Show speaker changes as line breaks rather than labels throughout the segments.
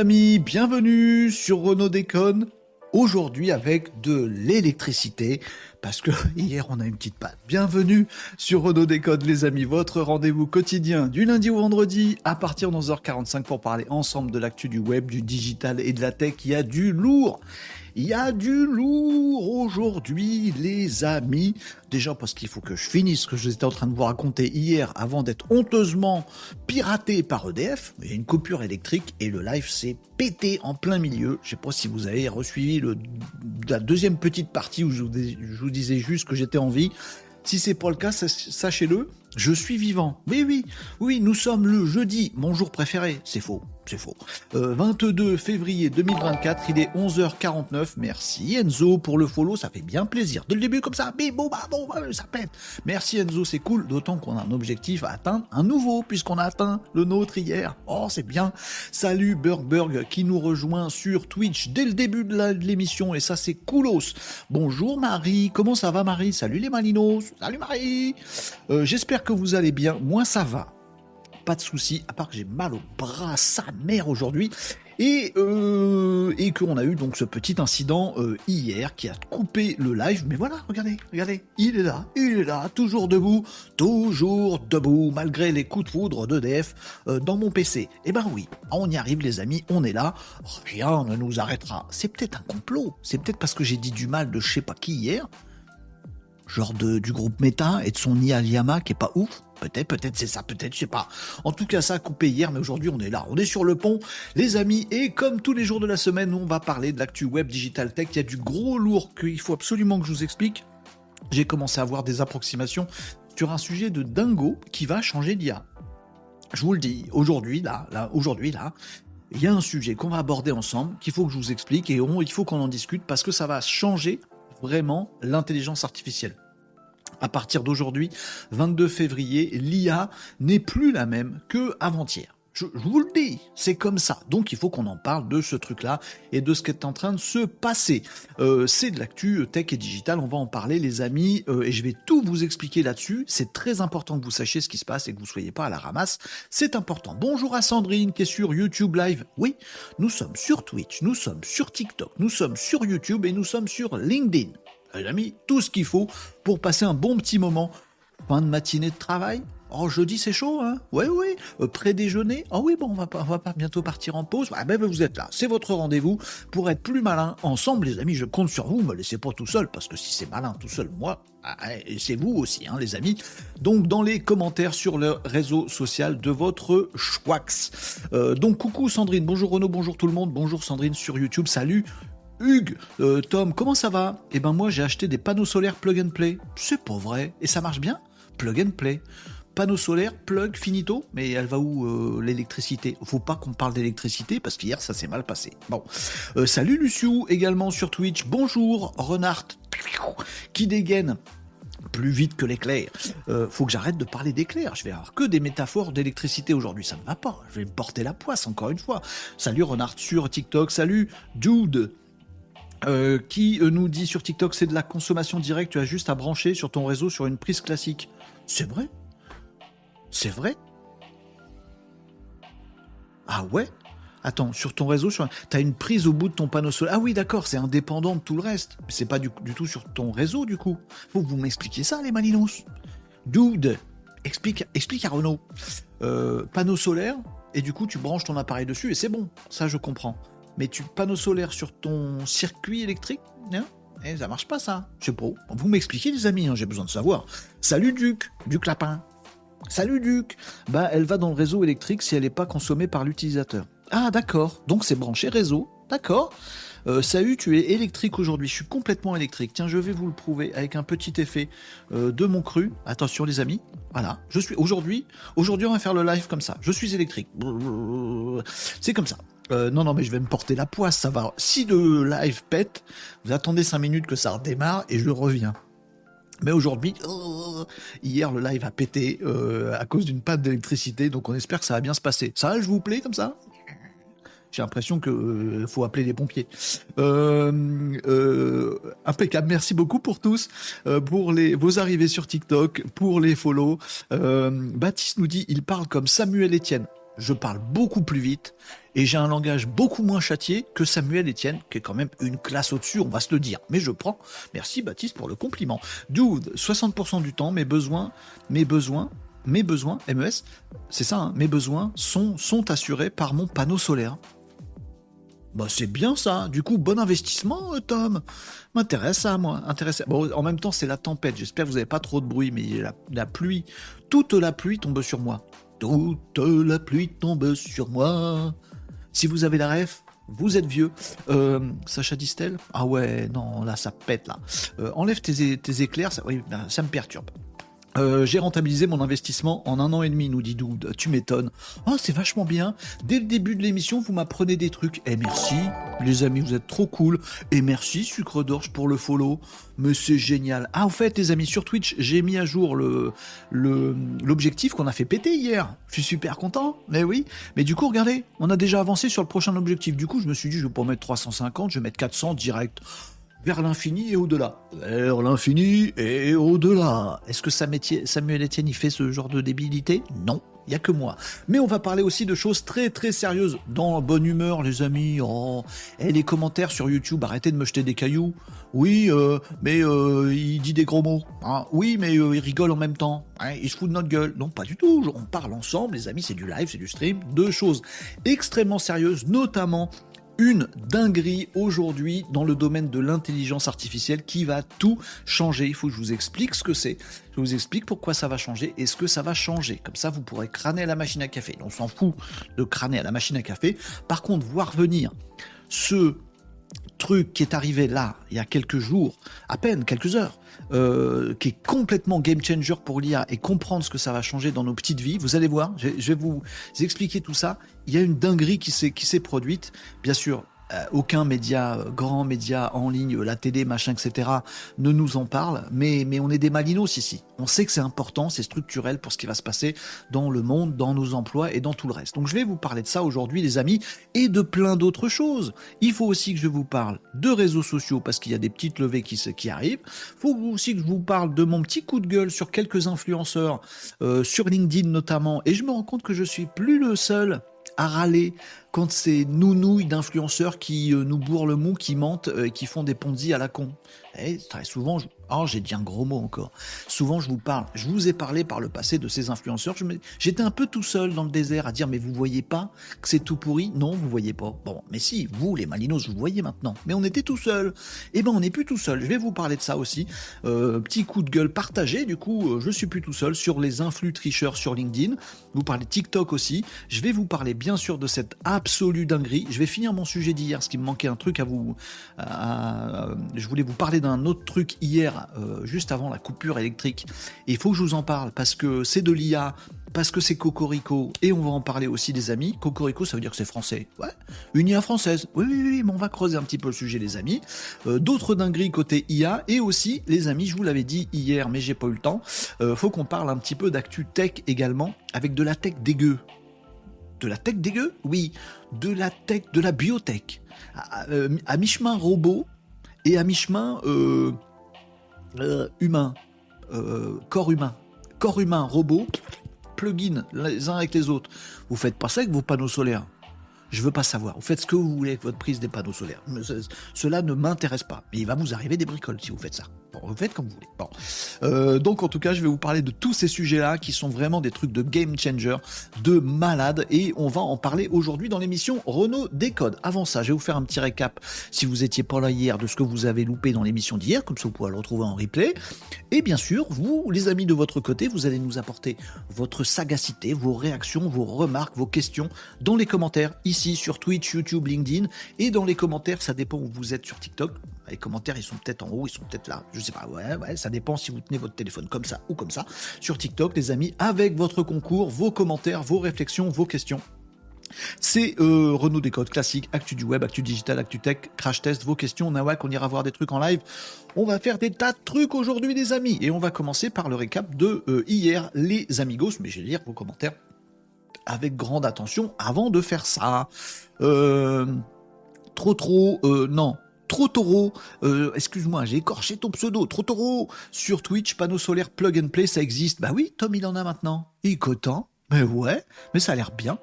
Amis, bienvenue sur Renault Déconne. Aujourd'hui avec de l'électricité, parce que hier on a une petite panne. Bienvenue sur Renault Décode les amis, votre rendez-vous quotidien du lundi au vendredi à partir de 11h45 pour parler ensemble de l'actu du web, du digital et de la tech. Il y a du lourd. Il y a du lourd aujourd'hui, les amis. Déjà parce qu'il faut que je finisse ce que j'étais en train de vous raconter hier avant d'être honteusement piraté par EDF. Il y a une coupure électrique et le live s'est pété en plein milieu. Je sais pas si vous avez reçu la deuxième petite partie où je vous, je vous disais juste que j'étais en vie. Si c'est pas le cas, sachez-le, je suis vivant. Mais oui, oui, nous sommes le jeudi, mon jour préféré. C'est faux, c'est faux. 22 euh, février 2024, il est 11h49. Merci Enzo pour le follow, ça fait bien plaisir. Dès le début comme ça, bon, bah bon, ça pète. Merci Enzo, c'est cool, d'autant qu'on a un objectif à atteindre, un nouveau, puisqu'on a atteint le nôtre hier. Oh, c'est bien. Salut Burgberg qui nous rejoint sur Twitch dès le début de l'émission, et ça c'est coolos. Bonjour Marie, comment ça va Marie? Salut les Malinos, salut Marie. Euh, j'espère que vous allez bien. Moi, ça va. Pas de souci, à part que j'ai mal au bras, sa mère aujourd'hui. Et, euh, et qu'on a eu donc ce petit incident euh, hier qui a coupé le live. Mais voilà, regardez, regardez, il est là, il est là, toujours debout, toujours debout, malgré les coups de foudre d'EDF euh, dans mon PC. Eh ben oui, on y arrive les amis, on est là, rien ne nous arrêtera. C'est peut-être un complot, c'est peut-être parce que j'ai dit du mal de je sais pas qui hier genre de, du groupe Meta et de son IA Liama qui est pas ouf. Peut-être, peut-être c'est ça, peut-être, je sais pas. En tout cas, ça a coupé hier, mais aujourd'hui on est là, on est sur le pont, les amis, et comme tous les jours de la semaine, on va parler de l'actu web digital tech. Il y a du gros lourd qu'il faut absolument que je vous explique. J'ai commencé à avoir des approximations sur un sujet de dingo qui va changer d'IA. Je vous le dis, aujourd'hui, là, là, aujourd'hui, là, il y a un sujet qu'on va aborder ensemble, qu'il faut que je vous explique, et il faut qu'on en discute parce que ça va changer vraiment l'intelligence artificielle. À partir d'aujourd'hui, 22 février, l'IA n'est plus la même que avant-hier. Je, vous le dis, c'est comme ça. Donc il faut qu'on en parle de ce truc-là et de ce qui est en train de se passer. Euh, c'est de l'actu euh, tech et digital, on va en parler les amis, euh, et je vais tout vous expliquer là-dessus. C'est très important que vous sachiez ce qui se passe et que vous soyez pas à la ramasse. C'est important. Bonjour à Sandrine qui est sur YouTube Live. Oui, nous sommes sur Twitch, nous sommes sur TikTok, nous sommes sur YouTube et nous sommes sur LinkedIn. Les amis, tout ce qu'il faut pour passer un bon petit moment. Fin de matinée de travail, Oh, jeudi, c'est chaud, hein Ouais, oui. Euh, pré-déjeuner Oh oui, bon, on va, pas, on va pas bientôt partir en pause. Ah ben, vous êtes là. C'est votre rendez-vous pour être plus malin ensemble, les amis. Je compte sur vous. Me laissez pas tout seul, parce que si c'est malin tout seul, moi, ah, c'est vous aussi, hein, les amis. Donc, dans les commentaires sur le réseau social de votre Schwax. Euh, donc, coucou Sandrine. Bonjour Renaud. Bonjour tout le monde. Bonjour Sandrine sur YouTube. Salut. Hugues, euh, Tom, comment ça va? Eh ben moi j'ai acheté des panneaux solaires plug and play. C'est pas vrai. Et ça marche bien? Plug and play panneau solaire, plug, finito, mais elle va où euh, l'électricité? Faut pas qu'on parle d'électricité parce qu'hier ça s'est mal passé. Bon, euh, salut Luciou également sur Twitch. Bonjour Renard qui dégaine? Plus vite que l'éclair. Faut que j'arrête de parler d'éclair. Je vais avoir que des métaphores d'électricité aujourd'hui. Ça ne va pas. Je vais porter la poisse encore une fois. Salut Renard sur TikTok. Salut Dude. Qui nous dit sur TikTok c'est de la consommation directe, tu as juste à brancher sur ton réseau sur une prise classique. C'est vrai? C'est vrai? Ah ouais? Attends, sur ton réseau, sur... t'as une prise au bout de ton panneau solaire. Ah oui, d'accord, c'est indépendant de tout le reste. Mais c'est pas du, tout sur ton réseau, du coup. Faut vous m'expliquiez ça, les malinos. Dude, explique, explique à Renault. Euh, panneau solaire, et du coup, tu branches ton appareil dessus, et c'est bon. Ça, je comprends. Mais tu panneau solaire sur ton circuit électrique, hein eh, ça marche pas, ça. Je sais pas. Vous m'expliquez, les amis, hein, j'ai besoin de savoir. Salut, Duc, Duc Lapin. Salut Duc Bah elle va dans le réseau électrique si elle n'est pas consommée par l'utilisateur. Ah d'accord, donc c'est branché réseau, d'accord. Euh, salut, tu es électrique aujourd'hui, je suis complètement électrique. Tiens, je vais vous le prouver avec un petit effet euh, de mon cru. Attention les amis, voilà, je suis aujourd'hui, aujourd'hui on va faire le live comme ça. Je suis électrique. C'est comme ça. Euh, non, non, mais je vais me porter la poisse, ça va. Si le live pète, vous attendez 5 minutes que ça redémarre et je reviens. Mais aujourd'hui, euh, hier le live a pété euh, à cause d'une panne d'électricité, donc on espère que ça va bien se passer. Ça, je vous plaît comme ça? J'ai l'impression euh, faut appeler les pompiers. impeccable. Merci beaucoup pour tous, pour vos arrivées sur TikTok, pour les follow. Baptiste nous dit, il parle comme Samuel Etienne. Je parle beaucoup plus vite et j'ai un langage beaucoup moins châtié que Samuel Etienne, qui est quand même une classe au-dessus, on va se le dire. Mais je prends. Merci Baptiste pour le compliment. Dude, 60% du temps, mes besoins, mes besoins, mes besoins, MES, c'est ça, hein, mes besoins sont, assurés par mon panneau solaire. Bah c'est bien ça. Du coup, bon investissement, euh, Tom. M'intéresse ça, moi. Intéresse. Bon, en même temps, c'est la tempête. J'espère que vous n'avez pas trop de bruit, mais la, pluie, toute la pluie tombe sur moi. Toute la pluie tombe sur moi. Si vous avez la ref, vous êtes vieux. Euh, Sacha Distel Ah ouais, non, là, ça pète, là. Euh, enlève tes, éclairs, ça, ben, ça me perturbe. Euh, j'ai rentabilisé mon investissement en un an et demi, nous dit Doud. Tu m'étonnes. Oh, c'est vachement bien. Dès le début de l'émission, vous m'apprenez des trucs. Eh merci, les amis, vous êtes trop cool. Et merci, Sucre d'Orge, pour le follow. Mais c'est génial. Ah, en fait, les amis, sur Twitch, j'ai mis à jour le, le, l'objectif qu'on a fait péter hier. Je suis super content. Mais oui. Mais du coup, regardez, on a déjà avancé sur le prochain objectif. Du coup, je me suis dit, je vais pas mettre 350, je vais mettre 400 direct vers l'infini et au-delà. Vers l'infini et au-delà. Est-ce que Samuel Etienne y fait ce genre de débilité? Non, il n'y a que moi. Mais on va parler aussi de choses très très sérieuses. Dans la bonne humeur, les amis. Oh. Et les commentaires sur YouTube, arrêtez de me jeter des cailloux. Oui, euh, mais euh, il dit des gros mots. Hein. Oui, mais euh, il rigole en même temps. Hein. Il se fout de notre gueule. Non, pas du tout. On parle ensemble, les amis, c'est du live, c'est du stream. Deux choses extrêmement sérieuses, notamment une dinguerie aujourd'hui dans le domaine de l'intelligence artificielle qui va tout changer. Il faut que je vous explique ce que c'est. Je vous explique pourquoi ça va changer et ce que ça va changer. Comme ça, vous pourrez crâner à la machine à café. On s'en fout de crâner à la machine à café. Par contre, voir venir ce truc qui est arrivé là, il y a quelques jours, à peine quelques heures, euh, qui est complètement game changer pour l'IA et comprendre ce que ça va changer dans nos petites vies. Vous allez voir, je, vais vous expliquer tout ça. Il y a une dinguerie qui s'est produite. Bien sûr, euh, aucun média, euh, grand média en ligne, la télé, machin, etc., ne nous en parle, mais, mais on est des malinos ici. On sait que c'est important, c'est structurel pour ce qui va se passer dans le monde, dans nos emplois et dans tout le reste. Donc je vais vous parler de ça aujourd'hui, les amis, et de plein d'autres choses. Il faut aussi que je vous parle de réseaux sociaux, parce qu'il y a des petites levées qui, qui arrivent. Il faut aussi que je vous parle de mon petit coup de gueule sur quelques influenceurs, euh, sur LinkedIn notamment, et je me rends compte que je suis plus le seul à râler quand ces nounouilles d'influenceurs qui euh, nous bourrent le mou, qui mentent, euh, et qui font des ponzi à la con. Et très souvent, je, Oh, j'ai dit un gros mot encore. Souvent, je vous parle, je vous ai parlé par le passé de ces influenceurs. J'étais un peu tout seul dans le désert à dire, mais vous voyez pas que c'est tout pourri? Non, vous voyez pas. Bon, mais si, vous, les Malinos, vous voyez maintenant. Mais on était tout seul. Eh ben, on n'est plus tout seul. Je vais vous parler de ça aussi. Euh, petit coup de gueule partagé. Du coup, euh, je suis plus tout seul sur les influx tricheurs sur LinkedIn. Vous parlez TikTok aussi. Je vais vous parler bien sûr de cette absolue dinguerie. Je vais finir mon sujet d'hier, ce qui me manquait un truc à vous. je voulais vous parler d'un autre truc hier euh, juste avant la coupure électrique. il faut que je vous en parle parce que c'est de l'IA, parce que c'est Cocorico, et on va en parler aussi des amis. Cocorico, ça veut dire que c'est français. Ouais, une IA française. Oui, oui, oui, mais on va creuser un petit peu le sujet, les amis. Euh, d'autres dingueries côté IA, et aussi, les amis, je vous l'avais dit hier, mais j'ai pas eu le temps, euh, faut qu'on parle un petit peu d'actu tech également, avec de la tech dégueu. De la tech dégueu? Oui, de la tech, de la biotech. À, à mi-chemin robot, et à mi-chemin euh, humain, euh, corps humain, corps humain, robot, plugin les uns avec les autres. Vous faites pas ça avec vos panneaux solaires. Je veux pas savoir. Vous faites ce que vous voulez avec votre prise des panneaux solaires. Cela ne m'intéresse pas. Mais il va vous arriver des bricoles si vous faites ça. Bon, vous faites comme vous voulez. Bon. Euh, donc en tout cas, je vais vous parler de tous ces sujets-là qui sont vraiment des trucs de game changer, de malade, et on va en parler aujourd'hui dans l'émission Renault Décode. Avant ça, je vais vous faire un petit récap, si vous étiez pas là hier, de ce que vous avez loupé dans l'émission d'hier, comme ça vous pourrez le retrouver en replay. Et bien sûr, vous, les amis de votre côté, vous allez nous apporter votre sagacité, vos réactions, vos remarques, vos questions dans les commentaires ici sur Twitch, YouTube, LinkedIn, et dans les commentaires, ça dépend où vous êtes sur TikTok. Les commentaires, ils sont peut-être en haut, ils sont peut-être là. Je sais pas. Ouais, ouais, ça dépend si vous tenez votre téléphone comme ça ou comme ça. Sur TikTok, les amis, avec votre concours, vos commentaires, vos réflexions, vos questions. C'est euh, Renault Décode classique, actu du web, actu digital, actu tech, crash test, vos questions, Nawak, on ira voir des trucs en live. On va faire des tas de trucs aujourd'hui, les amis. Et on va commencer par le récap de euh, hier, les amigos. Mais je vais lire vos commentaires avec grande attention avant de faire ça. Euh, trop trop, non, Trotoro, euh, excuse-moi, j'ai écorché ton pseudo, Trotoro, sur Twitch, panneau solaire plug and play, ça existe. Bah oui, Tom, il en a maintenant. Il est cotant. Mais ouais, mais ça a l'air bien.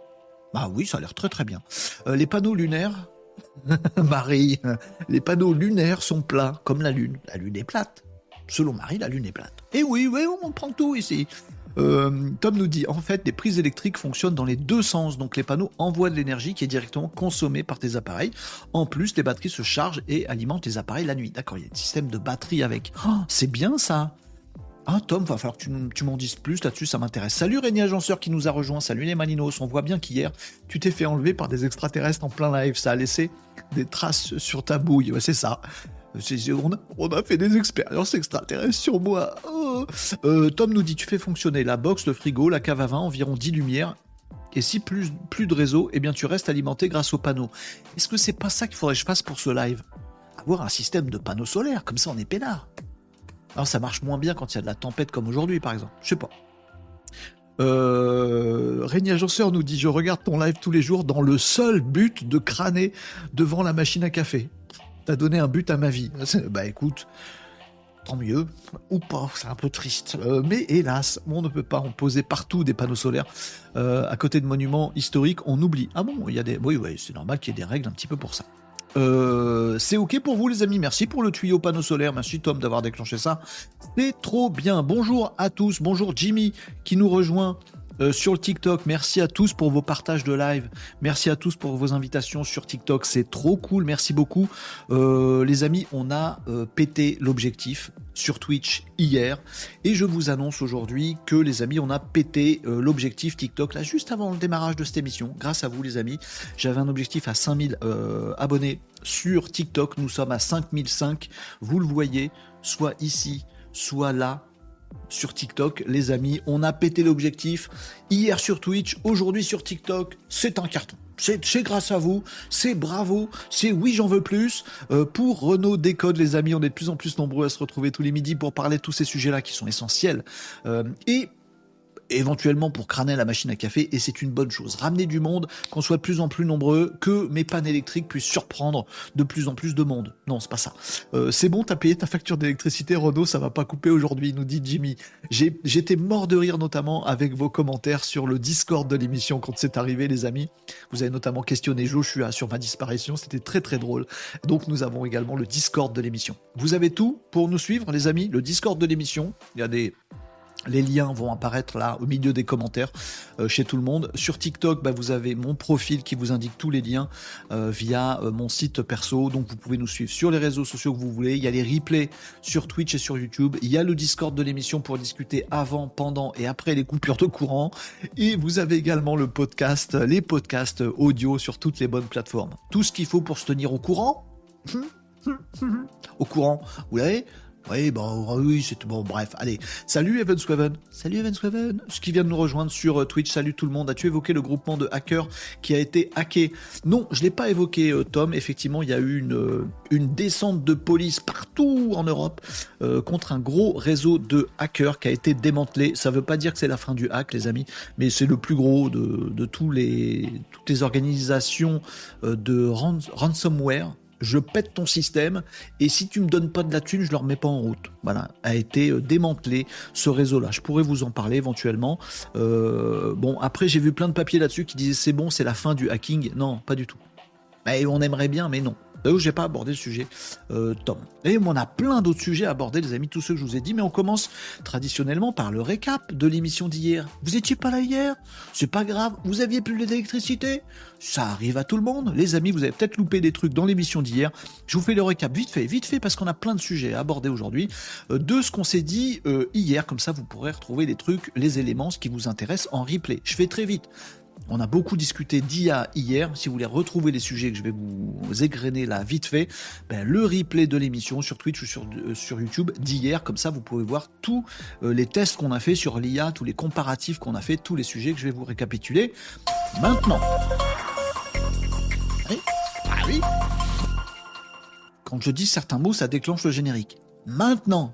Bah oui, ça a l'air très très bien. Euh, les panneaux lunaires, Marie, les panneaux lunaires sont plats, comme la Lune. La Lune est plate. Selon Marie, la Lune est plate. Et oui, oui, on prend tout ici. Euh, Tom nous dit, en fait, les prises électriques fonctionnent dans les deux sens, donc les panneaux envoient de l'énergie qui est directement consommée par tes appareils. En plus, les batteries se chargent et alimentent tes appareils la nuit. D'accord, il y a un système de batterie avec. Oh, c'est bien ça ah Tom, va falloir que tu, m'en dises plus là-dessus, ça m'intéresse. Salut Rémi Agenceur qui nous a rejoint, salut les Maninos, on voit bien qu'hier tu t'es fait enlever par des extraterrestres en plein live, ça a laissé des traces sur ta bouille, c'est ça. On a, fait des expériences extraterrestres sur moi. Oh. Euh, Tom nous dit tu fais fonctionner la box, le frigo, la cave à vin, environ 10 lumières. Et si plus, plus de réseau, eh bien tu restes alimenté grâce aux panneaux. Est-ce que c'est pas ça qu'il faudrait que je fasse pour ce live? Avoir un système de panneaux solaires, comme ça on est peinard. Alors ça marche moins bien quand il y a de la tempête comme aujourd'hui, par exemple. Je sais pas. Euh, Régnier nous dit Je regarde ton live tous les jours dans le seul but de crâner devant la machine à café. T'as donné un but à ma vie. Bah écoute, tant mieux, ou pas, c'est un peu triste. Euh, mais hélas, on ne peut pas en poser partout des panneaux solaires. Euh, à côté de monuments historiques, on oublie. Ah bon, il y a des. Oui, oui, c'est normal qu'il y ait des règles un petit peu pour ça. Euh, c'est ok pour vous les amis, merci pour le tuyau panneau solaire, merci Tom d'avoir déclenché ça. C'est trop bien. Bonjour à tous, bonjour Jimmy qui nous rejoint. Euh, sur le TikTok. Merci à tous pour vos partages de live. Merci à tous pour vos invitations sur TikTok. C'est trop cool. Merci beaucoup. Euh, les amis, on a pété l'objectif sur Twitch hier. Et je vous annonce aujourd'hui que les amis, on a pété l'objectif TikTok là juste avant le démarrage de cette émission. Grâce à vous les amis. J'avais un objectif à 5000 abonnés sur TikTok. Nous sommes à 5005. Vous le voyez, soit ici, soit là. Sur TikTok, les amis, on a pété l'objectif. Hier sur Twitch, aujourd'hui sur TikTok, c'est un carton. C'est grâce à vous, c'est bravo, c'est oui j'en veux plus. Euh, pour Renault Décode les amis, on est de plus en plus nombreux à se retrouver tous les midis pour parler de tous ces sujets-là qui sont essentiels. Euh, et éventuellement pour crâner la machine à café, et c'est une bonne chose. Ramener du monde, qu'on soit de plus en plus nombreux, que mes pannes électriques puissent surprendre de plus en plus de monde. Non, c'est pas ça. Euh, c'est bon, t'as payé ta facture d'électricité, Renault, ça va pas couper aujourd'hui, nous dit Jimmy. J'étais mort de rire notamment avec vos commentaires sur le Discord de l'émission quand c'est arrivé, les amis. Vous avez notamment questionné Joshua sur ma disparition, c'était très très drôle. Donc nous avons également le Discord de l'émission. Vous avez tout pour nous suivre, les amis, le Discord de l'émission. Il y a des les liens vont apparaître là au milieu des commentaires euh, chez tout le monde. Sur TikTok, bah, vous avez mon profil qui vous indique tous les liens euh, via euh, mon site perso. Donc vous pouvez nous suivre sur les réseaux sociaux que vous voulez. Il y a les replays sur Twitch et sur YouTube. Il y a le Discord de l'émission pour discuter avant, pendant et après les coupures de courant. Et vous avez également le podcast, les podcasts audio sur toutes les bonnes plateformes. Tout ce qu'il faut pour se tenir au courant. au courant, vous l'avez oui, bon, oui, c'est bon, bref, allez. Salut Evan Swaven. Salut Evan Swaven. Ce qui vient de nous rejoindre sur euh, Twitch. Salut tout le monde. As-tu évoqué le groupement de hackers qui a été hacké? Non, je l'ai pas évoqué, euh, Tom. Effectivement, il y a eu une, euh, une descente de police partout en Europe contre un gros réseau de hackers qui a été démantelé. Ça veut pas dire que c'est la fin du hack, les amis, mais c'est le plus gros de, de tous les, toutes les organisations de ransomware je pète ton système et si tu me donnes pas de la thune, je le remets pas en route. Voilà, a été euh, démantelé ce réseau-là. Je pourrais vous en parler éventuellement. Euh, bon, après j'ai vu plein de papiers là-dessus qui disaient c'est bon, c'est la fin du hacking. Non, pas du tout. Mais on aimerait bien, mais non. D'ailleurs, j'ai pas abordé le sujet, euh, Tom. Et on a plein d'autres sujets à aborder, les amis, tous ceux que je vous ai dit, mais on commence traditionnellement par le récap de l'émission d'hier. Vous étiez pas là hier? C'est pas grave, vous aviez plus d'électricité? Ça arrive à tout le monde. Les amis, vous avez peut-être loupé des trucs dans l'émission d'hier. Je vous fais le récap vite fait, vite fait, parce qu'on a plein de sujets à aborder aujourd'hui, euh, de ce qu'on s'est dit euh, hier, comme ça vous pourrez retrouver les trucs, les éléments, ce qui vous intéresse en replay. Je fais très vite. On a beaucoup discuté d'IA hier. Si vous voulez retrouver les sujets que je vais vous égrener là vite fait, ben, le replay de l'émission sur Twitch ou sur, euh, sur YouTube d'hier, comme ça vous pouvez voir tous euh, les tests qu'on a fait sur l'IA, tous les comparatifs qu'on a fait, tous les sujets que je vais vous récapituler maintenant. Ah oui. Quand je dis certains mots, ça déclenche le générique. Maintenant,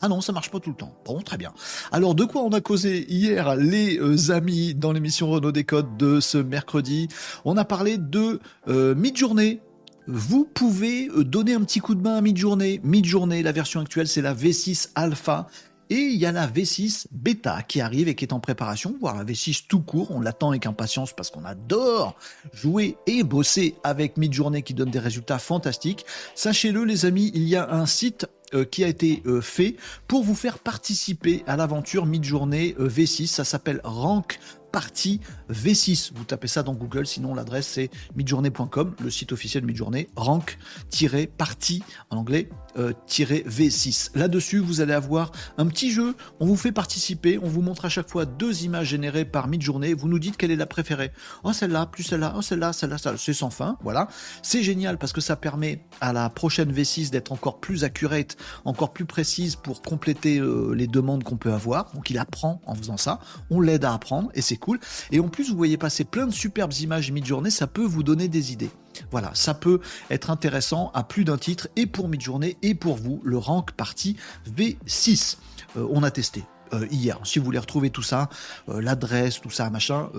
ah non, ça marche pas tout le temps. Bon, très bien. Alors, de quoi on a causé hier, les euh, amis, dans l'émission Renault Décode de ce mercredi? On a parlé de euh, mid-journée. Vous pouvez euh, donner un petit coup de main à mid-journée. Mid-journée, la version actuelle, c'est la V6 Alpha. Et il y a la V6 bêta qui arrive et qui est en préparation, voire la V6 tout court. On l'attend avec impatience parce qu'on adore jouer et bosser avec Midjourney qui donne des résultats fantastiques. Sachez-le les amis, il y a un site qui a été euh, fait pour vous faire participer à l'aventure Midjourney euh, V6. Ça s'appelle Rank partie V6. Vous tapez ça dans Google, sinon l'adresse c'est midjourney.com, le site officiel de Midjourney, rank-partie en anglais euh, V6. Là-dessus, vous allez avoir un petit jeu, on vous fait participer, on vous montre à chaque fois deux images générées par Midjourney, vous nous dites quelle est la préférée. Oh celle-là, plus celle-là, oh celle-là, celle-là, celle c'est sans fin, voilà. C'est génial parce que ça permet à la prochaine V6 d'être encore plus accurate, encore plus précise pour compléter euh, les demandes qu'on peut avoir. Donc il apprend en faisant ça, on l'aide à apprendre et c'est cool. Et en plus, vous voyez passer plein de superbes images mid-journée, ça peut vous donner des idées. Voilà, ça peut être intéressant à plus d'un titre, et pour mid-journée, et pour vous, le rank partie V6. Euh, on a testé. Euh, hier. Si vous voulez retrouver tout ça, euh, l'adresse, tout ça, machin,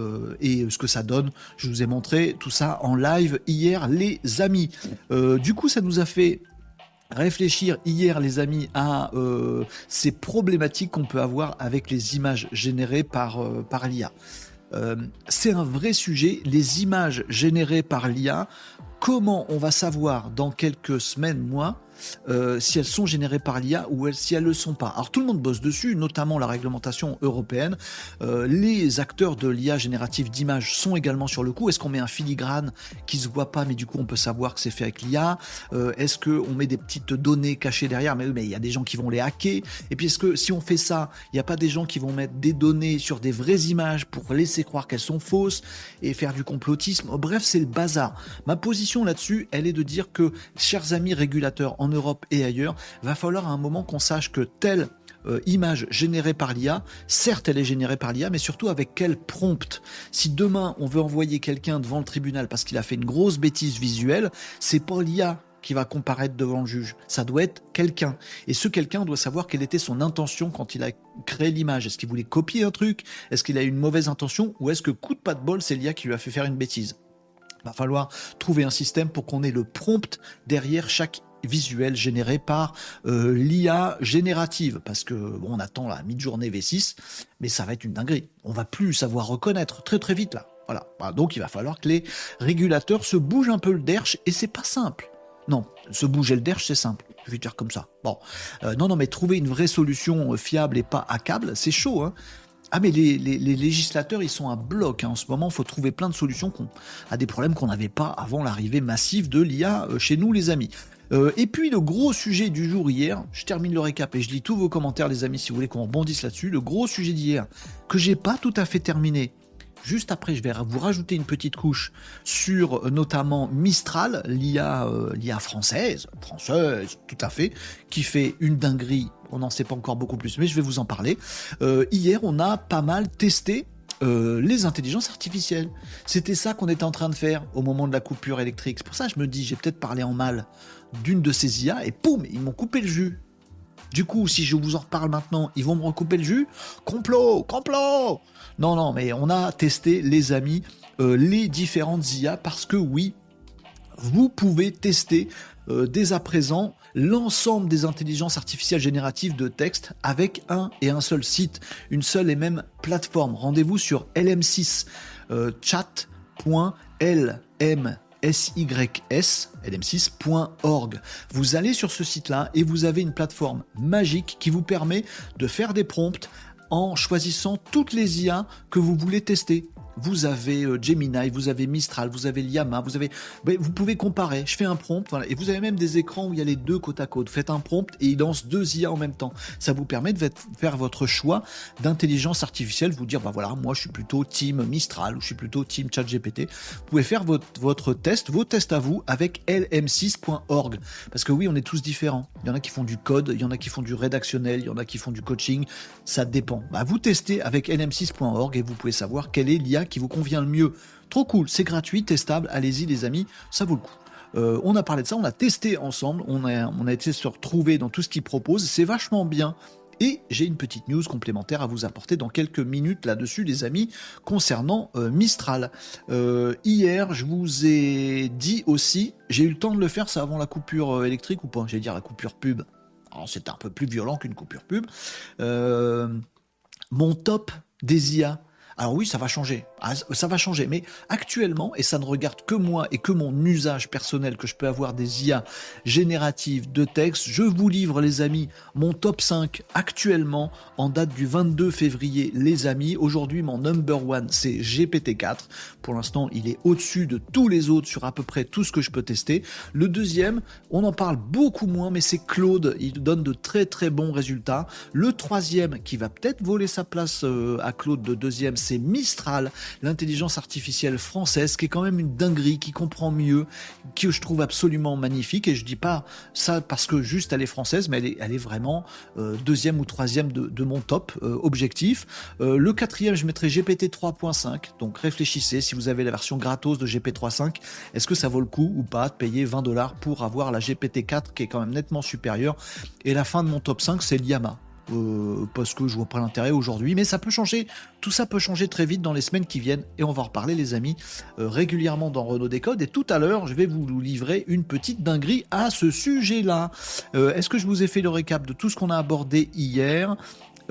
et ce que ça donne, je vous ai montré tout ça en live hier, les amis. du coup, ça nous a fait réfléchir hier, les amis, à ces problématiques qu'on peut avoir avec les images générées par, par l'IA. Euh, c'est un vrai sujet. Les images générées par l'IA, comment on va savoir dans quelques semaines, mois, euh, si elles sont générées par l'IA ou si elles ne le sont pas. Alors tout le monde bosse dessus, notamment la réglementation européenne. Euh, les acteurs de l'IA générative d'images sont également sur le coup. Est-ce qu'on met un filigrane qui se voit pas, mais du coup on peut savoir que c'est fait avec l'IA euh, Est-ce qu'on met des petites données cachées derrière? Mais oui, mais il y a des gens qui vont les hacker. Et puis est-ce que si on fait ça, il n'y a pas des gens qui vont mettre des données sur des vraies images pour laisser croire qu'elles sont fausses et faire du complotisme? Bref, c'est le bazar. Ma position là-dessus, elle est de dire que, chers amis régulateurs, Europe et ailleurs, va falloir à un moment qu'on sache que telle euh, image générée par l'IA, certes elle est générée par l'IA, mais surtout avec quel prompt. Si demain on veut envoyer quelqu'un devant le tribunal parce qu'il a fait une grosse bêtise visuelle, c'est pas l'IA qui va comparaître devant le juge. Ça doit être quelqu'un. Et ce quelqu'un doit savoir quelle était son intention quand il a créé l'image. Est-ce qu'il voulait copier un truc? Est-ce qu'il a une mauvaise intention? Ou est-ce que coup de pas de bol, c'est l'IA qui lui a fait faire une bêtise? Va falloir trouver un système pour qu'on ait le prompt derrière chaque visuel généré par euh, l'IA générative. Parce que bon, on attend la mi-journée V6 mais ça va être une dinguerie. On va plus savoir reconnaître très très vite là. Voilà. Bah, donc il va falloir que les régulateurs se bougent un peu le derche et c'est pas simple. Non se bouger le derche c'est simple. Je vais dire comme ça. Bon. Euh, non non mais trouver une vraie solution euh, fiable et pas à câble c'est chaud hein. Ah mais les, législateurs ils sont à bloc hein. en ce moment, il faut trouver plein de solutions à des problèmes qu'on n'avait pas avant l'arrivée massive de l'IA chez nous les amis. Euh, et puis le gros sujet du jour hier, je termine le récap et je lis tous vos commentaires les amis si vous voulez qu'on rebondisse là-dessus. Le gros sujet d'hier que j'ai pas tout à fait terminé. Juste après, je vais vous rajouter une petite couche sur euh, notamment Mistral, l'IA, euh, française, française, tout à fait, qui fait une dinguerie. On n'en sait pas encore beaucoup plus, mais je vais vous en parler. hier, on a pas mal testé les intelligences artificielles. C'était ça qu'on était en train de faire au moment de la coupure électrique. C'est pour ça que je me dis, j'ai peut-être parlé en mal d'une de ces IA et poum, ils m'ont coupé le jus. Du coup, si je vous en reparle maintenant, ils vont me recouper le jus. Complot, complot. Non, non, mais on a testé, les amis, euh, les différentes IA parce que oui, vous pouvez tester euh, dès à présent l'ensemble des intelligences artificielles génératives de texte avec un et un seul site, une seule et même plateforme. Rendez-vous sur lm6 euh, chat.lm sys, lm6.org. Vous allez sur ce site-là et vous avez une plateforme magique qui vous permet de faire des prompts en choisissant toutes les IA que vous voulez tester vous avez euh, Gemini, vous avez Mistral, vous avez Llama, vous avez, vous pouvez comparer. Je fais un prompt, et vous avez même des écrans où il y a les deux côte à côte. Faites un prompt et il lance deux IA en même temps. Ça vous permet de faire votre choix d'intelligence artificielle, vous dire, bah voilà, moi je suis plutôt team Mistral ou je suis plutôt team ChatGPT. Vous pouvez faire votre, votre test, vos tests à vous avec lm6.org. Parce que oui, on est tous différents. Il y en a qui font du code, il y en a qui font du rédactionnel, il y en a qui font du coaching. Ça dépend. Bah, vous testez avec lm6.org et vous pouvez savoir quelle est l'IA qui vous convient le mieux. Trop cool, c'est gratuit, testable, allez-y les amis, ça vaut le coup. Euh, on a parlé de ça, on a testé ensemble, on a, on a été se retrouver dans tout ce qu'il propose, c'est vachement bien. Et j'ai une petite news complémentaire à vous apporter dans quelques minutes là-dessus, les amis, concernant euh, Mistral. Euh, hier, je vous ai dit aussi, j'ai eu le temps de le faire, ça avant la coupure électrique ou pas? J'allais dire la coupure pub. c'est un peu plus violent qu'une coupure pub. mon top des IA. Alors oui, ça va changer. Ah, ça va changer. Mais actuellement, et ça ne regarde que moi et que mon usage personnel que je peux avoir des IA génératives de texte, je vous livre, les amis, mon top 5 actuellement en date du 22 février, les amis. Aujourd'hui, mon number one, c'est GPT-4. Pour l'instant, il est au-dessus de tous les autres sur à peu près tout ce que je peux tester. Le deuxième, on en parle beaucoup moins, mais c'est Claude. Il donne de très très bons résultats. Le troisième, qui va peut-être voler sa place euh, à Claude de deuxième, c'est Mistral, l'intelligence artificielle française, qui est quand même une dinguerie, qui comprend mieux, que je trouve absolument magnifique. Et je dis pas ça parce que juste elle est française, mais elle est, vraiment euh, deuxième ou troisième de, mon top euh, objectif. Euh, le quatrième, je mettrai GPT 3.5. Donc réfléchissez, si vous avez la version gratos de GPT 3.5, est-ce que ça vaut le coup ou pas de payer 20 dollars pour avoir la GPT 4 qui est quand même nettement supérieure? Et la fin de mon top 5, c'est l'IAMA. Euh, parce que je vois pas l'intérêt aujourd'hui, mais ça peut changer. Tout ça peut changer très vite dans les semaines qui viennent et on va reparler, les amis, euh, régulièrement dans Renault Décode. Et tout à l'heure, je vais vous livrer une petite dinguerie à ce sujet-là. Euh, est-ce que je vous ai fait le récap de tout ce qu'on a abordé hier?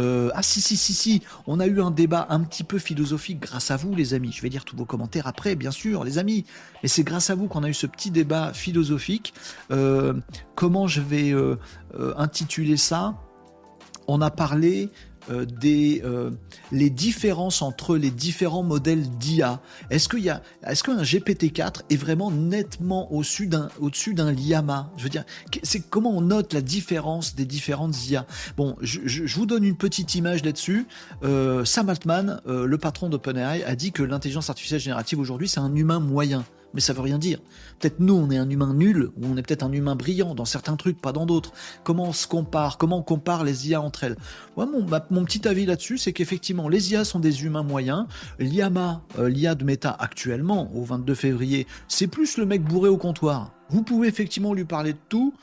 Ah si si si si, on a eu un débat un petit peu philosophique grâce à vous les amis. Je vais lire tous vos commentaires après, bien sûr, les amis. Mais c'est grâce à vous qu'on a eu ce petit débat philosophique. comment je vais intituler ça? On a parlé euh, des euh, les différences entre les différents modèles d'IA. Est-ce qu'il y a est-ce qu'un GPT-4 est vraiment nettement au-dessus d'un au-dessus d'un Llama? Je veux dire, c'est comment on note la différence des différentes IA. Bon, je, vous donne une petite image là-dessus. Euh, Sam Altman, le patron d'OpenAI, a dit que l'intelligence artificielle générative aujourd'hui c'est un humain moyen mais ça veut rien dire. Peut-être nous, on est un humain nul, ou on est peut-être un humain brillant dans certains trucs, pas dans d'autres. Comment on se compare? Comment on compare les IA entre elles? Moi, mon, mon petit avis là-dessus, c'est qu'effectivement, les IA sont des humains moyens. L'IAMA, euh, l'IA de Meta actuellement, au 22 février, c'est plus le mec bourré au comptoir. Vous pouvez effectivement lui parler de tout.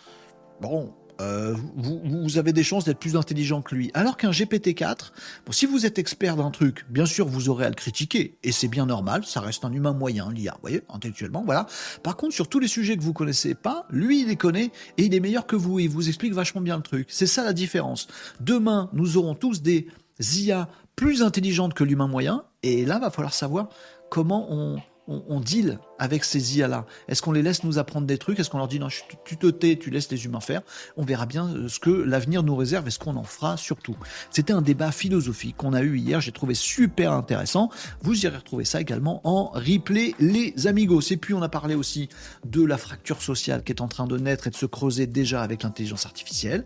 Bon, euh, vous, avez des chances d'être plus intelligent que lui. Alors qu'un GPT-4, bon, si vous êtes expert d'un truc, bien sûr, vous aurez à le critiquer, et c'est bien normal, ça reste un humain moyen, l'IA, vous voyez, intellectuellement, voilà. Par contre, sur tous les sujets que vous connaissez pas, lui, il les connaît, et il est meilleur que vous, et il vous explique vachement bien le truc. C'est ça la différence. Demain, nous aurons tous des IA plus intelligentes que l'humain moyen, et là, va falloir savoir comment on, on, deal avec ces IA-là Est-ce qu'on les laisse nous apprendre des trucs? Est-ce qu'on leur dit non, tu te tais, tu laisses les humains faire? On verra bien euh, ce que l'avenir nous réserve et ce qu'on en fera surtout. C'était un débat philosophique qu'on a eu hier, j'ai trouvé super intéressant. Vous irez retrouver ça également en replay, les amigos. Et puis on a parlé aussi de la fracture sociale qui est en train de naître et de se creuser déjà avec l'intelligence artificielle.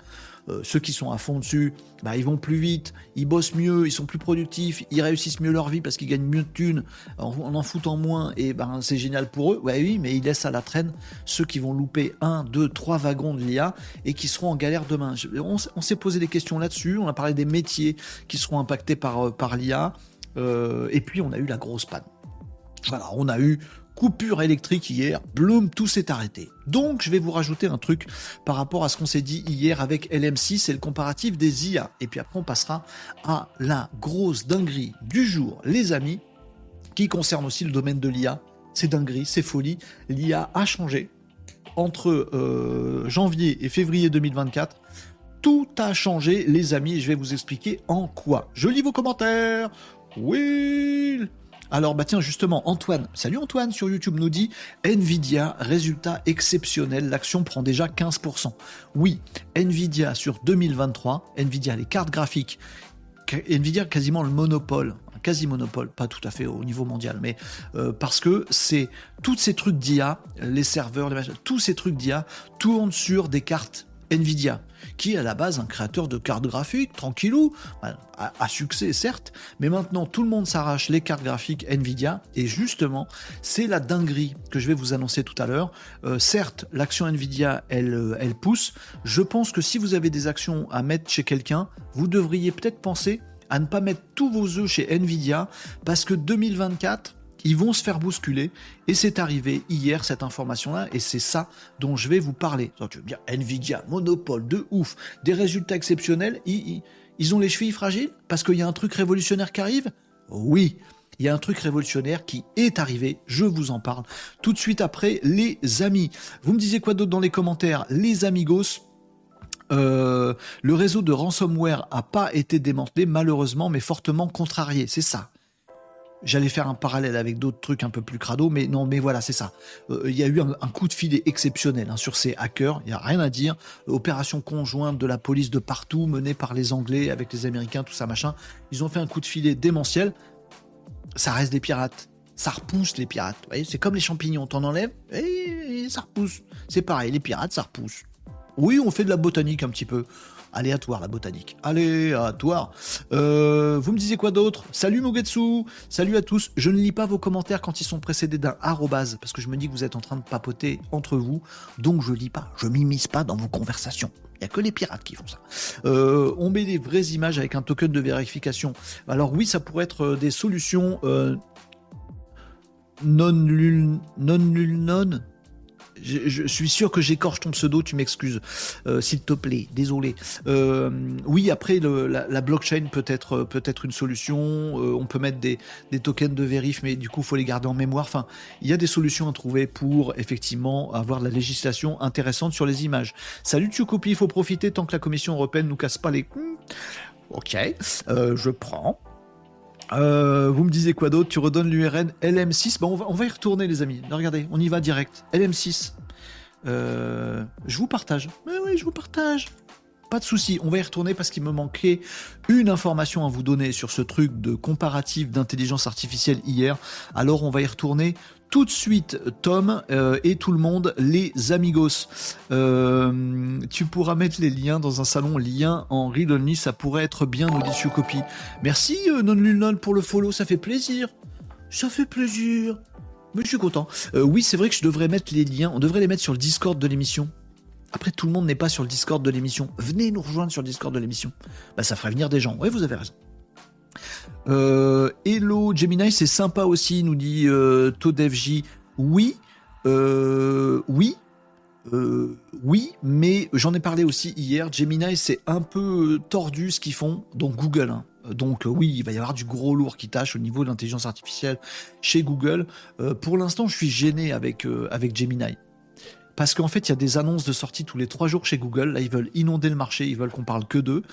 Euh, ceux qui sont à fond dessus, bah, ils vont plus vite, ils bossent mieux, ils sont plus productifs, ils réussissent mieux leur vie parce qu'ils gagnent mieux de thunes en en foutant moins, et ben c'est génial pour eux. Ouais, oui, mais ils laissent à la traîne ceux qui vont louper un, deux, trois wagons de l'IA et qui seront en galère demain. On, s'est posé des questions là-dessus, on a parlé des métiers qui seront impactés par, euh, l'IA, euh, et puis on a eu la grosse panne. Voilà, on a eu coupure électrique hier, bloom, tout s'est arrêté. Donc je vais vous rajouter un truc par rapport à ce qu'on s'est dit hier avec LM6 et le comparatif des IA. Et puis après on passera à la grosse dinguerie du jour, les amis, qui concerne aussi le domaine de l'IA. C'est dinguerie, c'est folie. L'IA a changé entre euh, janvier et février 2024. Tout a changé, les amis, et je vais vous expliquer en quoi. Je lis vos commentaires. Oui alors bah tiens justement Antoine, salut Antoine sur YouTube nous dit Nvidia résultat exceptionnel, l'action prend déjà 15%. Oui, Nvidia sur 2023, Nvidia les cartes graphiques, Nvidia quasiment le monopole quasi monopole, pas tout à fait au niveau mondial, mais euh, parce que c'est tous ces trucs d'IA, les serveurs, tous ces trucs d'IA tournent sur des cartes Nvidia, qui est à la base un créateur de cartes graphiques, tranquillou, à, succès certes, mais maintenant tout le monde s'arrache les cartes graphiques Nvidia, et justement, c'est la dinguerie que je vais vous annoncer tout à l'heure. Euh, certes, l'action Nvidia, elle, euh, elle pousse. Je pense que si vous avez des actions à mettre chez quelqu'un, vous devriez peut-être penser à ne pas mettre tous vos œufs chez Nvidia, parce que 2024, ils vont se faire bousculer. Et c'est arrivé hier, cette information-là, et c'est ça dont je vais vous parler. tu veux dire, Nvidia, monopole de ouf, des résultats exceptionnels, ils, ils ont les chevilles fragiles parce qu'il y a un truc révolutionnaire qui arrive? Oui, il y a un truc révolutionnaire qui est arrivé, je vous en parle tout de suite après, les amis. Vous me disiez quoi d'autre dans les commentaires? Les amigos Euh, le réseau de ransomware a pas été démantelé, malheureusement, mais fortement contrarié. C'est ça? J'allais faire un parallèle avec d'autres trucs un peu plus crado, mais non, mais voilà, c'est ça. Euh, il y a eu un, coup de filet exceptionnel hein, sur ces hackers, il n'y a rien à dire. Opération conjointe de la police de partout, menée par les Anglais avec les Américains, tout ça, machin. Ils ont fait un coup de filet démentiel. Ça reste des pirates. Ça repousse les pirates. C'est comme les champignons, t'en enlèves et ça repousse. C'est pareil, les pirates, ça repousse. Oui, on fait de la botanique un petit peu. Aléatoire, la botanique. Aléatoire. Euh, vous me disiez quoi d'autre? Salut Mugetsu Salut à tous. Je ne lis pas vos commentaires quand ils sont précédés d'un arrobase, parce que je me dis que vous êtes en train de papoter entre vous, donc je lis pas. Je m'immisce pas dans vos conversations. Il n'y a que les pirates qui font ça. Euh, on met des vraies images avec un token de vérification. Alors oui, ça pourrait être euh, des solutions non nul non nul non je, suis sûr que j'écorche ton pseudo, tu m'excuses, euh, s'il te plaît, désolé. Euh, oui, après, la, blockchain peut être, peut être une solution, euh, on peut mettre des, tokens de vérif, mais du coup, il faut les garder en mémoire. Enfin, il y a des solutions à trouver pour, effectivement, avoir de la législation intéressante sur les images. Salut Tchoukopi, il faut profiter tant que la Commission européenne nous casse pas les... Ok, je prends. Euh, vous me disiez quoi d'autre? Tu redonnes l'URL LM6. Bon, on va, y retourner, les amis. regardez, on y va direct. LM6. Euh, je vous partage. Oui, oui, je vous partage. Pas de souci, on va y retourner parce qu'il me manquait une information à vous donner sur ce truc de comparatif d'intelligence artificielle hier. Alors on va y retourner tout de suite, Tom euh, et tout le monde, les amigos. Euh, tu pourras mettre les liens dans un salon lien en read only, ça pourrait être bien, nous dit Copy. Merci euh, Non pour le follow, ça fait plaisir. Ça fait plaisir. Mais je suis content. Euh, oui, c'est vrai que je devrais mettre les liens, on devrait les mettre sur le Discord de l'émission. Après, tout le monde n'est pas sur le Discord de l'émission. Venez nous rejoindre sur le Discord de l'émission. Bah, ça ferait venir des gens. Oui, vous avez raison. Euh, Hello Gemini, c'est sympa aussi, nous dit euh, Todevj. Oui, euh, oui, euh, oui, mais j'en ai parlé aussi hier. Gemini, c'est un peu tordu ce qu'ils font, donc Google. Hein. Donc oui, il va y avoir du gros lourd qui tâche au niveau de l'intelligence artificielle chez Google. pour l'instant, je suis gêné avec, avec Gemini. Parce qu'en fait, il y a des annonces de sortie tous les trois jours chez Google. Là, ils veulent inonder le marché, ils veulent qu'on parle que d'eux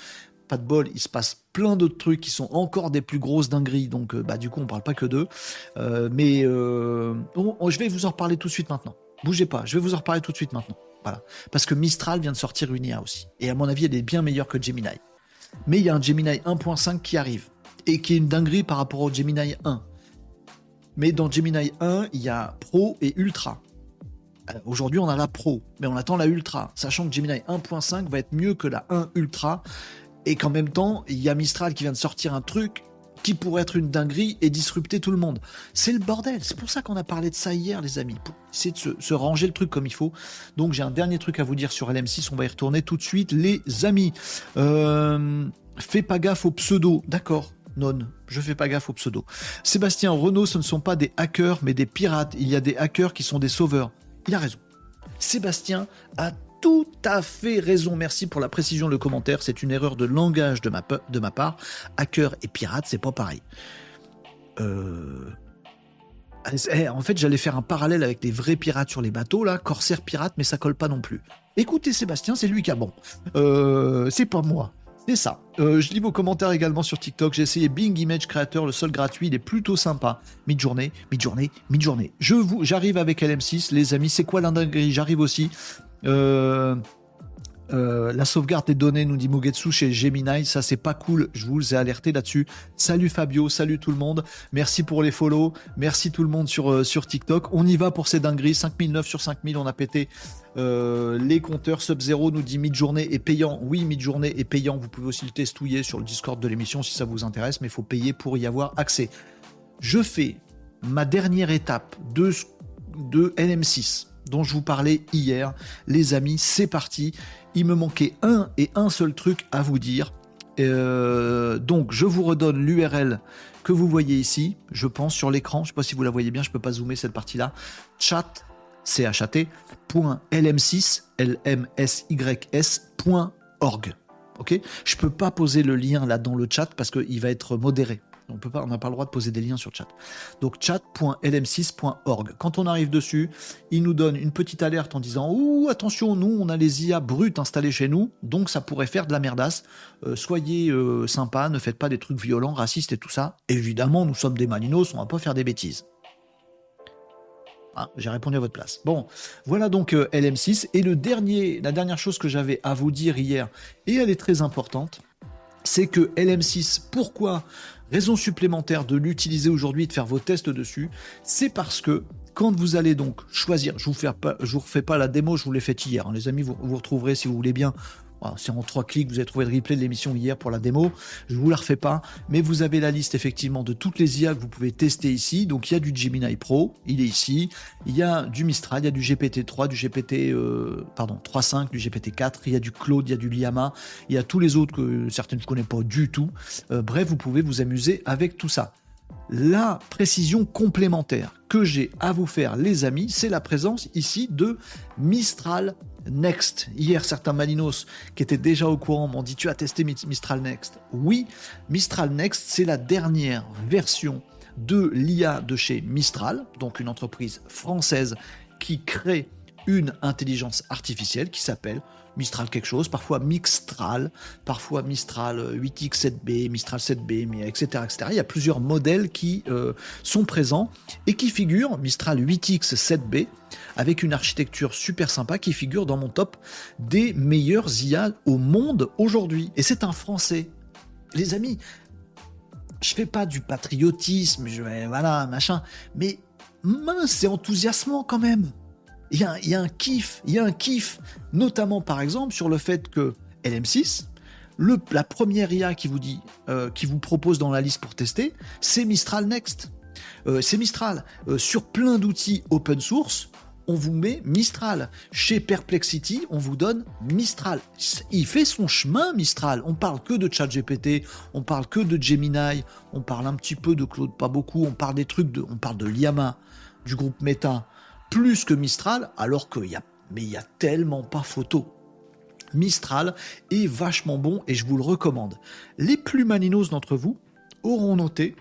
pas de bol, il se passe plein d'autres trucs qui sont encore des plus grosses dingueries, donc euh, bah, du coup on parle pas que d'eux. Euh, mais euh, je vais vous en reparler tout de suite maintenant. Bougez pas, je vais vous en reparler tout de suite maintenant. Voilà. Parce que Mistral vient de sortir une IA aussi. Et à mon avis, elle est bien meilleure que Gemini. Mais il y a un Gemini 1.5 qui arrive. Et qui est une dinguerie par rapport au Gemini 1. Mais dans Gemini 1, il y a Pro et Ultra. Aujourd'hui, on a la Pro, mais on attend la Ultra, sachant que Gemini 1.5 va être mieux que la 1 Ultra et qu'en même temps, il y a Mistral qui vient de sortir un truc qui pourrait être une dinguerie et disrupter tout le monde. C'est le bordel. C'est pour ça qu'on a parlé de ça hier, les amis. Essayer de se, ranger le truc comme il faut. Donc j'ai un dernier truc à vous dire sur LM6. On va y retourner tout de suite, les amis. Euh, fais pas gaffe au pseudo. D'accord. Non, je fais pas gaffe au pseudo. Sébastien Renault, ce ne sont pas des hackers, mais des pirates. Il y a des hackers qui sont des sauveurs. Il a raison. Sébastien a tout à fait raison. Merci pour la précision de commentaire. C'est une erreur de langage de ma, de ma part. Hacker et pirate, c'est pas pareil. Euh, eh, en fait, j'allais faire un parallèle avec des vrais pirates sur les bateaux, là, corsaire pirate, mais ça colle pas non plus. Écoutez Sébastien, c'est lui qui a bon. Euh, c'est pas moi. C'est ça. Euh, je lis vos commentaires également sur TikTok. J'ai essayé Bing Image Creator, le seul gratuit, il est plutôt sympa. Mid-journée, mid-journée, mid-journée. J'arrive avec LM6, les amis. C'est quoi l'indinguerie J'arrive aussi. Euh, euh, la sauvegarde des données, nous dit Mugetsu chez Gemini, ça c'est pas cool, je vous ai alerté là-dessus. Salut Fabio, salut tout le monde, merci pour les follow, merci tout le monde sur, euh, sur TikTok. On y va pour ces dingueries, 5009 sur 5000, on a pété les compteurs. Sub-Zero nous dit mid-journée et payant. Oui, mid-journée et payant, vous pouvez aussi le testouiller sur le Discord de l'émission si ça vous intéresse, mais il faut payer pour y avoir accès. Je fais ma dernière étape de, de NM6 dont je vous parlais hier. Les amis, c'est parti. Il me manquait un et un seul truc à vous dire. Euh, donc, je vous redonne l'URL que vous voyez ici, je pense, sur l'écran. Je ne sais pas si vous la voyez bien, je ne peux pas zoomer cette partie-là. Chat, C-H-A-T, .lm6, L-M-S-Y-S, .org. Ok? Je peux pas poser le lien là dans le chat parce qu'il va être modéré. On peut pas, on n'a pas le droit de poser des liens sur chat. Donc chat.lm6.org. Quand on arrive dessus, il nous donne une petite alerte en disant Ouh, attention, nous, on a les IA brutes installées chez nous, donc ça pourrait faire de la merdasse. Euh, soyez euh, sympa, ne faites pas des trucs violents, racistes et tout ça. Évidemment, nous sommes des maninos, on va pas faire des bêtises. Ah, j'ai répondu à votre place. Bon, voilà donc euh, LM6. Et le dernier, la dernière chose que j'avais à vous dire hier, et elle est très importante, c'est que LM6, pourquoi Raison supplémentaire de l'utiliser aujourd'hui de faire vos tests dessus, c'est parce que quand vous allez donc choisir, je vous, vous refais pas la démo, je vous l'ai faite hier, hein, les amis, vous, vous retrouverez si vous voulez bien c'est en trois clics, vous avez trouvé le replay de l'émission hier pour la démo. Je vous la refais pas, mais vous avez la liste effectivement de toutes les IA que vous pouvez tester ici. Donc il y a du Gemini Pro, il est ici. Il y a du Mistral, il y a du GPT-3, du GPT euh, pardon 3.5, du GPT-4. Il y a du Claude, il y a du Liama, il y a tous les autres que certaines je connais pas du tout. Euh, bref, vous pouvez vous amuser avec tout ça. La précision complémentaire que j'ai à vous faire, les amis, c'est la présence ici de Mistral Next. Hier, certains Malinos qui étaient déjà au courant m'ont dit Tu as testé Mistral Next Oui, Mistral Next, c'est la dernière version de l'IA de chez Mistral, donc une entreprise française qui crée une intelligence artificielle qui s'appelle Mistral quelque chose, parfois Mixtral, parfois Mistral 8X 7B, Mistral 7B, etc., etc. Il y a plusieurs modèles qui euh, sont présents et qui figurent, Mistral 8X 7B, avec une architecture super sympa qui figure dans mon top des meilleurs IA au monde aujourd'hui. Et c'est un Français. Les amis, je fais pas du patriotisme, je voilà, machin, mais mince, c'est enthousiasmant quand même il y, a, un kiff, il y a un kiff, notamment par exemple sur le fait que LM6, le, la première IA qui vous dit, euh, qui vous propose dans la liste pour tester, c'est Mistral Next. Euh, c'est Mistral. Euh, sur plein d'outils open source, on vous met Mistral. Chez Perplexity, on vous donne Mistral. Il fait son chemin, Mistral. On parle que de ChatGPT, on parle que de Gemini, on parle un petit peu de Claude, pas beaucoup, on parle des trucs de, on parle de Liama, du groupe Meta plus que Mistral, alors qu'il y a, mais y a tellement pas photo. Mistral est vachement bon et je vous le recommande. Les plus maninos d'entre vous auront noté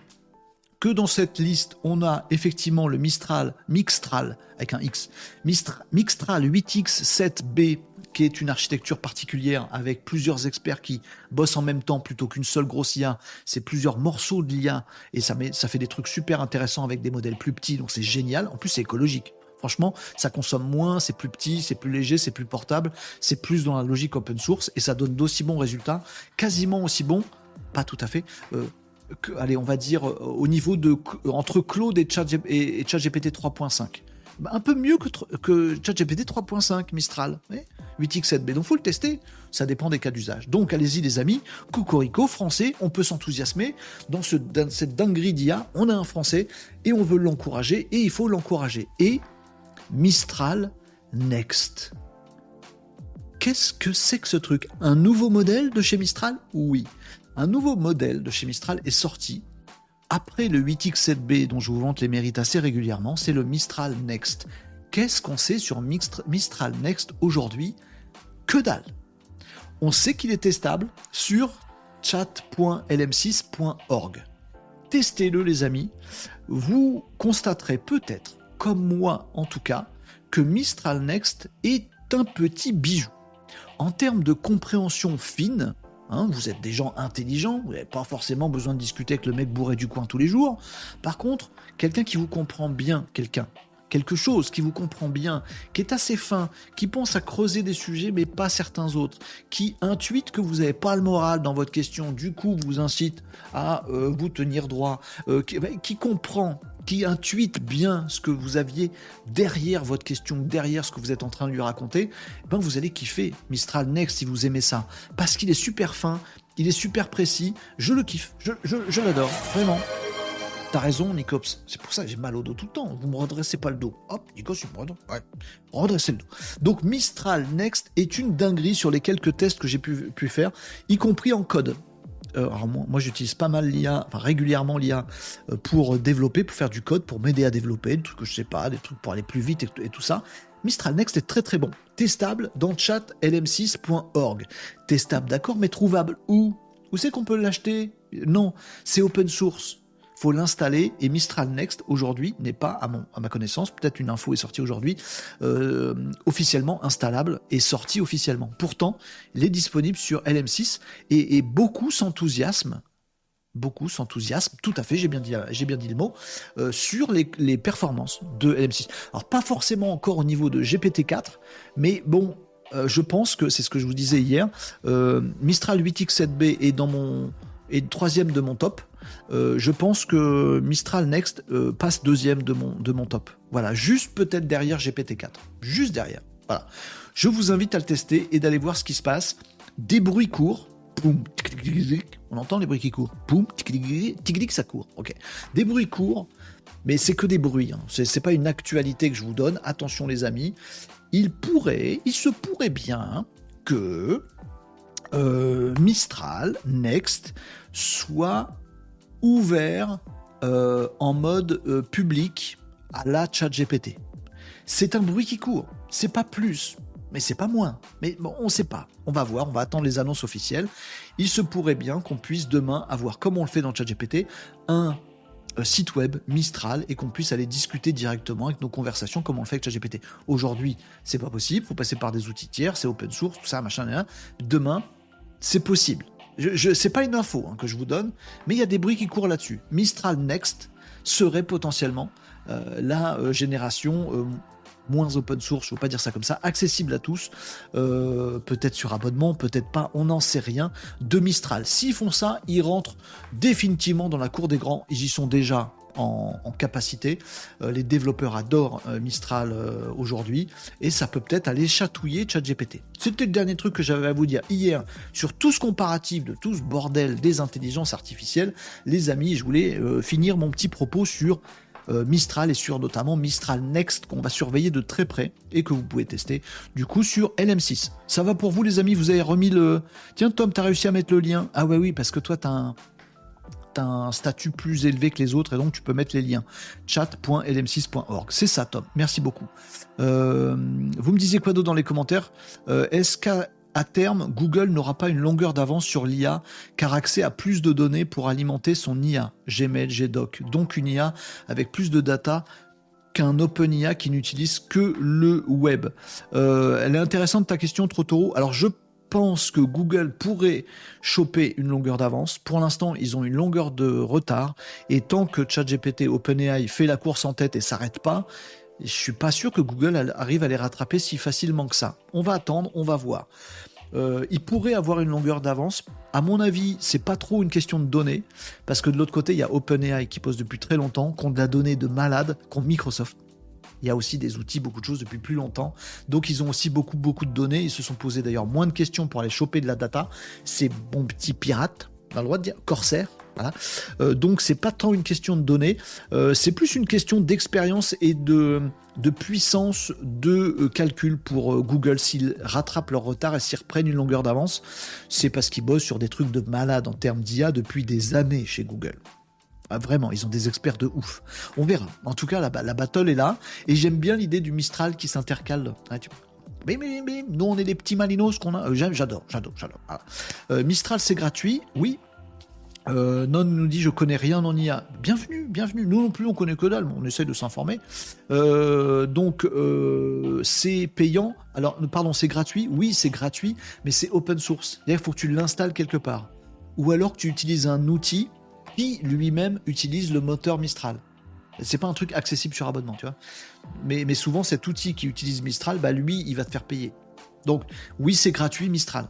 que dans cette liste, on a effectivement le Mistral, Mixtral, avec un X, Mixtral 8X7B, qui est une architecture particulière avec plusieurs experts qui bossent en même temps plutôt qu'une seule grosse IA. C'est plusieurs morceaux de l'IA et ça, fait des trucs super intéressants avec des modèles plus petits, donc c'est génial. En plus, c'est écologique. Franchement, ça consomme moins, c'est plus petit, c'est plus léger, c'est plus portable, c'est plus dans la logique open source et ça donne d'aussi bons résultats, quasiment aussi bons, pas tout à fait. Euh, allez, on va dire euh, au niveau de entre Claude et ChatGPT 3.5 bah, un peu mieux que, que ChatGPT 3.5 Mistral, 8x7b. Donc faut le tester, ça dépend des cas d'usage. Donc allez-y les amis, Cocorico, français, on peut s'enthousiasmer dans, dans cette dinguerie d'IA, on a un français et on veut l'encourager et il faut l'encourager. Et Mistral Next. Qu'est-ce que c'est que ce truc? Un nouveau modèle de chez Mistral? Oui. Un nouveau modèle de chez Mistral est sorti après le 8X7B dont je vous vante les mérites assez régulièrement, c'est le Mistral Next. Qu'est-ce qu'on sait sur Mistral Next aujourd'hui? Que dalle On sait qu'il est testable sur chat.lm6.org. Testez-le les amis, vous constaterez peut-être comme moi en tout cas, que Mistral Next est un petit bijou. En termes de compréhension fine, hein, vous êtes des gens intelligents, vous n'avez pas forcément besoin de discuter avec le mec bourré du coin tous les jours. Par contre, quelqu'un qui vous comprend bien, quelqu'un, quelque chose qui vous comprend bien, qui est assez fin, qui pense à creuser des sujets mais pas certains autres, qui intuite que vous n'avez pas le moral dans votre question, du coup vous incite à euh, vous tenir droit, euh, qui comprend qui intuite bien ce que vous aviez derrière votre question, derrière ce que vous êtes en train de lui raconter, ben vous allez kiffer Mistral Next si vous aimez ça. Parce qu'il est super fin, il est super précis, je le kiffe, je, l'adore, vraiment. T'as raison, Nicops. C'est pour ça que j'ai mal au dos tout le temps. Vous me redressez pas le dos. Hop, Nicops, tu me redresse. Ouais. Redressez le dos. Donc, Mistral Next est une dinguerie sur les quelques tests que j'ai pu faire, y compris en code. Euh, moi, j'utilise pas mal l'IA, enfin régulièrement l'IA euh, pour développer, pour faire du code, pour m'aider à développer, des trucs que je sais pas, des trucs pour aller plus vite et, tout ça. Mistral Next est très très bon. Testable dans chat lm6.org. Testable, d'accord, mais trouvable où? Où c'est qu'on peut l'acheter? Non, c'est open source. Faut l'installer et Mistral Next aujourd'hui n'est pas, à, ma connaissance, peut-être une info est sortie aujourd'hui, euh, officiellement installable et sorti officiellement. Pourtant, il est disponible sur LM6 et, beaucoup s'enthousiasment beaucoup s'enthousiasment, tout à fait, j'ai bien dit, bien le mot, euh, sur les, performances de LM6. Alors pas forcément encore au niveau de GPT-4, mais bon, euh, je pense que c'est ce que je vous disais hier. Mistral 8X7B est dans mon est troisième de mon top. Euh, je pense que Mistral Next passe deuxième de mon de mon top. Voilà, juste peut-être derrière GPT-4, juste derrière. Voilà. Je vous invite à le tester et d'aller voir ce qui se passe. Des bruits courts. on entend les bruits qui courent. Poum, tic ça court. Ok. Des bruits courts, mais c'est que des bruits. Hein. C'est pas une actualité que je vous donne. Attention les amis il pourrait, il se pourrait bien que euh, Mistral Next soit ouvert euh, en mode euh, public à la chat GPT. C'est un bruit qui court, c'est pas plus, mais c'est pas moins. Mais bon, on sait pas. On va voir, on va attendre les annonces officielles. Il se pourrait bien qu'on puisse demain avoir, comme on le fait dans ChatGPT, un euh, site web Mistral et qu'on puisse aller discuter directement avec nos conversations comme on le fait avec ChatGPT. Aujourd'hui, c'est pas possible, faut passer par des outils tiers, c'est open source, tout ça, machin, machin. Demain, c'est possible. Je, je c'est pas une info hein, que je vous donne, mais il y a des bruits qui courent là-dessus. Mistral Next serait potentiellement euh, la euh, génération moins open source, je veux pas dire ça comme ça, accessible à tous, euh, peut-être sur abonnement, peut-être pas, on n'en sait rien, de Mistral. S'ils font ça, ils rentrent définitivement dans la cour des grands, ils y sont déjà en, capacité. Euh, les développeurs adorent euh, Mistral aujourd'hui et ça peut peut-être aller chatouiller ChatGPT. C'était le dernier truc que j'avais à vous dire hier sur tout ce comparatif de tout ce bordel des intelligences artificielles. Les amis, je voulais finir mon petit propos sur euh, Mistral et sur notamment Mistral Next qu'on va surveiller de très près et que vous pouvez tester du coup sur LM6. Ça va pour vous les amis, vous avez remis le... Tiens Tom, t'as réussi à mettre le lien Ah ouais oui, parce que toi t'as un un statut plus élevé que les autres et donc tu peux mettre les liens. chat.lm6.org. C'est ça, Tom. Merci beaucoup. Euh, vous me disiez quoi d'autre dans les commentaires? Euh, Est-ce qu'à terme, Google n'aura pas une longueur d'avance sur l'IA car accès à plus de données pour alimenter son IA, Gmail, GDoc, donc une IA avec plus de data qu'un OpenIA qui n'utilise que le web. Euh, elle est intéressante ta question, Trotoro. Alors je pense que Google pourrait choper une longueur d'avance. Pour l'instant, ils ont une longueur de retard. Et tant que ChatGPT, OpenAI fait la course en tête et s'arrête pas, je suis pas sûr que Google arrive à les rattraper si facilement que ça. On va attendre, on va voir. Euh, il pourrait avoir une longueur d'avance. À mon avis, c'est pas trop une question de données, parce que de l'autre côté, il y a OpenAI qui pose depuis très longtemps, contre la donnée de malade, contre Microsoft. Il y a aussi des outils, beaucoup de choses depuis plus longtemps. Donc ils ont aussi beaucoup, beaucoup de données. Ils se sont posés d'ailleurs moins de questions pour aller choper de la data. Ces bons petits pirates, on a le droit de dire corsaires. Euh, donc c'est pas tant une question de données, euh, c'est plus une question d'expérience et de, de puissance de euh, calcul pour Google s'ils rattrapent leur retard et s'ils reprennent une longueur d'avance. C'est parce qu'ils bossent sur des trucs de malade en termes d'IA depuis des années chez Google. Ah, vraiment, ils ont des experts de ouf. On verra. En tout cas, la, la battle est là. Et j'aime bien l'idée du Mistral qui s'intercale. mais, mais, mais, nous, on est les petits malinos qu'on a. j'adore, j'adore, j'adore. Mistral, c'est gratuit, oui. Euh, non nous dit je connais rien en IA. Bienvenue, bienvenue. Nous non plus on connaît que dalle, on essaie de s'informer. Euh, donc euh, c'est payant. Alors pardon, c'est gratuit. Oui, c'est gratuit, mais c'est open source. Il faut que tu l'installes quelque part, ou alors que tu utilises un outil qui lui-même utilise le moteur Mistral. C'est pas un truc accessible sur abonnement, tu vois. Mais, mais souvent cet outil qui utilise Mistral, bah lui, il va te faire payer. Donc oui, c'est gratuit Mistral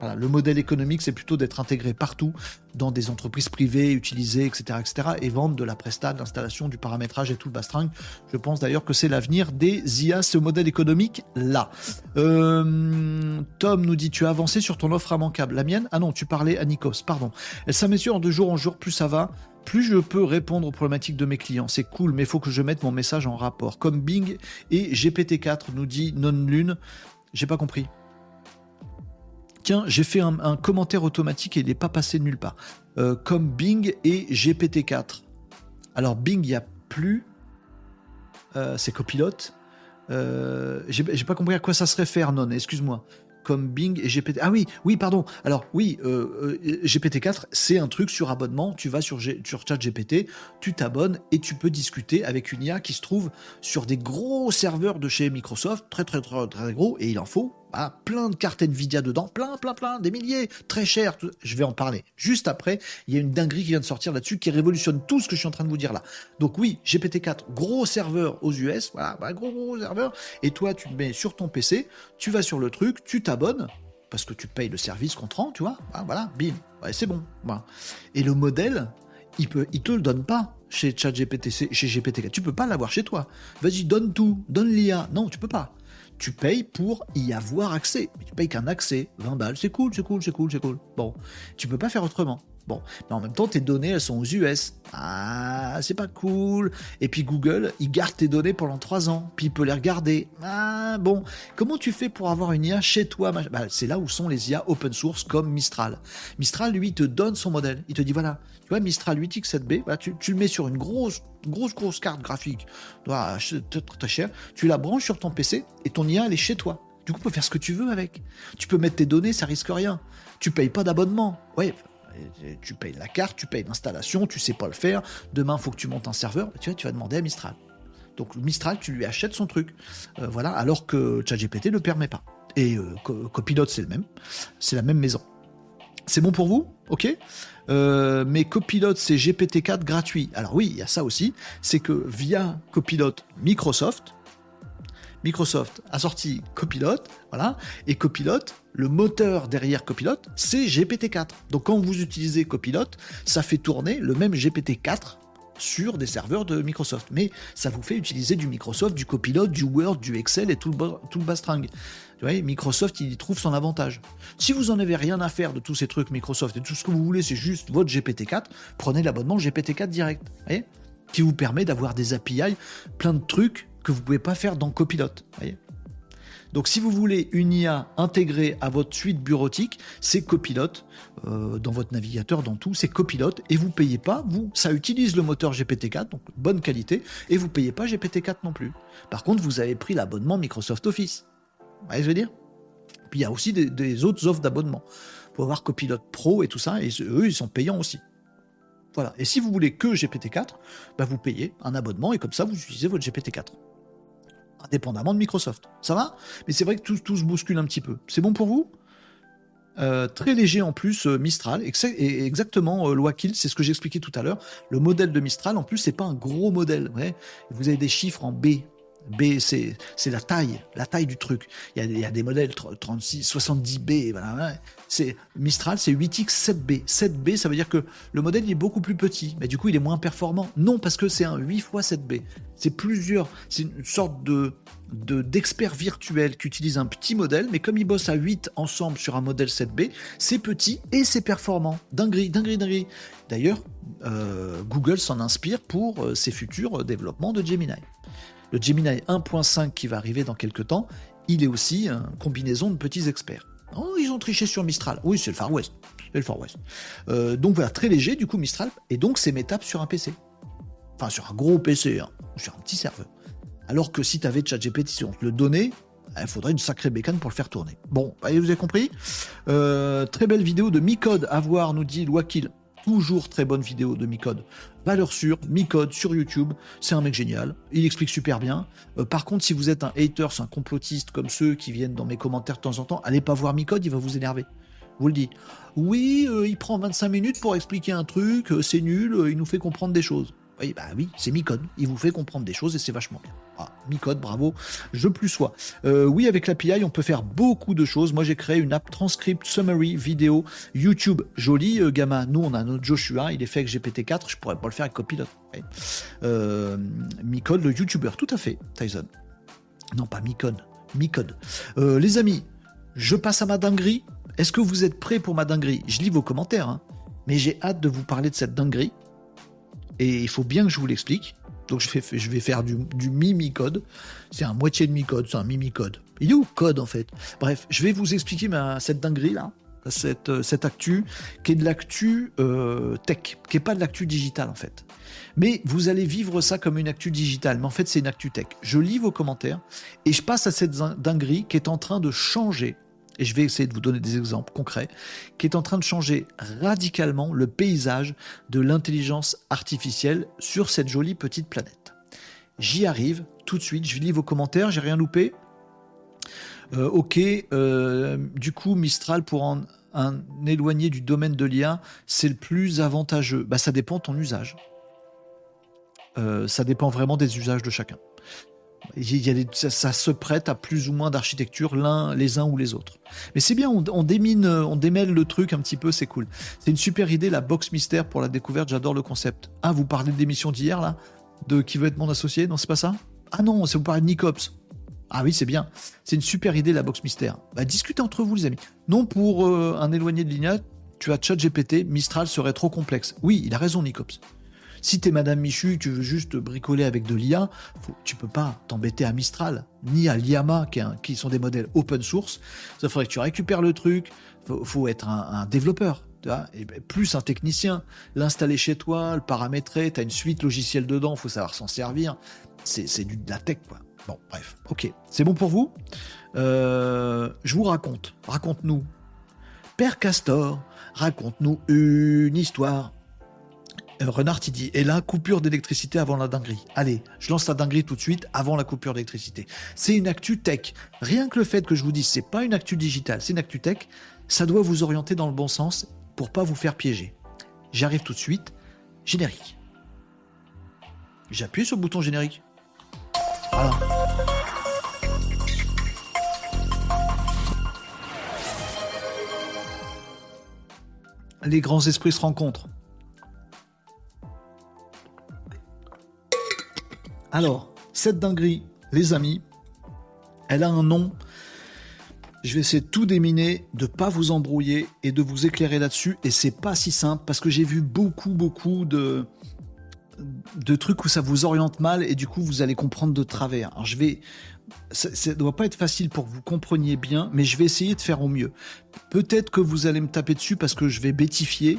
le modèle économique, c'est plutôt d'être intégré partout, dans des entreprises privées, utilisées, etc., etc., et vendre de la presta, de l'installation, du paramétrage et tout le bastring. Je pense d'ailleurs que c'est l'avenir des IA, ce modèle économique-là. Euh, Tom nous dit, tu as avancé sur ton offre immanquable. La mienne? Ah non, tu parlais à Nikos, pardon. Elle s'améliore de jour en jour, plus ça va, plus je peux répondre aux problématiques de mes clients. C'est cool, mais il faut que je mette mon message en rapport. Comme Bing et GPT-4, nous dit Non-Lune. J'ai pas compris j'ai fait un, commentaire automatique et il n'est pas passé nulle part. Euh, comme Bing et GPT-4. Alors Bing, il n'y a plus. Euh, c'est copilote. Euh, j'ai pas compris à quoi ça se réfère, non, excuse-moi. comme Bing et GPT. Ah oui, oui, pardon. Alors oui, euh, euh, GPT-4, c'est un truc sur abonnement. Tu vas sur, sur ChatGPT, tu t'abonnes et tu peux discuter avec une IA qui se trouve sur des gros serveurs de chez Microsoft, très très très très gros, et il en faut ah, plein de cartes Nvidia dedans, plein, plein, plein, des milliers, très cher. Je vais en parler. Juste après, il y a une dinguerie qui vient de sortir là-dessus qui révolutionne tout ce que je suis en train de vous dire là. Donc oui, GPT-4, gros serveur aux US, voilà, bah, gros, gros serveur. Et toi, tu te mets sur ton PC, tu vas sur le truc, tu t'abonnes, parce que tu payes le service rend, tu vois. Ah, voilà, bim, c'est bon. Et le modèle, il peut, te le donne pas chez ChatGPT, chez GPT-4. Tu peux pas l'avoir chez toi. Vas-y, donne tout, donne l'IA. Non, tu peux pas tu payes pour y avoir accès. Mais tu payes qu'un accès, 20 balles, c'est cool, c'est cool, c'est cool, c'est cool. Bon, tu peux pas faire autrement. Bon, mais en même temps, tes données, elles sont aux US. Ah, c'est pas cool. Et puis Google, il garde tes données pendant 3 ans, puis il peut les regarder. Ah, bon, comment tu fais pour avoir une IA chez toi bah, C'est là où sont les IA open source comme Mistral. Mistral, lui, te donne son modèle. Il te dit, voilà, tu vois, Mistral 8X7B, bah, tu, le mets sur une grosse, grosse, grosse carte graphique, tu la branches sur ton PC, et ton IA, elle est chez toi. Du coup, tu peux faire ce que tu veux avec. Tu peux mettre tes données, ça risque rien. Tu payes pas d'abonnement. Ouais, tu payes la carte, tu payes l'installation, tu sais pas le faire. Demain, faut que tu montes un serveur. Tu, vois, tu vas demander à Mistral. Donc Mistral, tu lui achètes son truc. Euh, voilà, alors que ChatGPT ne le permet pas. Et euh, Copilot, c'est le même. C'est la même maison. C'est bon pour vous? Ok euh, mais Copilot, c'est GPT-4 gratuit. Alors oui, il y a ça aussi. C'est que via Copilot Microsoft, Microsoft a sorti Copilot, voilà, et Copilot, le moteur derrière Copilot, c'est GPT-4. Donc quand vous utilisez Copilot, ça fait tourner le même GPT-4 sur des serveurs de Microsoft. Mais ça vous fait utiliser du Microsoft, du Copilot, du Word, du Excel et tout le, tout le bastring. Microsoft, il y trouve son avantage. Si vous en avez rien à faire de tous ces trucs Microsoft et tout ce que vous voulez, c'est juste votre GPT-4, prenez l'abonnement GPT-4 direct, qui vous permet d'avoir des API, plein de trucs que vous ne pouvez pas faire dans Copilot. Donc si vous voulez une IA intégrée à votre suite bureautique, c'est Copilot, euh, dans votre navigateur, dans tout, c'est Copilot, et vous payez pas, vous, ça utilise le moteur GPT-4, donc bonne qualité, et vous payez pas GPT-4 non plus. Par contre, vous avez pris l'abonnement Microsoft Office. Vous voyez je veux dire? Puis il y a aussi des, autres offres d'abonnement. Pour avoir Copilot Pro et tout ça, et eux, ils sont payants aussi. Voilà. Et si vous voulez que GPT-4, bah vous payez un abonnement et comme ça, vous utilisez votre GPT-4 indépendamment de Microsoft. Ça va? Mais c'est vrai que tout, se bouscule un petit peu. C'est bon pour vous? Euh, très léger en plus, euh, Mistral, exactement, euh, c'est ce que j'expliquais tout à l'heure. Le modèle de Mistral, en plus, c'est pas un gros modèle. Vous avez des chiffres en B, B, c'est la taille, la taille du truc. Il y a, des modèles 36, 70B. Voilà, c'est Mistral, c'est 8X 7B. 7B, ça veut dire que le modèle est beaucoup plus petit, mais du coup il est moins performant. Non, parce que c'est un 8 x 7B. C'est plusieurs, c'est une sorte de d'expert virtuel qui utilise un petit modèle, mais comme ils bossent à 8 ensemble sur un modèle 7B, c'est petit et c'est performant. Dinguerie, dinguerie, dinguerie. D'ailleurs, euh, Google s'en inspire pour euh, ses futurs développements de Gemini. Le Gemini 1.5 qui va arriver dans quelques temps, il est aussi une combinaison de petits experts. Oh, ils ont triché sur Mistral. Oui, c'est le Far West. C'est le Far West. Euh, donc voilà, très léger du coup Mistral, et donc c'est métable sur un PC. Enfin, sur un gros PC, hein, sur un petit serveur. Alors que si tu avais ChatGPT, si on te le donnait, il faudrait une sacrée bécane pour le faire tourner. Bon, vous avez compris euh, Très belle vidéo de Micode à voir, nous dit Loakil. Toujours très bonne vidéo de Micode. Valeur sûre, Micode sur YouTube. C'est un mec génial. Il explique super bien. Euh, par contre, si vous êtes un hater, un complotiste comme ceux qui viennent dans mes commentaires de temps en temps, allez pas voir Micode, il va vous énerver. Je vous le dis. Oui, euh, il prend 25 minutes pour expliquer un truc, euh, c'est nul, il nous fait comprendre des choses. Oui, bah oui, c'est Micode. Il vous fait comprendre des choses et c'est vachement bien. Ah, Micode, bravo, je plus sois. Euh, oui, avec l'API, on peut faire beaucoup de choses. Moi, j'ai créé une app transcript summary vidéo YouTube. Joli, euh, gamin. Nous, on a notre Joshua, il est fait avec GPT-4. Je pourrais pas le faire avec Copilot. Euh, Micode, le YouTuber, tout à fait, Tyson. Non, pas Micode, Micode. les amis, je passe à ma dinguerie. Est-ce que vous êtes prêts pour ma dinguerie Je lis vos commentaires, hein. mais j'ai hâte de vous parler de cette dinguerie et il faut bien que je vous l'explique. Donc je, vais faire du, du mimi-code. C'est un moitié de mi-code, c'est un mimi-code. Il est où code en fait? Bref, je vais vous expliquer cette dinguerie là, cette, cette actu, qui est de l'actu euh, tech, qui n'est pas de l'actu digital en fait. Mais vous allez vivre ça comme une actu digitale, mais en fait c'est une actu tech. Je lis vos commentaires et je passe à cette dinguerie qui est en train de changer et je vais essayer de vous donner des exemples concrets, qui est en train de changer radicalement le paysage de l'intelligence artificielle sur cette jolie petite planète. J'y arrive tout de suite, je lis vos commentaires, j'ai rien loupé. Euh, ok, euh, du coup, Mistral pour en, un éloigné du domaine de l'IA, c'est le plus avantageux. Bah, ça dépend de ton usage. Euh, ça dépend vraiment des usages de chacun. Y a ça, se prête à plus ou moins d'architecture les uns ou les autres. Mais c'est bien, on, démine, on démêle le truc un petit peu, c'est cool. C'est une super idée la box mystère pour la découverte. J'adore le concept. Ah, vous parlez de l'émission d'hier là, de qui veut être mon associé? Non, c'est pas ça? Ah non, c'est vous parlez de Nicops. Ah oui, c'est bien. C'est une super idée la box mystère. Bah, discutez entre vous les amis. Non pour euh, un éloigné de l'INA, tu as ChatGPT, Mistral serait trop complexe. Oui, il a raison Nicops. Si t'es Madame Michu, tu veux juste bricoler avec de l'IA, tu peux pas t'embêter à Mistral, ni à Liama, qui, sont des modèles open source. Ça faudrait que tu récupères le truc. Faut, faut être un, développeur, ben, plus un technicien. L'installer chez toi, le paramétrer, tu as une suite logicielle dedans, faut savoir s'en servir. C'est du de la tech, quoi. Bon, bref, ok. C'est bon pour vous? Euh, Je vous raconte, raconte-nous. Père Castor, raconte-nous une histoire. Euh, Renard, il dit, et là, coupure d'électricité avant la dinguerie. Allez, je lance la dinguerie tout de suite avant la coupure d'électricité. C'est une actu tech. Rien que le fait que je vous dise, c'est pas une actu digitale, c'est une actu tech, ça doit vous orienter dans le bon sens pour pas vous faire piéger. J'arrive tout de suite. Générique. J'appuie sur le bouton générique. Voilà. Les grands esprits se rencontrent. Alors, cette dinguerie, les amis, elle a un nom. Je vais essayer de tout déminer, de pas vous embrouiller et de vous éclairer là-dessus. Et c'est pas si simple parce que j'ai vu beaucoup, beaucoup de, trucs où ça vous oriente mal et du coup vous allez comprendre de travers. Alors je vais, ça, ne doit pas être facile pour que vous compreniez bien, mais je vais essayer de faire au mieux. Peut-être que vous allez me taper dessus parce que je vais bêtifier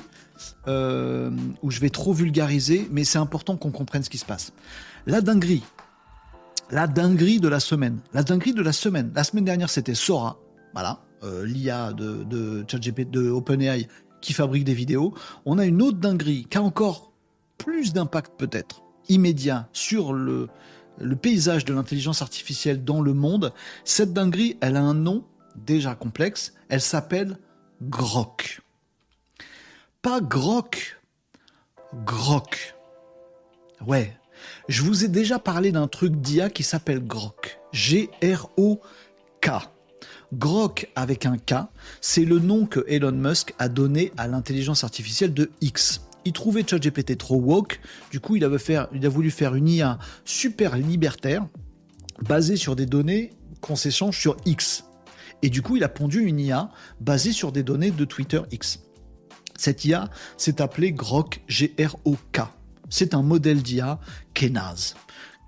euh, ou je vais trop vulgariser, mais c'est important qu'on comprenne ce qui se passe. La dinguerie, la dinguerie de la semaine, la dinguerie de la semaine. La semaine dernière c'était Sora, voilà, euh, l'IA de, OpenAI qui fabrique des vidéos. On a une autre dinguerie qui a encore plus d'impact peut-être immédiat sur le, le paysage de l'intelligence artificielle dans le monde, cette dinguerie, elle a un nom déjà complexe, elle s'appelle Grok. Pas Grok, Grok. Ouais, je vous ai déjà parlé d'un truc d'IA qui s'appelle Grok. G-R-O-K. Grok avec un K, c'est le nom que Elon Musk a donné à l'intelligence artificielle de X il trouvait ChatGPT trop woke, du coup il a, il a voulu faire une IA super libertaire, basée sur des données qu'on s'échange sur X. Et du coup il a pondu une IA basée sur des données de Twitter X. Cette IA s'est appelée Grok, G-R-O-K. C'est un modèle d'IA qui est naze,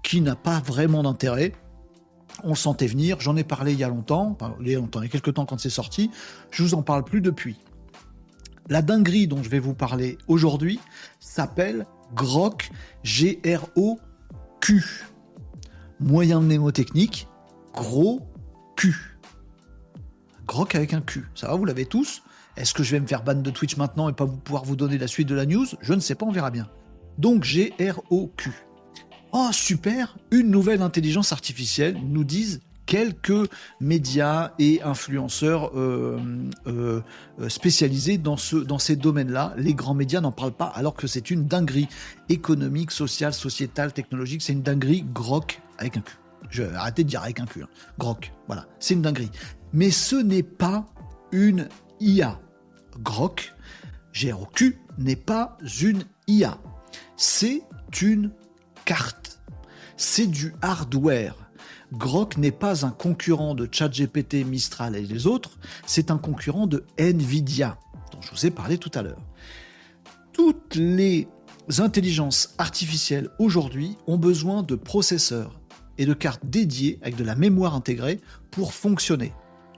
qui n'a pas vraiment d'intérêt, on le sentait venir, j'en ai parlé il y a longtemps, il y a longtemps, il quelques temps quand c'est sorti, je vous en parle plus depuis. La dinguerie dont je vais vous parler aujourd'hui s'appelle Grok, G-R-O-Q. Moyen mnémotechnique, gros Q. Grok avec un Q. Ça va, vous l'avez tous? Est-ce que je vais me faire ban de Twitch maintenant et pas pouvoir vous donner la suite de la news? Je ne sais pas, on verra bien. Donc G-R-O-Q. Oh super, une nouvelle intelligence artificielle, nous disent quelques médias et influenceurs euh, euh, spécialisés dans, ce, dans ces domaines-là. Les grands médias n'en parlent pas alors que c'est une dinguerie économique, sociale, sociétale, technologique. C'est une dinguerie groc avec un cul. Je vais arrêter de dire avec un cul. Hein. Groc, voilà, c'est une dinguerie. Mais ce n'est pas une IA. Groc, G-R-O-Q, n'est pas une IA. C'est une carte. C'est du hardware Grok n'est pas un concurrent de ChatGPT, Mistral et les autres, c'est un concurrent de Nvidia, dont je vous ai parlé tout à l'heure. Toutes les intelligences artificielles aujourd'hui ont besoin de processeurs et de cartes dédiées avec de la mémoire intégrée pour fonctionner.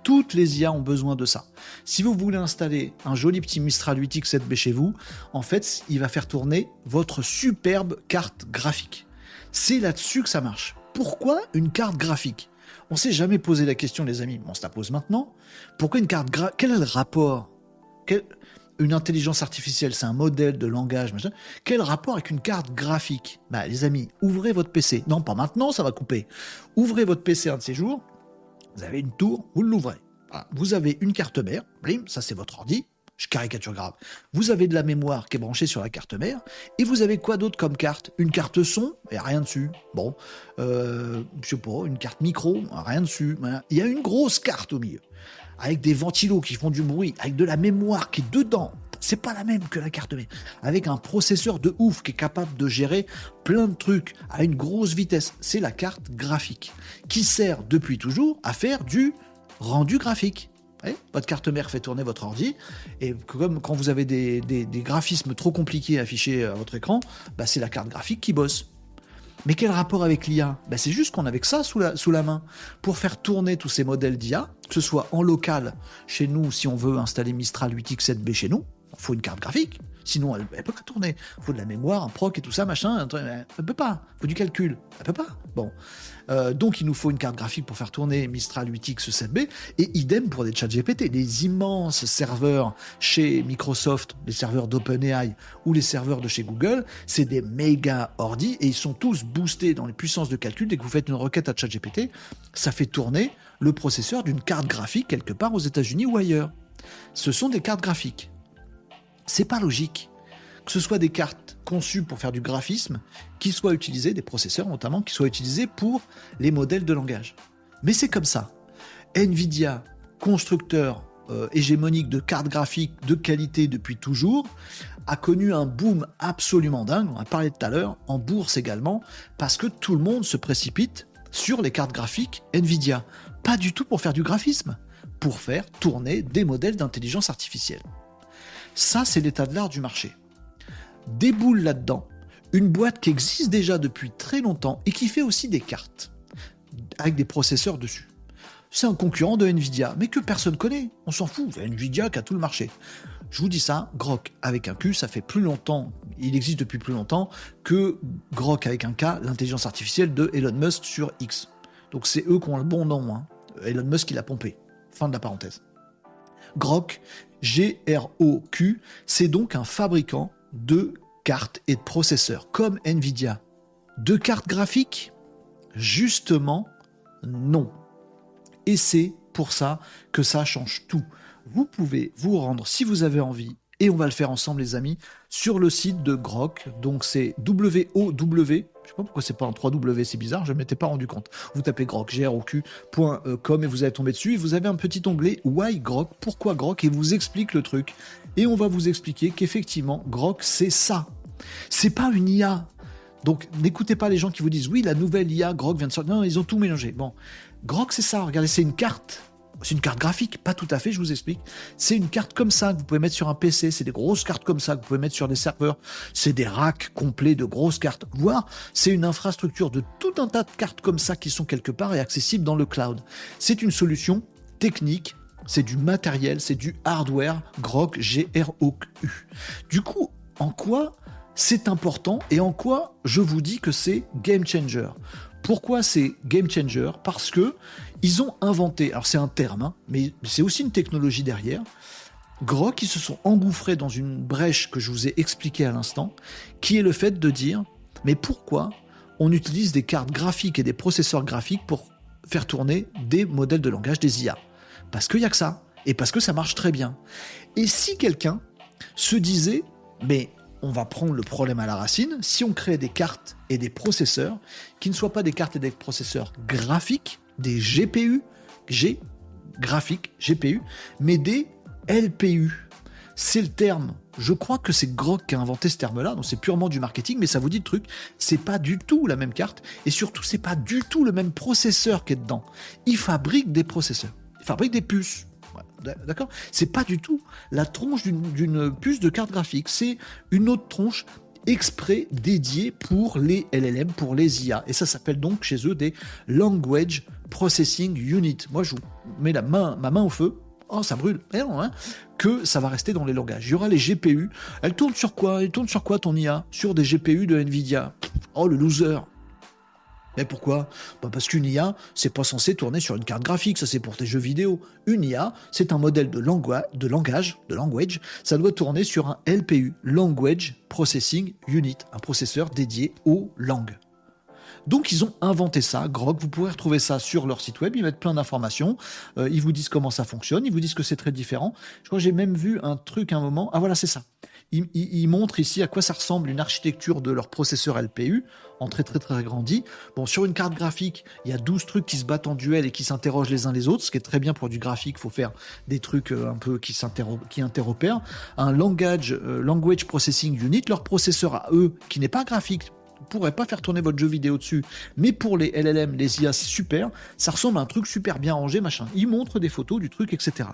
Toutes les IA ont besoin de ça. Si vous voulez installer un joli petit Mistral 8X7B chez vous, en fait, il va faire tourner votre superbe carte graphique. C'est là-dessus que ça marche. Pourquoi une carte graphique? On s'est jamais posé la question, les amis. On se la pose maintenant. Pourquoi une carte gra... Quel est le rapport? Une intelligence artificielle, c'est un modèle de langage. Quel rapport avec une carte graphique? Bah, les amis, ouvrez votre PC. Non, pas maintenant, ça va couper. Ouvrez votre PC un de ces jours. Vous avez une tour, vous l'ouvrez. Vous avez une carte mère, blim, ça c'est votre ordi je caricature grave. Vous avez de la mémoire qui est branchée sur la carte mère, et vous avez quoi d'autre comme carte? Une carte son, et rien dessus. Bon, euh, je sais pas, une carte micro, rien dessus. Il y a une grosse carte au milieu, avec des ventilos qui font du bruit, avec de la mémoire qui est dedans. C'est pas la même que la carte mère. Avec un processeur de ouf qui est capable de gérer plein de trucs à une grosse vitesse. C'est la carte graphique, qui sert depuis toujours à faire du rendu graphique votre carte mère fait tourner votre ordi, et comme quand vous avez des, graphismes trop compliqués affichés à votre écran, bah, c'est la carte graphique qui bosse. Mais quel rapport avec l'IA bah, C'est juste qu'on avait que ça sous la, sous la main. Pour faire tourner tous ces modèles d'IA, que ce soit en local, chez nous, si on veut installer Mistral 8X7B chez nous, faut une carte graphique. Sinon, elle, ne peut pas tourner. Faut de la mémoire, un proc et tout ça, machin. Elle ne peut pas. Faut du calcul. Elle peut pas. Bon. Euh, donc, il nous faut une carte graphique pour faire tourner Mistral 8X 7B. Et idem pour des chats GPT. Les immenses serveurs chez Microsoft, les serveurs d'OpenAI ou les serveurs de chez Google, c'est des méga ordi et ils sont tous boostés dans les puissances de calcul. Dès que vous faites une requête à ChatGPT, ça fait tourner le processeur d'une carte graphique quelque part aux États-Unis ou ailleurs. Ce sont des cartes graphiques. C'est pas logique que ce soit des cartes conçues pour faire du graphisme, qui soient utilisées, des processeurs notamment, qui soient utilisés pour les modèles de langage. Mais c'est comme ça. Nvidia, constructeur euh, hégémonique de cartes graphiques de qualité depuis toujours, a connu un boom absolument dingue, on a parlé tout à l'heure, en bourse également, parce que tout le monde se précipite sur les cartes graphiques Nvidia. Pas du tout pour faire du graphisme, pour faire tourner des modèles d'intelligence artificielle. Ça, c'est l'état de l'art du marché. Déboule là-dedans une boîte qui existe déjà depuis très longtemps et qui fait aussi des cartes avec des processeurs dessus. C'est un concurrent de Nvidia, mais que personne connaît. On s'en fout. C'est Nvidia qui a tout le marché. Je vous dis ça, Grok avec un Q, ça fait plus longtemps, il existe depuis plus longtemps que Grok avec un K, l'intelligence artificielle de Elon Musk sur X. Donc c'est eux qui ont le bon nom. Hein. Elon Musk, il a pompé. Fin de la parenthèse. Grok, G-R-O-Q, c'est donc un fabricant de cartes et de processeurs, comme Nvidia. De cartes graphiques? Justement, non. Et c'est pour ça que ça change tout. Vous pouvez vous rendre, si vous avez envie, et on va le faire ensemble les amis, sur le site de Grok, donc c'est W-O-W, je sais pas pourquoi c'est pas en 3W, c'est bizarre, je m'étais pas rendu compte. Vous tapez grok, grok.com et vous allez tomber dessus. Et vous avez un petit onglet Why Grok, pourquoi Grok, et vous explique le truc. Et on va vous expliquer qu'effectivement, Grok, c'est ça. C'est pas une IA. Donc n'écoutez pas les gens qui vous disent oui, la nouvelle IA, Grok vient de sortir. Non, ils ont tout mélangé. Bon, Grok, c'est ça. Regardez, c'est une carte c'est une carte graphique, pas tout à fait, je vous explique. C'est une carte comme ça que vous pouvez mettre sur un PC, c'est des grosses cartes comme ça que vous pouvez mettre sur des serveurs, c'est des racks complets de grosses cartes, voire c'est une infrastructure de tout un tas de cartes comme ça qui sont quelque part et accessibles dans le cloud. C'est une solution technique, c'est du matériel, c'est du hardware, GROK, G-R-O-U. Du coup, en quoi c'est important et en quoi je vous dis que c'est game changer? Pourquoi c'est game changer? Parce que ils ont inventé, alors c'est un terme, hein, mais c'est aussi une technologie derrière. Grok, ils se sont engouffrés dans une brèche que je vous ai expliquée à l'instant, qui est le fait de dire, mais pourquoi on utilise des cartes graphiques et des processeurs graphiques pour faire tourner des modèles de langage des IA Parce qu'il n'y a que ça, et parce que ça marche très bien. Et si quelqu'un se disait, mais on va prendre le problème à la racine. Si on crée des cartes et des processeurs qui ne soient pas des cartes et des processeurs graphiques, des GPU, G, graphiques, GPU, mais des LPU. C'est le terme. Je crois que c'est Grok qui a inventé ce terme-là, donc c'est purement du marketing, mais ça vous dit le truc. C'est pas du tout la même carte, et surtout, c'est pas du tout le même processeur qui est dedans. Il fabrique des processeurs. Il fabrique des puces. D'accord? C'est pas du tout la tronche d'une puce de carte graphique. C'est une autre tronche exprès dédiée pour les LLM, pour les IA. Et ça s'appelle donc chez eux des Language Processing Unit. Moi, je mets la main, ma main au feu. Oh, ça brûle. Eh non, hein que ça va rester dans les langages. Il y aura les GPU. Elle tourne sur quoi? Elle tourne sur quoi ton IA Sur des GPU de Nvidia. Oh, le loser. Mais pourquoi? Bah Parce qu'une IA, c'est pas censé tourner sur une carte graphique, ça c'est pour tes jeux vidéo. Une IA, c'est un modèle de, de langage, de language, ça doit tourner sur un LPU, Language Processing Unit, un processeur dédié aux langues. Donc ils ont inventé ça, Grok, vous pourrez retrouver ça sur leur site web, ils mettent plein d'informations, euh, ils vous disent comment ça fonctionne, ils vous disent que c'est très différent. Je crois que j'ai même vu un truc un moment, ah voilà c'est ça. Ils, montrent ici à quoi ça ressemble une architecture de leur processeur LPU en très très très agrandi. Bon, sur une carte graphique, il y a 12 trucs qui se battent en duel et qui s'interrogent les uns les autres, ce qui est très bien pour du graphique, il faut faire des trucs euh, un peu qui, qui interopèrent. Un langage, euh, language processing unit, leur processeur à eux, qui n'est pas graphique, pourrait pas faire tourner votre jeu vidéo dessus. Mais pour les LLM, les IA, c'est super. Ça ressemble à un truc super bien rangé, machin. Ils montrent des photos du truc, etc.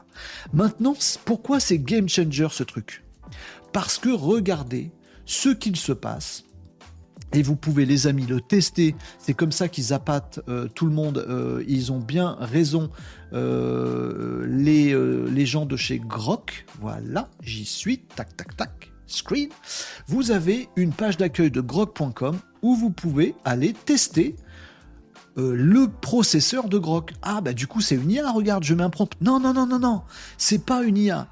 Maintenant, pourquoi c'est game changer ce truc? Parce que regardez ce qu'il se passe. Et vous pouvez, les amis, le tester. C'est comme ça qu'ils appâtent euh, tout le monde. Euh, ils ont bien raison, euh, les, les gens de chez Grok. Voilà, j'y suis. Tac, tac, tac screen, vous avez une page d'accueil de grok.com où vous pouvez aller tester euh, le processeur de Grok. Ah bah du coup c'est une IA, regarde, je mets prompt. Non, non, non, non, non, c'est pas une IA.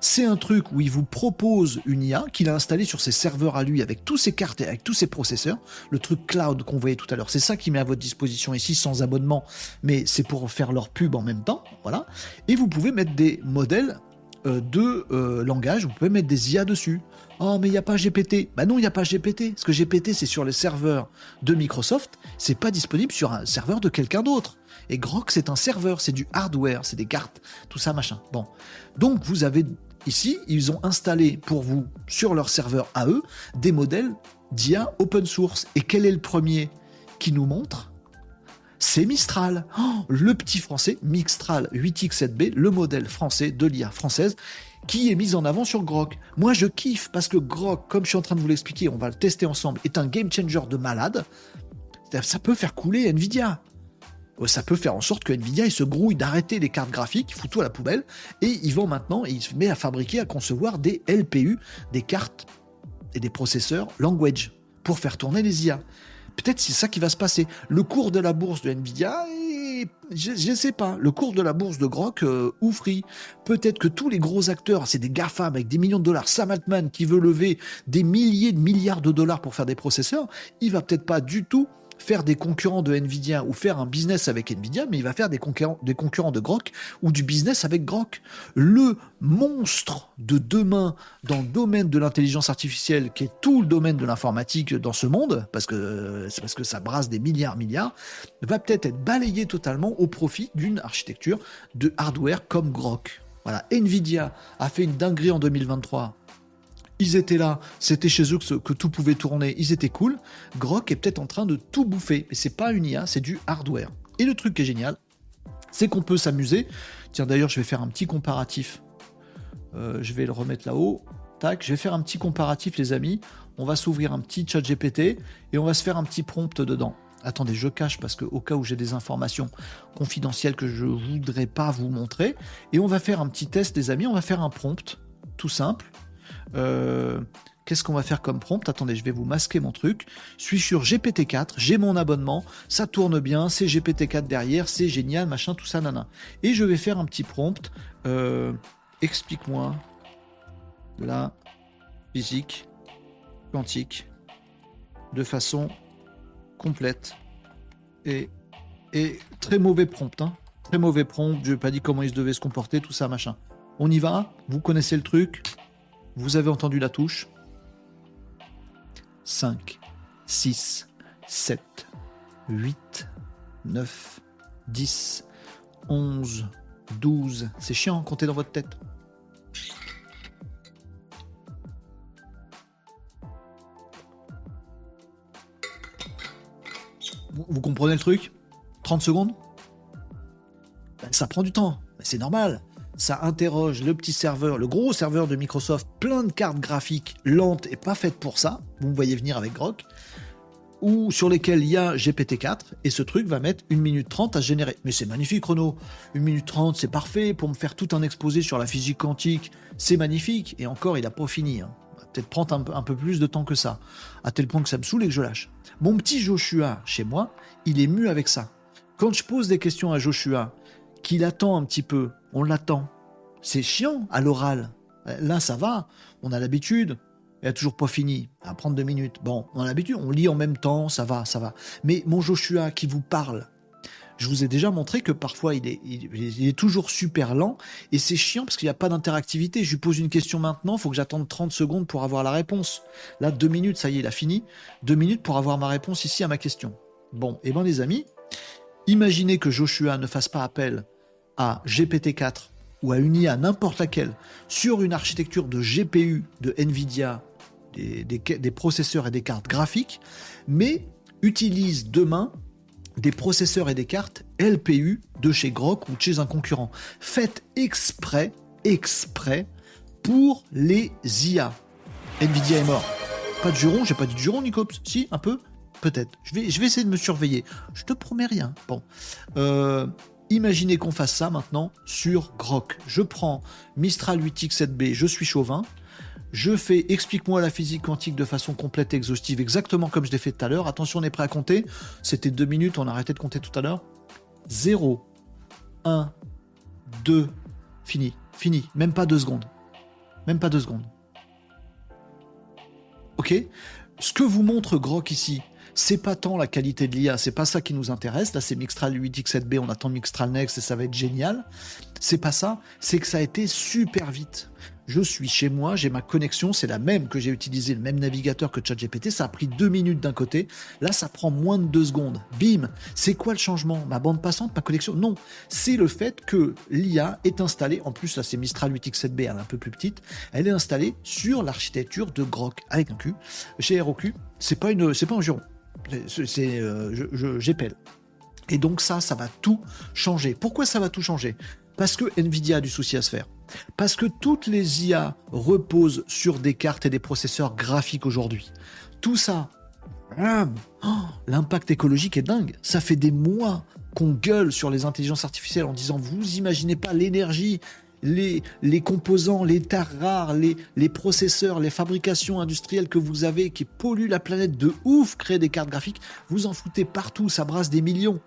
C'est un truc où il vous propose une IA qu'il a installée sur ses serveurs à lui avec tous ses cartes et avec tous ses processeurs, le truc cloud qu'on voyait tout à l'heure. C'est ça qui met à votre disposition ici sans abonnement, mais c'est pour faire leur pub en même temps, voilà. Et vous pouvez mettre des modèles euh, de euh, langage, vous pouvez mettre des IA dessus. Oh, mais il n'y a pas GPT. Bah non, il n'y a pas GPT. Parce que GPT, c'est sur les serveurs de Microsoft. C'est pas disponible sur un serveur de quelqu'un d'autre. Et Grok, c'est un serveur, c'est du hardware, c'est des cartes, tout ça, machin. Bon. Donc, vous avez ici, ils ont installé pour vous, sur leur serveur à eux, des modèles d'IA open source. Et quel est le premier qui nous montre? C'est Mistral. Oh, le petit français, Mistral 8X7B, le modèle français de l'IA française qui est mis en avant sur Grok. Moi, je kiffe parce que Grok, comme je suis en train de vous l'expliquer, on va le tester ensemble, est un game changer de malade. Ça peut faire couler Nvidia. Ça peut faire en sorte que Nvidia il se grouille d'arrêter les cartes graphiques, il fout tout à la poubelle, et ils vont maintenant, il se met à fabriquer, à concevoir des LPU, des cartes et des processeurs language pour faire tourner les IA. Peut-être c'est ça qui va se passer. Le cours de la bourse de Nvidia, je ne sais pas. Le cours de la bourse de Grok euh, ou Free. Peut-être que tous les gros acteurs, c'est des GAFAM avec des millions de dollars. Sam Altman qui veut lever des milliers de milliards de dollars pour faire des processeurs, il va peut-être pas du tout faire des concurrents de Nvidia ou faire un business avec Nvidia, mais il va faire des concurrents, des concurrents de Grok ou du business avec Grok. Le monstre de demain dans le domaine de l'intelligence artificielle, qui est tout le domaine de l'informatique dans ce monde, parce que c'est parce que ça brasse des milliards, milliards, va peut-être être balayé totalement au profit d'une architecture de hardware comme Grok. Voilà, Nvidia a fait une dinguerie en 2023 ils étaient là, c'était chez eux que, tout pouvait tourner, ils étaient cool. Grok est peut-être en train de tout bouffer, mais c'est pas une IA, c'est du hardware. Et le truc qui est génial, c'est qu'on peut s'amuser. Tiens, d'ailleurs, je vais faire un petit comparatif. Euh, je vais le remettre là-haut. Tac, je vais faire un petit comparatif, les amis. On va s'ouvrir un petit chat GPT et on va se faire un petit prompt dedans. Attendez, je cache parce que au cas où j'ai des informations confidentielles que je voudrais pas vous montrer, et on va faire un petit test, les amis. On va faire un prompt, tout simple. Euh, qu'est-ce qu'on va faire comme prompt? Attendez, je vais vous masquer mon truc. Je suis sur GPT-4, j'ai mon abonnement, ça tourne bien, c'est GPT-4 derrière, c'est génial, machin, tout ça, nana. Et je vais faire un petit prompt. Euh, explique-moi la physique quantique de façon complète et, et très mauvais prompt. Hein. Très mauvais prompt, je n'ai pas dit comment il se devait se comporter, tout ça, machin. On y va? Vous connaissez le truc? Vous avez entendu la touche? 5, 6, 7, 8, 9, 10, 11, 12. C'est chiant, comptez dans votre tête. Vous, comprenez le truc? 30 secondes? Ben, Ça prend du temps, c'est normal ça interroge le petit serveur, le gros serveur de Microsoft, plein de cartes graphiques lentes et pas faites pour ça, vous me voyez venir avec Grok, ou sur lesquelles il y a GPT-4, et ce truc va mettre 1 minute 30 à générer. Mais c'est magnifique, Renaud. 1 minute 30, c'est parfait pour me faire tout un exposé sur la physique quantique. C'est magnifique. Et encore, il n'a pas fini. Hein. peut-être prendre un, un, peu plus de temps que ça, à tel point que ça me saoule et que je lâche. Mon petit Joshua, chez moi, il est mu avec ça. Quand je pose des questions à Joshua, qu'il attend un petit peu, on l'attend. C'est chiant à l'oral. Là, ça va, on a l'habitude. Il a toujours pas fini, à prendre deux minutes. Bon, on a l'habitude, on lit en même temps, ça va, ça va. Mais mon Joshua qui vous parle, je vous ai déjà montré que parfois il est, toujours super lent et c'est chiant parce qu'il n'y a pas d'interactivité. Je lui pose une question maintenant, il faut que j'attende 30 secondes pour avoir la réponse. Là, deux minutes, ça y est, il a fini. Deux minutes pour avoir ma réponse ici à ma question. Bon, et eh bien les amis, imaginez que Joshua ne fasse pas appel à GPT-4 ou à une IA n'importe laquelle sur une architecture de GPU de Nvidia, des, des processeurs et des cartes graphiques, mais utilise demain des processeurs et des cartes LPU de chez Grok ou de chez un concurrent. Faites exprès, exprès pour les IA. Nvidia est mort. Pas de juron, j'ai pas dit de juron, Nicops. Si, un peu Peut-être. Je vais, je vais essayer de me surveiller. Je te promets rien. Bon. Euh, imaginez qu'on fasse ça maintenant sur Grok. Je prends Mistral 8X7B, je suis chauvin. Je fais explique-moi la physique quantique de façon complète et exhaustive, exactement comme je l'ai fait tout à l'heure. Attention, on est prêt à compter. C'était deux minutes, on a arrêté de compter tout à l'heure. 0, 1, 2, fini, fini. Même pas deux secondes. Même pas deux secondes. Ok? Ce que vous montre Grok ici, c'est pas tant la qualité de l'IA, c'est pas ça qui nous intéresse. Là, c'est Mixtral 8X7B, on attend Mixtral Next et ça va être génial. C'est pas ça, c'est que ça a été super vite. Je suis chez moi, j'ai ma connexion, c'est la même que j'ai utilisé, le même navigateur que ChatGPT, ça a pris deux minutes d'un côté, là ça prend moins de deux secondes. Bim. C'est quoi le changement? Ma bande passante, ma connexion? Non, c'est le fait que l'IA est installée, en plus là c'est Mistral 8X7B, elle est un peu plus petite, elle est installée sur l'architecture de Grok, avec un Q, chez ROQ, c'est pas, une, c'est pas un juron, c'est, euh, j'épelle. Et donc ça, ça va tout changer. Pourquoi ça va tout changer? Parce que Nvidia a du souci à se faire. Parce que toutes les IA reposent sur des cartes et des processeurs graphiques aujourd'hui. Tout ça, oh, l'impact écologique est dingue. Ça fait des mois qu'on gueule sur les intelligences artificielles en disant vous imaginez pas l'énergie, les, composants, les terres rares, les, processeurs, les fabrications industrielles que vous avez qui polluent la planète de ouf, créer des cartes graphiques, vous en foutez partout, ça brasse des millions.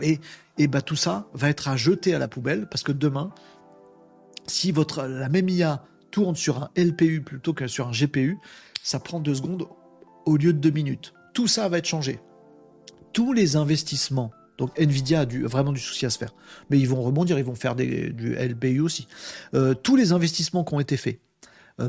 Et, et bah tout ça va être à jeter à la poubelle parce que demain, si votre, la même IA tourne sur un LPU plutôt que sur un GPU, ça prend deux secondes au lieu de deux minutes. Tout ça va être changé. Tous les investissements, donc Nvidia a vraiment du souci à se faire, mais ils vont rebondir, ils vont faire du LPU aussi. Euh, tous les investissements qui ont été faits,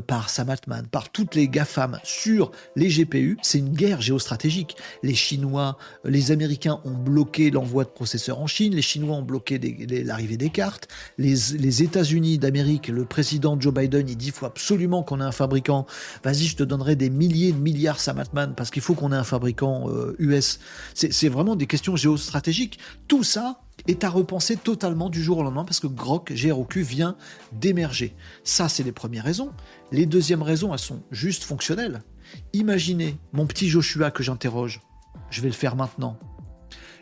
par Sam Altman, par toutes les GAFAM sur les GPU, c'est une guerre géostratégique. Les Chinois, euh, les Américains ont bloqué l'envoi de processeurs en Chine, les Chinois ont bloqué l'arrivée des cartes, les, États-Unis d'Amérique, le président Joe Biden, il dit faut absolument qu'on ait un fabricant. Vas-y, je te donnerai des milliers de milliards Sam Altman parce qu'il faut qu'on ait un fabricant US. Euh, c'est vraiment des questions géostratégiques. Tout ça, est à repenser totalement du jour au lendemain parce que Grok, GROQ, vient d'émerger. Ça, c'est les premières raisons. Les deuxièmes raisons, elles sont juste fonctionnelles. Imaginez mon petit Joshua que j'interroge. Je vais le faire maintenant.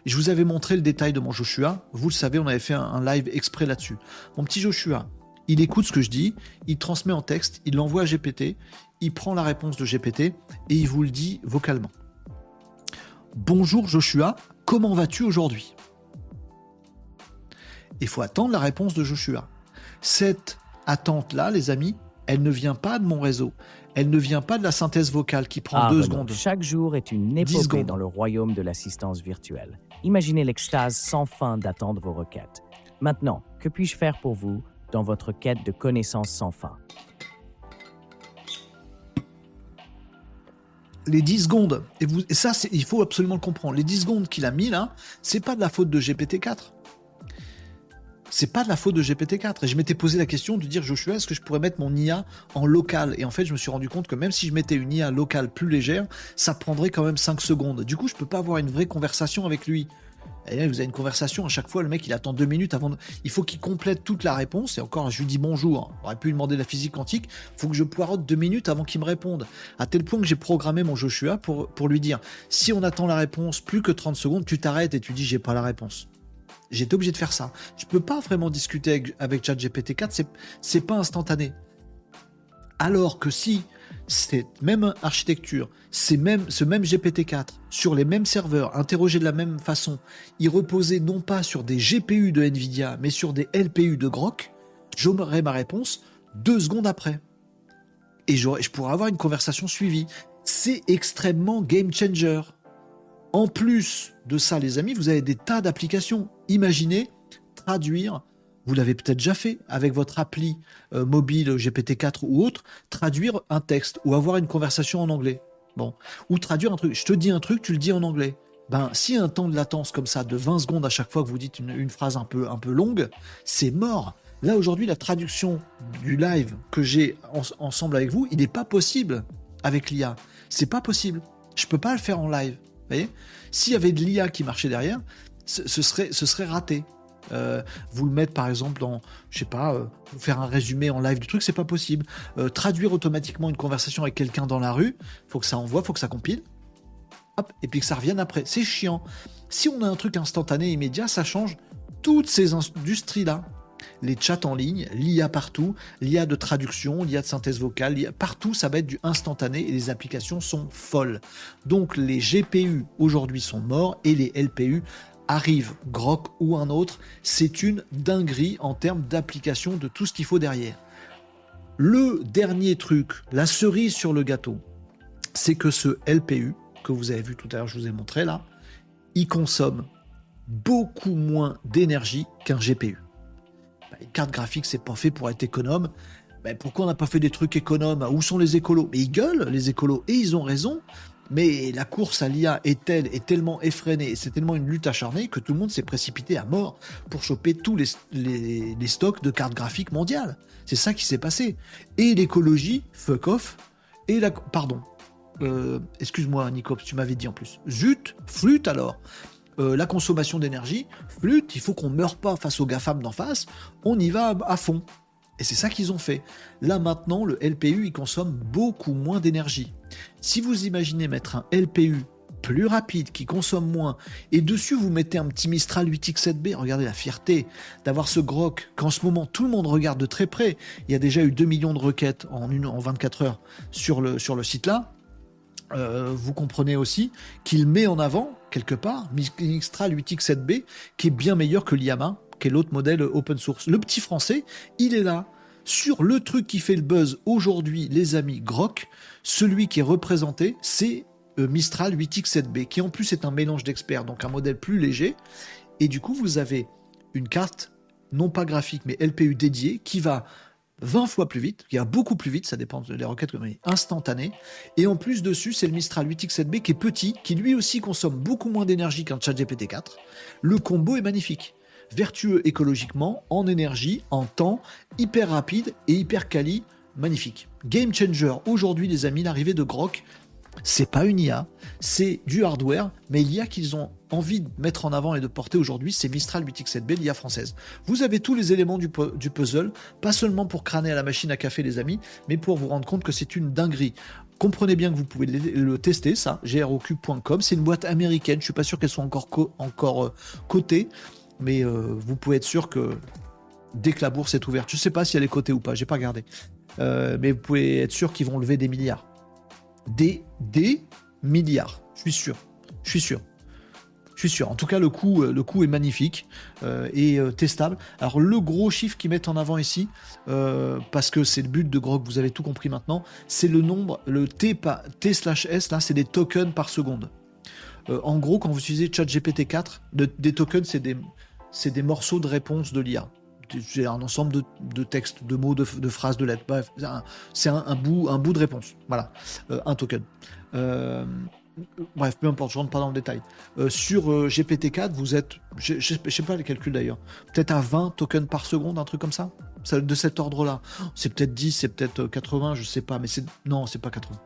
Je vous avais montré le détail de mon Joshua. Vous le savez, on avait fait un live exprès là-dessus. Mon petit Joshua, il écoute ce que je dis, il transmet en texte, il l'envoie à GPT, il prend la réponse de GPT et il vous le dit vocalement. Bonjour Joshua, comment vas-tu aujourd'hui? Il faut attendre la réponse de Joshua. Cette attente-là, les amis, elle ne vient pas de mon réseau. Elle ne vient pas de la synthèse vocale qui prend ah, deux secondes.
Chaque jour est une épopée dans le royaume de l'assistance virtuelle. Imaginez l'extase sans fin d'attendre vos requêtes. Maintenant, que puis-je faire pour vous dans votre quête de connaissances sans fin?
Les 10 secondes, et, vous, et ça, il faut absolument le comprendre, les 10 secondes qu'il a mis là, c'est pas de la faute de GPT-4 c'est pas de la faute de GPT-4. Et je m'étais posé la question de dire, Joshua, est-ce que je pourrais mettre mon IA en local? Et en fait, je me suis rendu compte que même si je mettais une IA locale plus légère, ça prendrait quand même 5 secondes. Du coup, je peux pas avoir une vraie conversation avec lui. Et là, vous avez une conversation, à chaque fois, le mec, il attend deux minutes avant de... Il faut qu'il complète toute la réponse. Et encore, je lui dis bonjour. On aurait pu lui demander la physique quantique. Faut que je poirote deux minutes avant qu'il me réponde. À tel point que j'ai programmé mon Joshua pour, pour lui dire, si on attend la réponse plus que 30 secondes, tu t'arrêtes et tu dis, j'ai pas la réponse. J'étais obligé de faire ça. Je peux pas vraiment discuter avec, ChatGPT 4, c'est, c'est pas instantané. Alors que si cette même architecture, ces ce même GPT-4, sur les mêmes serveurs, interrogé de la même façon, il reposait non pas sur des GPU de Nvidia, mais sur des LPU de Grok, j'aurai ma réponse deux secondes après. Et je pourrais avoir une conversation suivie. C'est extrêmement game changer. En plus de ça, les amis, vous avez des tas d'applications. Imaginez traduire vous l'avez peut-être déjà fait avec votre appli euh, mobile GPT-4 ou autre, traduire un texte ou avoir une conversation en anglais. Bon, ou traduire un truc. Je te dis un truc, tu le dis en anglais. Ben, si un temps de latence comme ça de 20 secondes à chaque fois que vous dites une, phrase un peu, un peu longue, c'est mort. Là aujourd'hui, la traduction du live que j'ai ensemble avec vous, il n'est pas possible avec l'IA. C'est pas possible. Je peux pas le faire en live. Vous voyez? S'il y avait de l'IA qui marchait derrière, ce serait, ce serait raté. Euh, vous le mettre par exemple dans, je sais pas, euh, faire un résumé en live du truc, c'est pas possible. Euh, traduire automatiquement une conversation avec quelqu'un dans la rue, faut que ça envoie, faut que ça compile, hop, et puis que ça revienne après. C'est chiant. Si on a un truc instantané, immédiat, ça change toutes ces industries-là. Les chats en ligne, l'IA partout, l'IA de traduction, l'IA de synthèse vocale, partout ça va être du instantané et les applications sont folles. Donc les GPU aujourd'hui sont morts et les LPU arrive, Grok ou un autre, c'est une dinguerie en termes d'application de tout ce qu'il faut derrière. Le dernier truc, la cerise sur le gâteau, c'est que ce LPU, que vous avez vu tout à l'heure, je vous ai montré là, il consomme beaucoup moins d'énergie qu'un GPU. Bah, une carte graphique, c'est pas fait pour être économe. Bah, pourquoi on n'a pas fait des trucs économes? Où sont les écolos? Mais ils gueulent, les écolos, et ils ont raison. Mais la course à l'IA est telle, est tellement effrénée, c'est tellement une lutte acharnée que tout le monde s'est précipité à mort pour choper tous les, stocks de cartes graphiques mondiales. C'est ça qui s'est passé. Et l'écologie, fuck off, et la... Pardon. Euh, excuse-moi, Nicops, tu m'avais dit en plus. Zut, flûte alors. Euh, la consommation d'énergie, flûte, il faut qu'on meure pas face aux GAFAM d'en face, on y va à fond. Et c'est ça qu'ils ont fait. Là maintenant, le LPU, il consomme beaucoup moins d'énergie. Si vous imaginez mettre un LPU plus rapide, qui consomme moins, et dessus vous mettez un petit Mistral 8X7B, regardez la fierté d'avoir ce grok qu'en ce moment tout le monde regarde de très près. Il y a déjà eu 2 millions de requêtes en, une, en 24 heures sur le, sur le site là. Euh, vous comprenez aussi qu'il met en avant, quelque part, Mistral 8X7B, qui est bien meilleur que l'IAMA, l'autre modèle open source. Le petit français, il est là. Sur le truc qui fait le buzz aujourd'hui, les amis Grok, celui qui est représenté, c'est euh, Mistral 8X7B, qui en plus est un mélange d'experts, donc un modèle plus léger. Et du coup, vous avez une carte, non pas graphique, mais LPU dédiée, qui va 20 fois plus vite, qui va beaucoup plus vite, ça dépend des requêtes comme instantanées. Et en plus dessus, c'est le Mistral 8X7B qui est petit, qui lui aussi consomme beaucoup moins d'énergie qu'un ChatGPT 4. Le combo est magnifique vertueux écologiquement, en énergie, en temps, hyper rapide et hyper quali, magnifique. Game changer, aujourd'hui les amis, l'arrivée de Grok, c'est pas une IA, c'est du hardware, mais l'IA qu'ils ont envie de mettre en avant et de porter aujourd'hui, c'est Mistral 8X7B, l'IA française. Vous avez tous les éléments du, puzzle, pas seulement pour crâner à la machine à café les amis, mais pour vous rendre compte que c'est une dinguerie. Comprenez bien que vous pouvez le, tester, ça, groq.com, c'est une boîte américaine, je suis pas sûr qu'elle soit encore, encore euh, cotée, mais euh, vous pouvez être sûr que dès que la bourse est ouverte, je ne sais pas si elle est cotée ou pas, j'ai pas regardé, euh, mais vous pouvez être sûr qu'ils vont lever des milliards. Des, des milliards, je suis sûr. Je suis sûr. Je suis sûr. En tout cas, le coût, euh, le est magnifique et testable. Alors, le gros chiffre qu'ils mettent en avant ici, parce que c'est le but de Grok, vous avez tout compris maintenant, c'est le nombre, le T, T slash S, là, c'est des tokens par seconde. En gros, quand vous utilisez ChatGPT 4, des tokens, c'est des, des morceaux de réponse de l'IA. C'est un ensemble de, textes, de mots, de, phrases, de lettres. Bref, c'est un, bout, un bout de réponse. Voilà, euh, un token. Euh, bref, peu importe, je rentre pas dans le détail. Euh, sur GPT-4, vous êtes, je, ne sais pas les calculs d'ailleurs, peut-être à 20 tokens par seconde, un truc comme ça, de cet ordre-là. C'est peut-être 10, c'est peut-être 80, je sais pas, mais c'est non, c'est pas 80.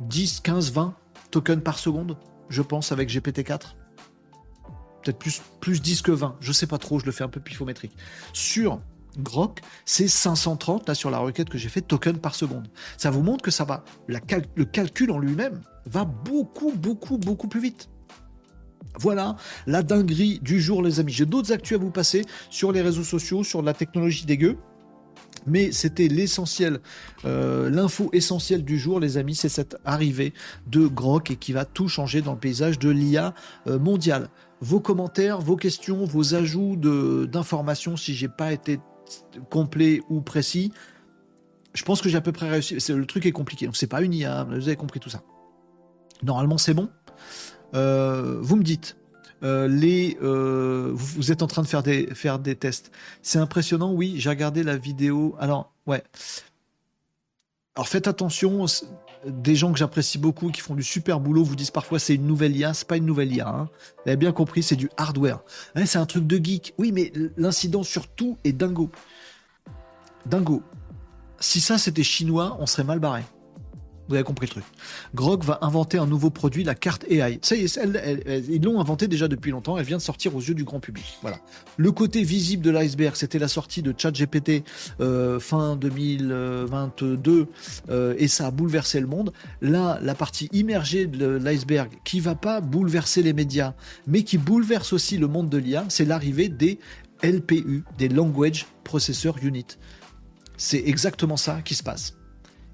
10, 15, 20 tokens par seconde, je pense, avec GPT-4 peut-être plus, plus 10 que 20, je sais pas trop, je le fais un peu pifométrique. Sur Grok, c'est 530 là sur la requête que j'ai fait token par seconde. Ça vous montre que ça va, le calcul en lui-même va beaucoup, beaucoup, beaucoup plus vite. Voilà la dinguerie du jour, les amis. J'ai d'autres actus à vous passer sur les réseaux sociaux, sur la technologie dégueu. Mais c'était l'essentiel, euh, l'info essentielle du jour, les amis, c'est cette arrivée de Grok et qui va tout changer dans le paysage de l'IA euh, mondiale. Vos commentaires, vos questions, vos ajouts d'informations, si j'ai pas été complet ou précis, je pense que j'ai à peu près réussi. Le truc est compliqué, donc c'est pas une IA, vous avez compris tout ça. Normalement, c'est bon. Euh, vous me dites, euh, euh, vous êtes en train de faire des, tests. C'est impressionnant, oui, j'ai regardé la vidéo. Alors, ouais. Alors faites attention, des gens que j'apprécie beaucoup, qui font du super boulot, vous disent parfois c'est une nouvelle IA, c'est pas une nouvelle IA. Hein. Vous avez bien compris, c'est du hardware. c'est un truc de geek. Oui, mais l'incident surtout est dingo. Dingo. Si ça c'était chinois, on serait mal barré. Vous avez compris le truc. Grok va inventer un nouveau produit, la carte AI. Ils l'ont inventé déjà depuis longtemps. Elle vient de sortir aux yeux du grand public. Voilà. Le côté visible de l'iceberg, c'était la sortie de ChatGPT euh, fin 2022 euh, et ça a bouleversé le monde. Là, la partie immergée de l'iceberg qui va pas bouleverser les médias, mais qui bouleverse aussi le monde de l'IA, c'est l'arrivée des LPU, des Language Processor Unit. C'est exactement ça qui se passe.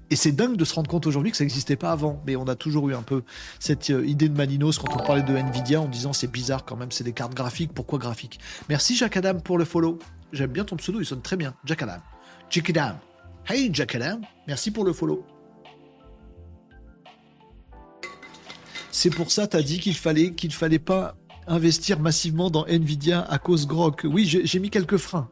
Et c'est dingue de se rendre compte aujourd'hui que ça n'existait pas avant. Mais on a toujours eu un peu cette euh, idée de Maninos quand on parlait de Nvidia en disant c'est bizarre quand même, c'est des cartes graphiques, pourquoi graphiques? Merci Jack Adam pour le follow. J'aime bien ton pseudo, il sonne très bien. Jack Adam. Jack Adam. Hey Jack Adam, merci pour le follow. C'est pour ça, t'as dit qu'il fallait qu'il fallait pas investir massivement dans Nvidia à cause Grok. Oui, j'ai mis quelques freins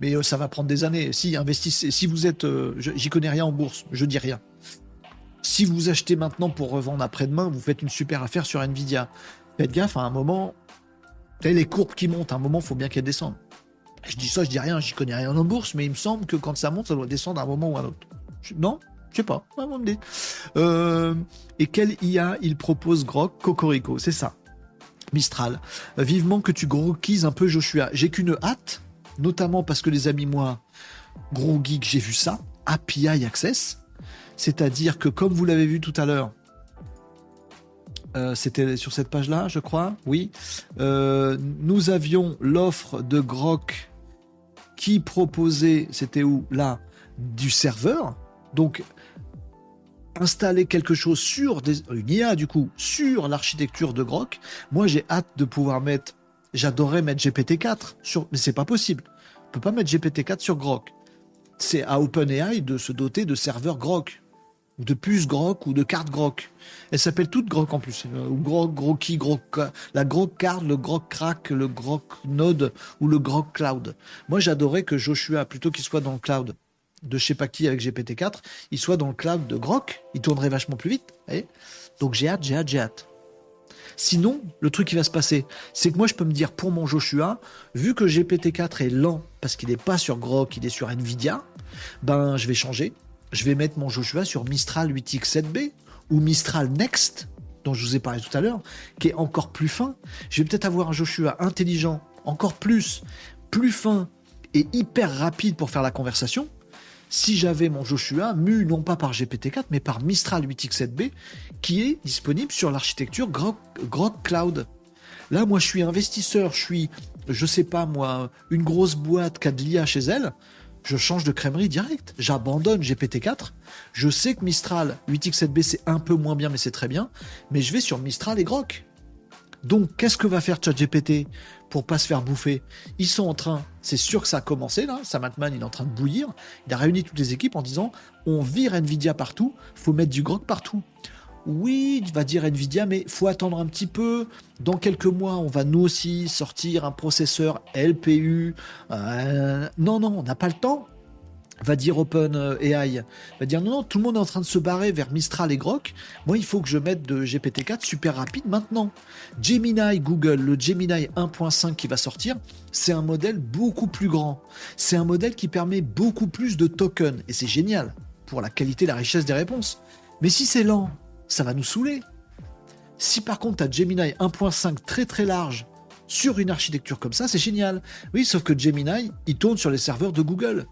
mais euh, ça va prendre des années. Si investissez, si vous êtes, euh, j'y connais rien en bourse, je dis rien. Si vous achetez maintenant pour revendre après-demain, vous faites une super affaire sur Nvidia. Faites gaffe, à un moment, les courbes qui montent, à un moment, faut bien qu'elles descendent. Je dis ça, je dis rien, j'y connais rien en bourse, mais il me semble que quand ça monte, ça doit descendre à un moment ou à un autre. non Je sais pas. Euh, et quel IA il propose Grok Cocorico, c'est ça. Mistral. vivement que tu groquises un peu Joshua. J'ai qu'une hâte, notamment parce que les amis, moi, gros geek, j'ai vu ça, API Access, c'est-à-dire que comme vous l'avez vu tout à l'heure, euh, c'était sur cette page-là, je crois, oui, euh, nous avions l'offre de Grok qui proposait, c'était où? Là, du serveur, donc installer quelque chose sur une IA du coup sur l'architecture de Grok. Moi, j'ai hâte de pouvoir mettre J'adorerais mettre GPT-4 sur, mais c'est pas possible. On peut pas mettre GPT-4 sur Grok. C'est à OpenAI de se doter de serveurs Grok, de puces Grok, ou de cartes Grok. Elles s'appellent toutes Grok en plus. Euh, ou Grok, Groki, Grok, la Grok Card, le Grok Crack, le Grok Node ou le Grok Cloud. Moi, j'adorais que Joshua, plutôt qu'il soit dans le cloud de je sais pas qui avec GPT-4, il soit dans le cloud de Grok. Il tournerait vachement plus vite. Donc j'ai hâte, j'ai hâte, j'ai hâte. Sinon, le truc qui va se passer, c'est que moi je peux me dire pour mon Joshua, vu que GPT-4 est lent parce qu'il n'est pas sur Grok, il est sur Nvidia, ben je vais changer. Je vais mettre mon Joshua sur Mistral 8X7B ou Mistral Next, dont je vous ai parlé tout à l'heure, qui est encore plus fin. Je vais peut-être avoir un Joshua intelligent, encore plus, plus fin et hyper rapide pour faire la conversation si j'avais mon Joshua mu non pas par GPT-4 mais par Mistral 8X7B qui est disponible sur l'architecture Grok, Cloud. Là, moi, je suis investisseur, je suis, je sais pas moi, une grosse boîte qui a de l'IA chez elle. Je change de crèmerie direct. J'abandonne GPT-4. Je sais que Mistral 8X7B c'est un peu moins bien, mais c'est très bien. Mais je vais sur Mistral et Grok. Donc, qu'est-ce que va faire ChatGPT? Pour pas se faire bouffer Ils sont en train, c'est sûr que ça a commencé là, Sam Altman il est en train de bouillir, il a réuni toutes les équipes en disant on vire Nvidia partout, faut mettre du grog partout. Oui, va dire Nvidia, mais faut attendre un petit peu. Dans quelques mois, on va nous aussi sortir un processeur LPU. Euh, non, non, on n'a pas le temps va dire OpenAI, va dire non, non, tout le monde est en train de se barrer vers Mistral et Grok. Moi, il faut que je mette de GPT-4 super rapide maintenant. Gemini Google, le Gemini 1.5 qui va sortir, c'est un modèle beaucoup plus grand. C'est un modèle qui permet beaucoup plus de tokens et c'est génial pour la qualité et la richesse des réponses. Mais si c'est lent, ça va nous saouler. Si par contre tu as Gemini 1.5 très très large sur une architecture comme ça, c'est génial. Oui, sauf que Gemini, il tourne sur les serveurs de Google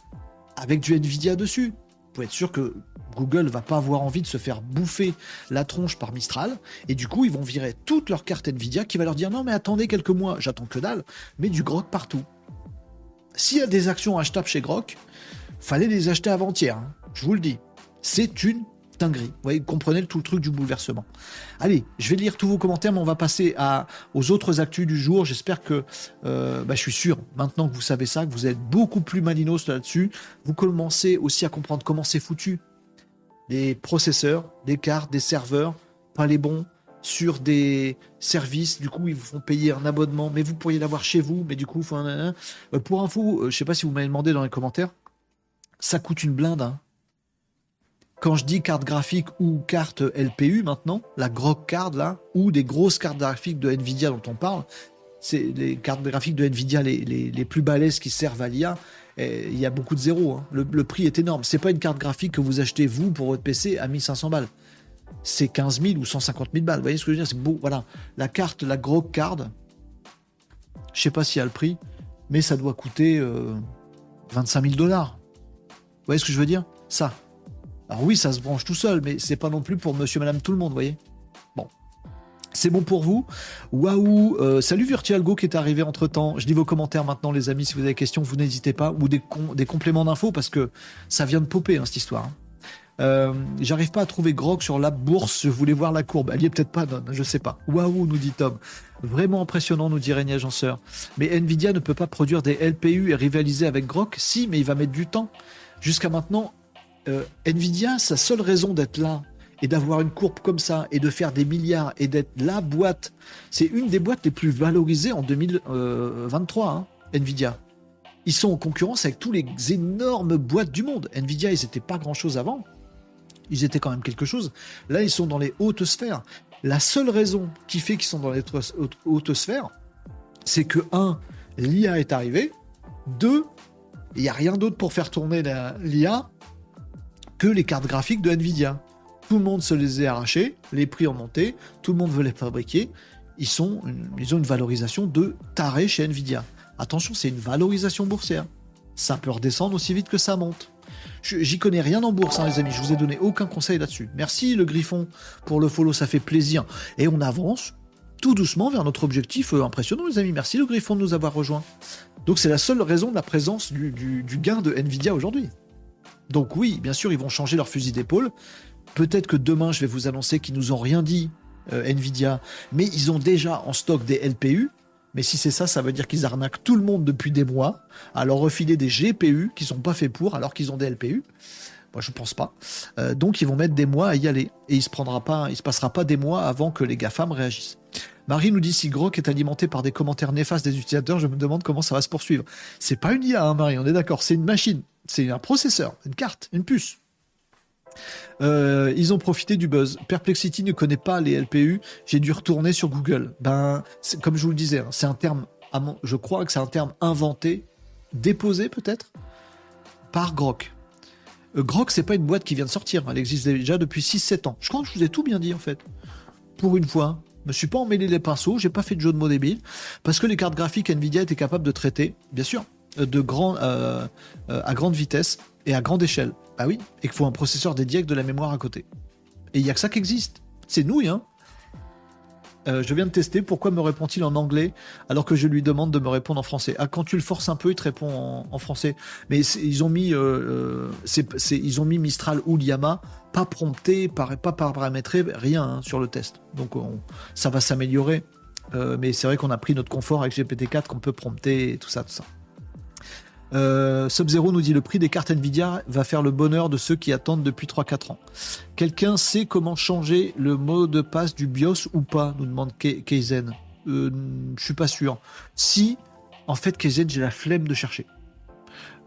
avec du Nvidia dessus. Vous pouvez être sûr que Google va pas avoir envie de se faire bouffer la tronche par Mistral, et du coup ils vont virer toutes leurs cartes Nvidia qui va leur dire non mais attendez quelques mois, j'attends que dalle, mais du grog partout. S'il y a des actions achetables chez Grok, fallait les acheter avant-hier. Hein. Je vous le dis. C'est une dinguerie. Vous voyez, comprenez tout le truc du bouleversement. Allez, je vais lire tous vos commentaires, mais on va passer aux autres actus du jour. J'espère que, euh, bah, je suis sûr, maintenant que vous savez ça, que vous êtes beaucoup plus malinos là-dessus. Vous commencez aussi à comprendre comment c'est foutu. Des processeurs, des cartes, des serveurs, pas les bons, sur des services. Du coup, ils vous font payer un abonnement, mais vous pourriez l'avoir chez vous. Mais du coup, un, euh, pour info, euh, je sais pas si vous m'avez demandé dans les commentaires, ça coûte une blinde. Hein. Quand je dis carte graphique ou carte LPU maintenant, la Grok card là, ou des grosses cartes graphiques de Nvidia dont on parle, c'est les cartes graphiques de Nvidia les, les, plus balèzes qui servent à l'IA. Il y a beaucoup de zéros. Hein. Le, prix est énorme. C'est pas une carte graphique que vous achetez vous pour votre PC à 1500 balles. C'est 15 000 ou 150 000 balles. Vous voyez ce que je veux dire? C'est beau. Voilà. La carte, la Grok card, je sais pas s'il y a le prix, mais ça doit coûter 25 euh, 000 dollars. Vous voyez ce que je veux dire? Ça. Alors oui, ça se branche tout seul, mais c'est pas non plus pour monsieur, madame, tout le monde, voyez Bon. C'est bon pour vous Waouh euh, Salut VirtualGo qui est arrivé entre temps. Je lis vos commentaires maintenant, les amis. Si vous avez des questions, vous n'hésitez pas. Ou des, compléments d'infos, parce que ça vient de popper, hein, cette histoire. Hein. Euh, j'arrive pas à trouver Grog sur la bourse. Je voulais voir la courbe. Elle y est peut-être pas, non, je sais pas. Waouh, nous dit Tom. Vraiment impressionnant, nous dit Régnier Agenceur. Mais Nvidia ne peut pas produire des LPU et rivaliser avec Grok Si, mais il va mettre du temps. Jusqu'à maintenant, euh, Nvidia, sa seule raison d'être là et d'avoir une courbe comme ça et de faire des milliards et d'être la boîte, c'est une des boîtes les plus valorisées en 2023, hein, Nvidia. Ils sont en concurrence avec tous les énormes boîtes du monde. Nvidia, ils n'étaient pas grand-chose avant. Ils étaient quand même quelque chose. Là, ils sont dans les hautes sphères. La seule raison qui fait qu'ils sont dans les hautes sphères, c'est que, un, l'IA est arrivé. Deux, il n'y a rien d'autre pour faire tourner l'IA que les cartes graphiques de Nvidia. Tout le monde se les est arrachées, les prix ont monté, tout le monde veut les fabriquer. Ils, sont ils ont une valorisation de taré chez Nvidia. Attention, c'est une valorisation boursière. Ça peut redescendre aussi vite que ça monte. J'y connais rien en bourse, hein, les amis. Je vous ai donné aucun conseil là-dessus. Merci le Griffon pour le follow, ça fait plaisir. Et on avance tout doucement vers notre objectif euh, impressionnant, les amis. Merci le Griffon de nous avoir rejoints. Donc c'est la seule raison de la présence du gain de Nvidia aujourd'hui. Donc oui, bien sûr, ils vont changer leur fusil d'épaule. Peut-être que demain, je vais vous annoncer qu'ils nous ont rien dit, euh, Nvidia, mais ils ont déjà en stock des LPU. Mais si c'est ça, ça veut dire qu'ils arnaquent tout le monde depuis des mois à leur refiler des GPU qui sont pas faits pour alors qu'ils ont des LPU. Moi, je pense pas. Euh, donc, ils vont mettre des mois à y aller. Et il se prendra pas, il se passera pas des mois avant que les GAFAM réagissent. Marie nous dit si Grok est alimenté par des commentaires néfastes des utilisateurs, je me demande comment ça va se poursuivre. C'est pas une IA, hein, Marie, on est d'accord. C'est une machine. C'est un processeur, une carte, une puce. Euh, ils ont profité du buzz. Perplexity ne connaît pas les LPU. J'ai dû retourner sur Google. Ben, comme je vous le disais, hein, c'est un terme, je crois que c'est un terme inventé, déposé peut-être, par Grok. Euh, Grok, c'est pas une boîte qui vient de sortir. Elle existe déjà depuis 6-7 ans. Je crois que je vous ai tout bien dit en fait. Pour une fois, je me suis pas emmêlé les pinceaux, j'ai pas fait de jeu de mots débile, parce que les cartes graphiques Nvidia étaient capables de traiter, bien sûr, de grand, euh, euh, à grande vitesse et à grande échelle. Ah oui, et qu'il faut un processeur dédié avec de la mémoire à côté. Et il n'y a que ça qui existe. C'est nouille, hein euh, je viens de tester, pourquoi me répond-il en anglais alors que je lui demande de me répondre en français? Ah, quand tu le forces un peu, il te répond en, français. Mais ils ont mis, ils ont mis Mistral ou Liama, pas prompté, pas, paramétré, rien hein, sur le test. Donc ça va s'améliorer. mais c'est vrai qu'on a pris notre confort avec GPT-4 qu'on peut prompter, tout ça, tout ça. Euh, Sub-Zero nous dit le prix des cartes Nvidia va faire le bonheur de ceux qui attendent depuis 3-4 ans. Quelqu'un sait comment changer le mot de passe du BIOS ou pas nous demande Keizen. Euh, je suis pas sûr. Si, en fait, Keizen, j'ai la flemme de chercher.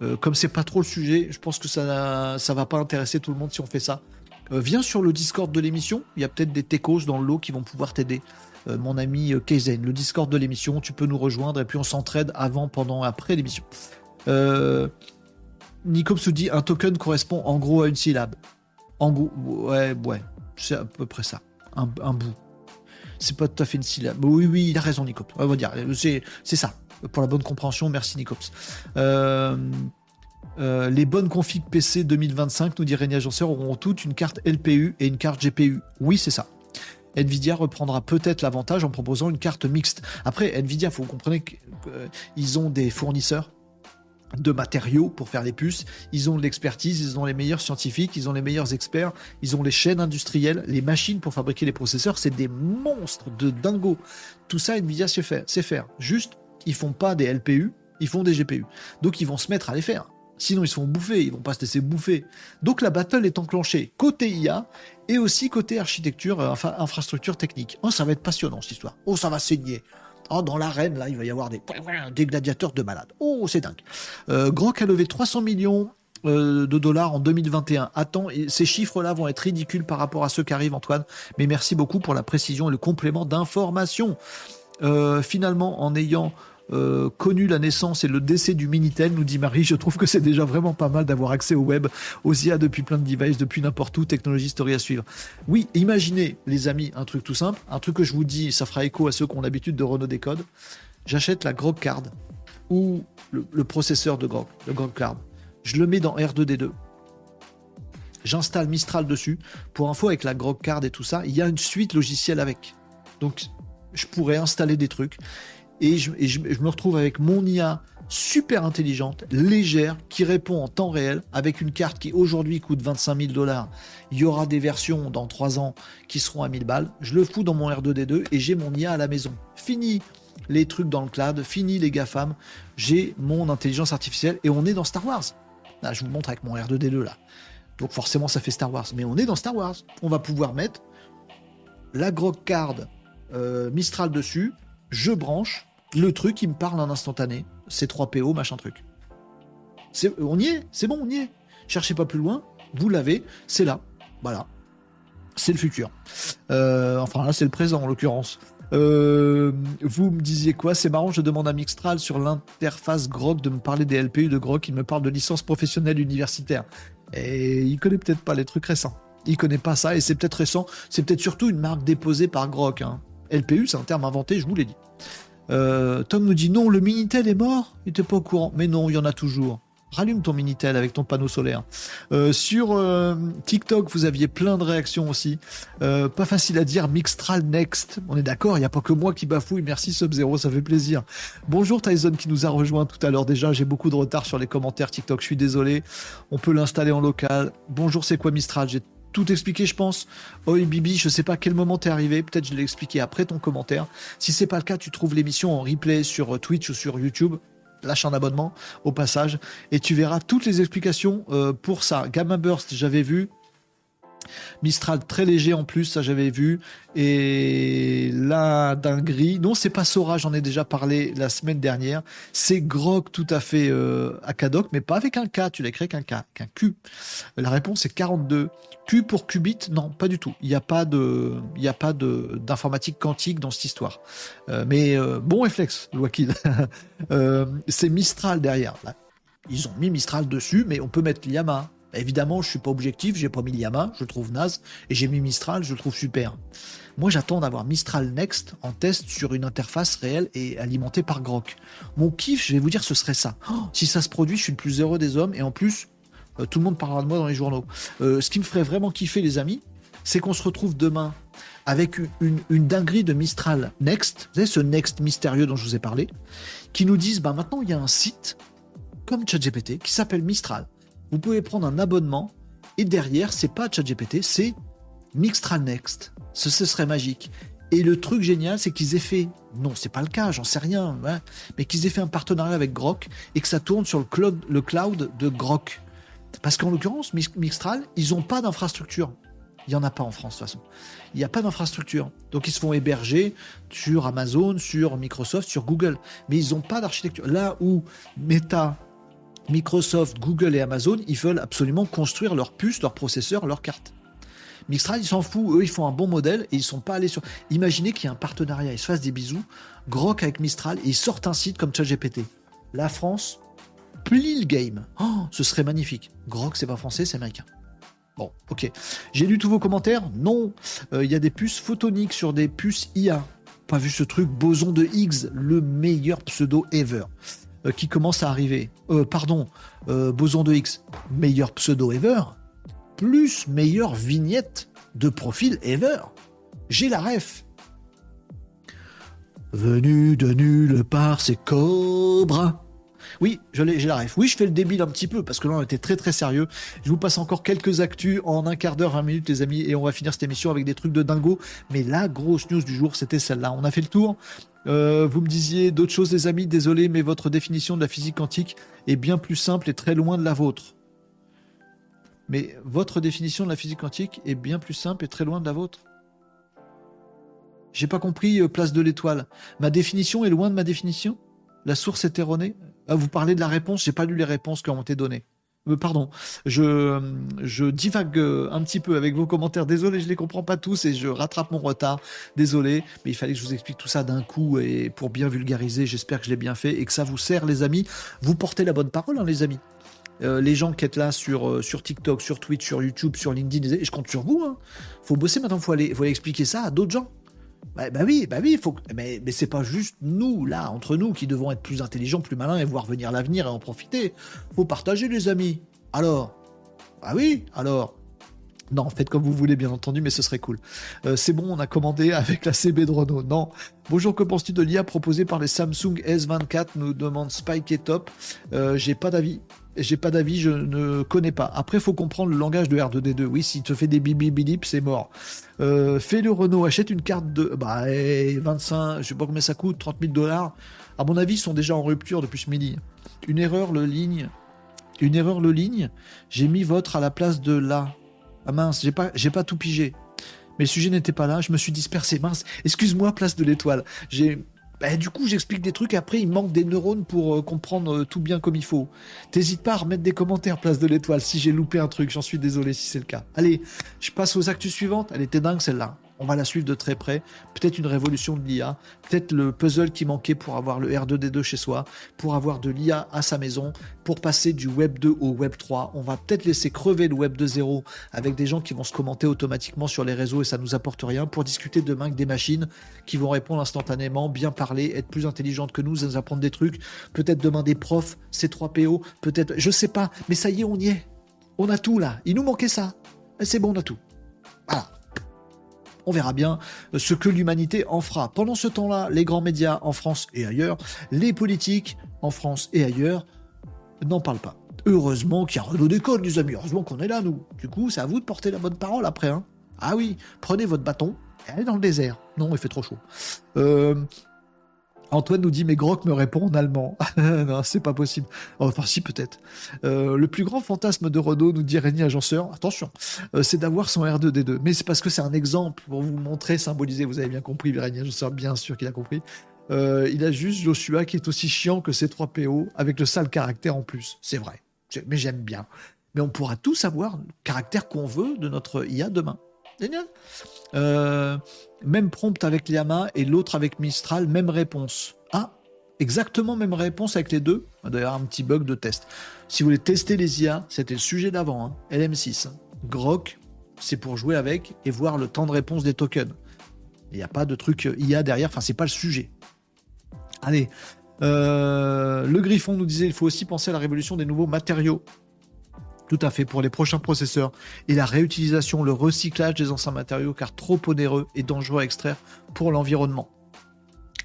Euh, comme c'est pas trop le sujet, je pense que ça, ça va pas intéresser tout le monde si on fait ça. Euh, viens sur le Discord de l'émission. Il y a peut-être des techos dans le lot qui vont pouvoir t'aider. mon ami Keizen, le Discord de l'émission, tu peux nous rejoindre et puis on s'entraide avant, pendant, après l'émission. Euh, Nicops dit un token correspond en gros à une syllabe. En gros, ouais, ouais, c'est à peu près ça. Un, bout. C'est pas tout à fait une syllabe. Oui, oui, il a raison, Nicops. On va dire, c'est, ça. Pour la bonne compréhension, merci, Nicops. Euh, euh, les bonnes configs PC 2025, nous dit Régnier Agenceur, auront toutes une carte LPU et une carte GPU. Oui, c'est ça. Nvidia reprendra peut-être l'avantage en proposant une carte mixte. Après, Nvidia, faut vous comprenez qu'ils ont des fournisseurs de matériaux pour faire les puces, ils ont de l'expertise, ils ont les meilleurs scientifiques, ils ont les meilleurs experts, ils ont les chaînes industrielles, les machines pour fabriquer les processeurs, c'est des monstres de dingo. Tout ça, Nvidia sait faire. Sait faire. Juste, ils font pas des LPU, ils font des GPU. Donc ils vont se mettre à les faire. Sinon, ils se font bouffer, ils vont pas se laisser bouffer. Donc la battle est enclenchée côté IA et aussi côté architecture, euh, infrastructure technique. Oh, ça va être passionnant cette histoire. Oh, ça va saigner. Oh, dans l'arène, là, il va y avoir des, gladiateurs de malades. Oh, c'est dingue. Euh, a levé 300 millions euh, de dollars en 2021. Attends, ces chiffres-là vont être ridicules par rapport à ceux qui arrivent, Antoine. Mais merci beaucoup pour la précision et le complément d'information. Euh, finalement, en ayant euh, connu la naissance et le décès du Minitel, nous dit Marie. Je trouve que c'est déjà vraiment pas mal d'avoir accès au web, aux IA depuis plein de devices, depuis n'importe où, technologie story à suivre. Oui, imaginez, les amis, un truc tout simple, un truc que je vous dis, ça fera écho à ceux qui ont l'habitude de Renault Décode. J'achète la Grok Card ou le, processeur de Grok, le Grok Card. Je le mets dans R2D2. J'installe Mistral dessus. Pour info, avec la Grok Card et tout ça, il y a une suite logicielle avec. Donc, je pourrais installer des trucs et, je, me retrouve avec mon IA super intelligente, légère, qui répond en temps réel, avec une carte qui aujourd'hui coûte 25 000 dollars. Il y aura des versions dans 3 ans qui seront à 1000 balles. Je le fous dans mon R2D2 et j'ai mon IA à la maison. Fini les trucs dans le cloud, fini les GAFAM, j'ai mon intelligence artificielle et on est dans Star Wars. Là, je vous montre avec mon R2D2 là. Donc forcément ça fait Star Wars, mais on est dans Star Wars. On va pouvoir mettre la Grog Card euh, Mistral dessus, je branche, le truc il me parle en instantané, c'est 3 PO, machin truc. on y est, c'est bon, on y est. Cherchez pas plus loin, vous l'avez, c'est là. Voilà. C'est le futur. Euh, enfin là, c'est le présent en l'occurrence. Euh, vous me disiez quoi? C'est marrant, je demande à Mixtral sur l'interface Grok de me parler des LPU de Grok. Il me parle de licence professionnelle universitaire. Et il connaît peut-être pas les trucs récents. Il connaît pas ça et c'est peut-être récent. C'est peut-être surtout une marque déposée par Grok. Hein. LPU, c'est un terme inventé, je vous l'ai dit. Euh, Tom nous dit non, le Minitel est mort. Il était pas au courant. Mais non, il y en a toujours. Rallume ton Minitel avec ton panneau solaire. Euh, sur euh, TikTok, vous aviez plein de réactions aussi. pas facile à dire, Mixtral Next. On est d'accord, il n'y a pas que moi qui bafouille. Merci Sub-Zero, ça fait plaisir. Bonjour Tyson qui nous a rejoint tout à l'heure déjà. J'ai beaucoup de retard sur les commentaires TikTok, je suis désolé. On peut l'installer en local. Bonjour, c'est quoi Mistral? Tout expliqué, je pense. Oi Bibi, je sais pas quel moment t'es arrivé. Peut-être je l'ai expliqué après ton commentaire. Si c'est pas le cas, tu trouves l'émission en replay sur Twitch ou sur YouTube. Lâche un abonnement au passage et tu verras toutes les explications euh, pour ça. Gamma Burst, j'avais vu. Mistral très léger en plus, ça j'avais vu. Et la dinguerie, non c'est pas Sora, j'en ai déjà parlé la semaine dernière. C'est Grog tout à fait euh, à mais pas avec un K, tu l'as créé qu'un K, Q. La réponse est 42. Q pour qubit, non, pas du tout. Il n'y a pas n'y a pas d'informatique quantique dans cette histoire. Euh, mais euh, bon réflexe, Joaquin. c'est Mistral derrière. Ils ont mis Mistral dessus, mais on peut mettre Yamaha Évidemment, je suis pas objectif, j'ai pas mis Yamaha, je trouve naze, et j'ai mis Mistral, je trouve super. Moi, j'attends d'avoir Mistral Next en test sur une interface réelle et alimentée par Grok. Mon kiff, je vais vous dire, ce serait ça. Oh, si ça se produit, je suis le plus heureux des hommes, et en plus, euh, tout le monde parlera de moi dans les journaux. Euh, ce qui me ferait vraiment kiffer, les amis, c'est qu'on se retrouve demain avec une, dinguerie de Mistral Next, vous savez, ce Next mystérieux dont je vous ai parlé, qui nous disent, bah maintenant il y a un site comme ChatGPT qui s'appelle Mistral vous pouvez prendre un abonnement et derrière, c'est pas ChatGPT, c'est Mixtral Next. Ce, serait magique. Et le truc génial, c'est qu'ils aient fait, non, c'est pas le cas, j'en sais rien, hein, mais qu'ils aient fait un partenariat avec Grok et que ça tourne sur le cloud, le cloud de Grok. Parce qu'en l'occurrence, Mixtral, ils n'ont pas d'infrastructure. Il n'y en a pas en France, de toute façon. Il n'y a pas d'infrastructure. Donc, ils se font héberger sur Amazon, sur Microsoft, sur Google. Mais ils n'ont pas d'architecture. Là où Meta Microsoft, Google et Amazon, ils veulent absolument construire leurs puces, leurs processeurs, leurs cartes. Mixtral, ils s'en foutent. Eux, ils font un bon modèle et ils sont pas allés sur. Imaginez qu'il y a un partenariat, ils se fassent des bisous, Grok avec Mistral et ils sortent un site comme ChatGPT. La France plie le game. Oh, ce serait magnifique. Grok, c'est pas français, c'est américain. Bon, ok. J'ai lu tous vos commentaires. Non, euh, il y a des puces photoniques sur des puces IA. Pas vu ce truc. Boson de Higgs, le meilleur pseudo ever. Euh, qui commence à arriver. Euh, pardon, euh, boson de X, meilleur pseudo ever, plus meilleure vignette de profil ever. J'ai la ref. Venu de nulle part, c'est Cobra. Oui, j'ai la ref. Oui, je fais le débile un petit peu parce que là on était très très sérieux. Je vous passe encore quelques actus en un quart d'heure, 20 minutes les amis et on va finir cette émission avec des trucs de dingo. Mais la grosse news du jour c'était celle-là. On a fait le tour. Euh, vous me disiez d'autres choses les amis, désolé mais votre définition de la physique quantique est bien plus simple et très loin de la vôtre. Mais votre définition de la physique quantique est bien plus simple et très loin de la vôtre. J'ai pas compris, euh, place de l'étoile. Ma définition est loin de ma définition? La source est erronée ah, Vous parlez de la réponse, j'ai pas lu les réponses qui ont été données. Euh, pardon, je, divague euh, un petit peu avec vos commentaires. Désolé, je les comprends pas tous et je rattrape mon retard. Désolé, mais il fallait que je vous explique tout ça d'un coup et pour bien vulgariser. J'espère que je l'ai bien fait et que ça vous sert, les amis. Vous portez la bonne parole, hein, les amis. les gens qui êtes là sur, sur TikTok, sur Twitch, sur YouTube, sur LinkedIn, je compte sur vous. Hein. Faut bosser maintenant, faut faut aller expliquer ça à d'autres gens. Bah, bah, oui, bah oui, faut. Mais, c'est pas juste nous là, entre nous, qui devons être plus intelligents, plus malins et voir venir l'avenir et en profiter. Faut partager, les amis. Alors, ah oui, alors? Non, faites comme vous voulez, bien entendu, mais ce serait cool. Euh, c'est bon, on a commandé avec la CB de Renault. Non. Bonjour, que penses-tu de l'IA proposée par les Samsung S24 nous demande Spike et Top. Euh, j'ai pas d'avis j'ai pas d'avis, je ne connais pas. Après, faut comprendre le langage de R2D2. Oui, s'il te fait des bip c'est mort. Euh, fais le Renault, achète une carte de bah 25, je sais pas combien ça coûte, 30 000 dollars. À mon avis, ils sont déjà en rupture depuis ce midi. Une erreur le ligne, une erreur le ligne. J'ai mis votre à la place de là. Ah mince, j'ai pas, j'ai pas tout pigé. Mais le sujet n'était pas là, je me suis dispersé. Mince, excuse-moi, place de l'étoile. J'ai bah, du coup, j'explique des trucs. Après, il manque des neurones pour euh, comprendre euh, tout bien comme il faut. T'hésites pas à remettre des commentaires, place de l'étoile, si j'ai loupé un truc. J'en suis désolé si c'est le cas. Allez, je passe aux actus suivantes. Elle était dingue celle-là. On va la suivre de très près. Peut-être une révolution de l'IA, peut-être le puzzle qui manquait pour avoir le R2D2 chez soi, pour avoir de l'IA à sa maison, pour passer du Web 2 au Web 3. On va peut-être laisser crever le Web 2.0 avec des gens qui vont se commenter automatiquement sur les réseaux et ça nous apporte rien pour discuter demain avec des machines qui vont répondre instantanément, bien parler, être plus intelligentes que nous, nous apprendre des trucs. Peut-être demain des profs, C3PO, peut-être, je sais pas, mais ça y est, on y est. On a tout là. Il nous manquait ça. C'est bon, on a tout. Voilà on verra bien ce que l'humanité en fera. Pendant ce temps-là, les grands médias en France et ailleurs, les politiques en France et ailleurs, n'en parlent pas. Heureusement qu'il y a Renault d'école, les amis. Heureusement qu'on est là, nous. Du coup, c'est à vous de porter la bonne parole après. Hein. Ah oui, prenez votre bâton et allez dans le désert. Non, il fait trop chaud. Euh, Antoine nous dit mais Grok me répond en allemand. non, c'est pas possible. Enfin si peut-être. Euh, le plus grand fantasme de Renault, nous dit Régnier Agenceur, attention, euh, c'est d'avoir son R2D2. Mais c'est parce que c'est un exemple pour vous montrer, symboliser. Vous avez bien compris, Régnier Agenceur, bien sûr qu'il a compris. Euh, il a juste Joshua qui est aussi chiant que ces 3 PO avec le sale caractère en plus. C'est vrai. Mais j'aime bien. Mais on pourra tous avoir le caractère qu'on veut de notre IA demain. Euh, même prompt avec Liama et l'autre avec Mistral, même réponse. Ah, exactement même réponse avec les deux. D'ailleurs, un petit bug de test. Si vous voulez tester les IA, c'était le sujet d'avant, hein. LM6. Grok, c'est pour jouer avec et voir le temps de réponse des tokens. Il n'y a pas de truc IA derrière, enfin, c'est pas le sujet. Allez. Euh, le Griffon nous disait il faut aussi penser à la révolution des nouveaux matériaux. Tout à fait, pour les prochains processeurs. Et la réutilisation, le recyclage des anciens matériaux, car trop onéreux et dangereux à extraire pour l'environnement.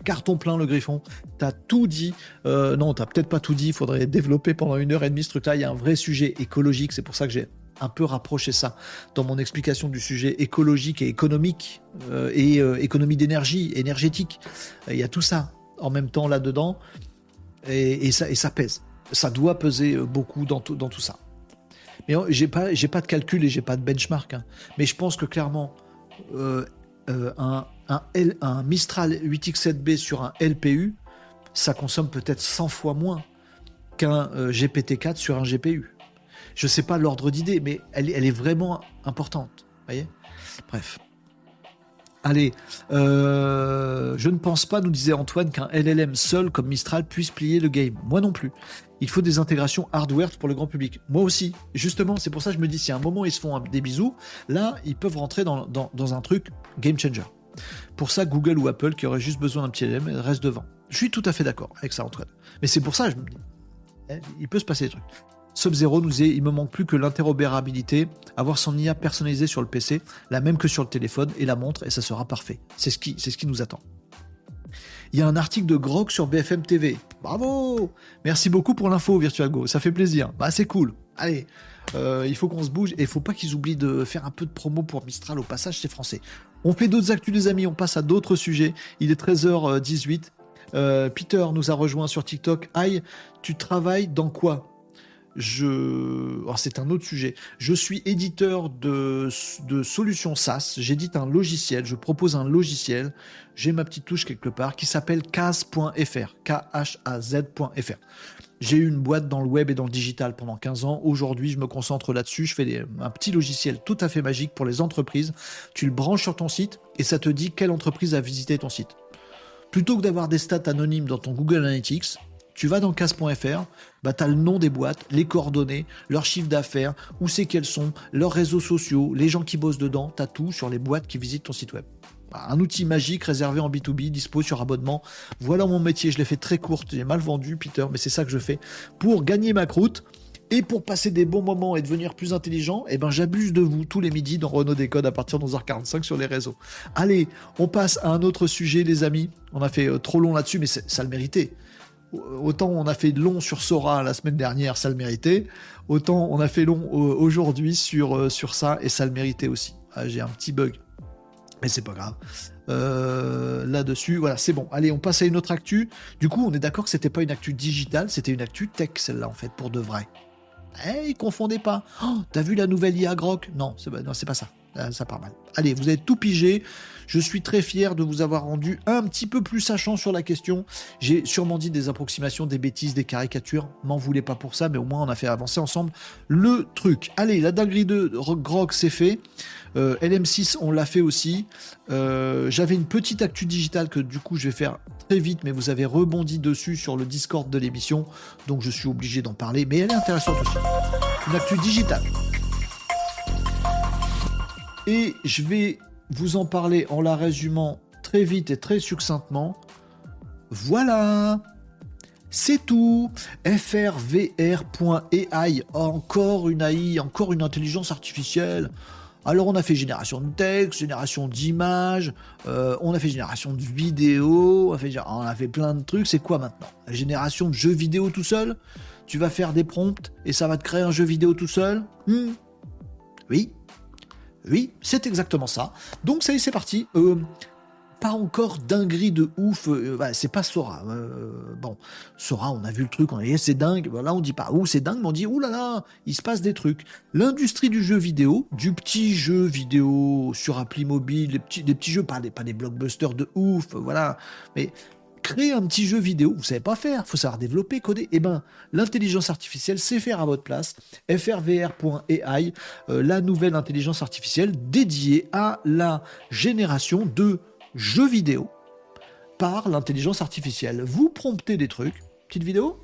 Carton plein, le griffon. T'as tout dit. Euh, non, t'as peut-être pas tout dit. Il faudrait développer pendant une heure et demie ce truc-là. Il y a un vrai sujet écologique. C'est pour ça que j'ai un peu rapproché ça dans mon explication du sujet écologique et économique euh, et euh, économie d'énergie, énergétique. Il y a tout ça en même temps là-dedans et, ça, pèse. Ça doit peser beaucoup dans tout ça. Mais j'ai pas, j'ai pas de calcul et j'ai pas de benchmark. Hein. Mais je pense que clairement, euh, euh, un, un, L, un Mistral 8X7B sur un LPU, ça consomme peut-être 100 fois moins qu'un euh, GPT-4 sur un GPU. Je sais pas l'ordre d'idée, mais elle, elle, est vraiment importante. Voyez? Bref. Allez, je ne pense pas, nous disait Antoine, qu'un LLM seul comme Mistral puisse plier le game. Moi non plus il faut des intégrations hardware pour le grand public. Moi aussi. Justement, c'est pour ça que je me dis, si à un moment ils se font des bisous, là, ils peuvent rentrer dans, un truc game changer. Pour ça, Google ou Apple, qui auraient juste besoin d'un petit LM, reste devant. Je suis tout à fait d'accord avec ça, Antoine. Mais c'est pour ça que je me dis, eh, il peut se passer des trucs. Sub-Zero nous dit il me manque plus que l'interopérabilité, avoir son IA personnalisée sur le PC, la même que sur le téléphone et la montre, et ça sera parfait. C'est ce qui, c'est ce qui nous attend. Il y a un article de Grog sur BFM TV. Bravo Merci beaucoup pour l'info, VirtualGo. Ça fait plaisir. Bah, c'est cool. Allez, euh, il faut qu'on se bouge et il faut pas qu'ils oublient de faire un peu de promo pour Mistral au passage, c'est français. On fait d'autres actus, les amis. On passe à d'autres sujets. Il est 13h18. Euh, Peter nous a rejoint sur TikTok. Aïe, tu travailles dans quoi? Je, c'est un autre sujet. Je suis éditeur de, de solutions SaaS. J'édite un logiciel. Je propose un logiciel. J'ai ma petite touche quelque part qui s'appelle Kaz.fr. K-H-A-Z.fr. J'ai eu une boîte dans le web et dans le digital pendant 15 ans. Aujourd'hui, je me concentre là-dessus. Je fais un petit logiciel tout à fait magique pour les entreprises. Tu le branches sur ton site et ça te dit quelle entreprise a visité ton site. Plutôt que d'avoir des stats anonymes dans ton Google Analytics, tu vas dans casse.fr, bah, tu le nom des boîtes, les coordonnées, leur chiffre d'affaires, où c'est qu'elles sont, leurs réseaux sociaux, les gens qui bossent dedans, tu tout sur les boîtes qui visitent ton site web. Bah, un outil magique réservé en B2B, dispo sur abonnement. Voilà mon métier, je l'ai fait très courte, j'ai mal vendu Peter, mais c'est ça que je fais. Pour gagner ma croûte, et pour passer des bons moments et devenir plus intelligent, eh ben j'abuse de vous tous les midis dans Renault Décode à partir de 11h45 sur les réseaux. Allez, on passe à un autre sujet les amis. On a fait euh, trop long là-dessus, mais ça le méritait. Autant on a fait long sur Sora la semaine dernière, ça le méritait. Autant on a fait long euh, aujourd'hui sur, euh, sur ça et ça le méritait aussi. Ah, j'ai un petit bug, mais c'est pas grave. Euh, là-dessus, voilà, c'est bon. Allez, on passe à une autre actu. Du coup, on est d'accord que c'était pas une actu digitale, c'était une actu tech celle-là en fait, pour de vrai. Eh, confondez pas. Oh, t'as vu la nouvelle IA Grok? Non, c'est pas ça. Ça part mal. Allez, vous avez tout pigé. Je suis très fier de vous avoir rendu un petit peu plus sachant sur la question. J'ai sûrement dit des approximations, des bêtises, des caricatures. M'en voulez pas pour ça, mais au moins on a fait avancer ensemble le truc. Allez, la dinguerie de Grog, c'est fait. Euh, LM6, on l'a fait aussi. Euh, j'avais une petite actu digitale que du coup je vais faire très vite, mais vous avez rebondi dessus sur le Discord de l'émission, donc je suis obligé d'en parler. Mais elle est intéressante aussi. Une actu digitale. Et je vais vous en parler en la résumant très vite et très succinctement. Voilà c'est tout. FRVR.ai, encore une AI, encore une intelligence artificielle. Alors on a fait génération de texte, génération d'images, euh, on a fait génération de vidéos, on a fait, plein de trucs. C'est quoi maintenant? La génération de jeux vidéo tout seul? Tu vas faire des prompts et ça va te créer un jeu vidéo tout seul? Hmm? Oui, oui, c'est exactement ça. Donc ça y est, c'est parti. Euh, pas encore dinguerie de ouf. Euh, c'est pas Sora. Euh, bon, Sora, on a vu le truc, on a dit c'est dingue. Là, on dit pas ouh c'est dingue, mais on dit ouh là là, il se passe des trucs. L'industrie du jeu vidéo, du petit jeu vidéo sur appli mobile, des petits jeux, pas des, pas des blockbusters de ouf, voilà. Mais créer un petit jeu vidéo, vous savez pas faire, faut savoir développer, coder. Eh ben, l'intelligence artificielle sait faire à votre place. frvr.ai, euh, la nouvelle intelligence artificielle dédiée à la génération de jeux vidéo par l'intelligence artificielle. Vous promptez des trucs, petite vidéo?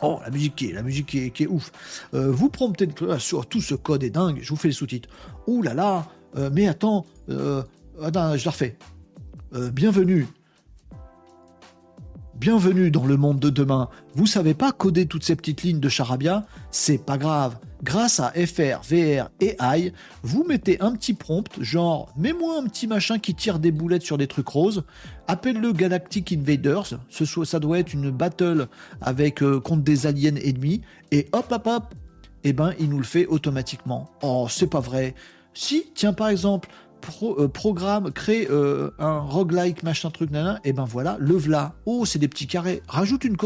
Oh, la musique qui est, la musique qui est, ouf. Euh, vous promptez trucs, ah, sur tout ce code est dingue. Je vous fais les sous-titres. Ouh là là, euh, mais attends, attends, je la refais. bienvenue Bienvenue dans le monde de demain. Vous savez pas coder toutes ces petites lignes de charabia? C'est pas grave. Grâce à FR, VR et AI, vous mettez un petit prompt, genre mets-moi un petit machin qui tire des boulettes sur des trucs roses, appelle-le Galactic Invaders, ce soit, ça doit être une battle avec euh, contre des aliens ennemis, et hop hop hop, et eh ben il nous le fait automatiquement. Oh, c'est pas vrai. Si, tiens par exemple, euh, programme, crée euh, un roguelike, machin truc, nana, et ben voilà, le v'là. Oh, c'est des petits carrés. Rajoute une,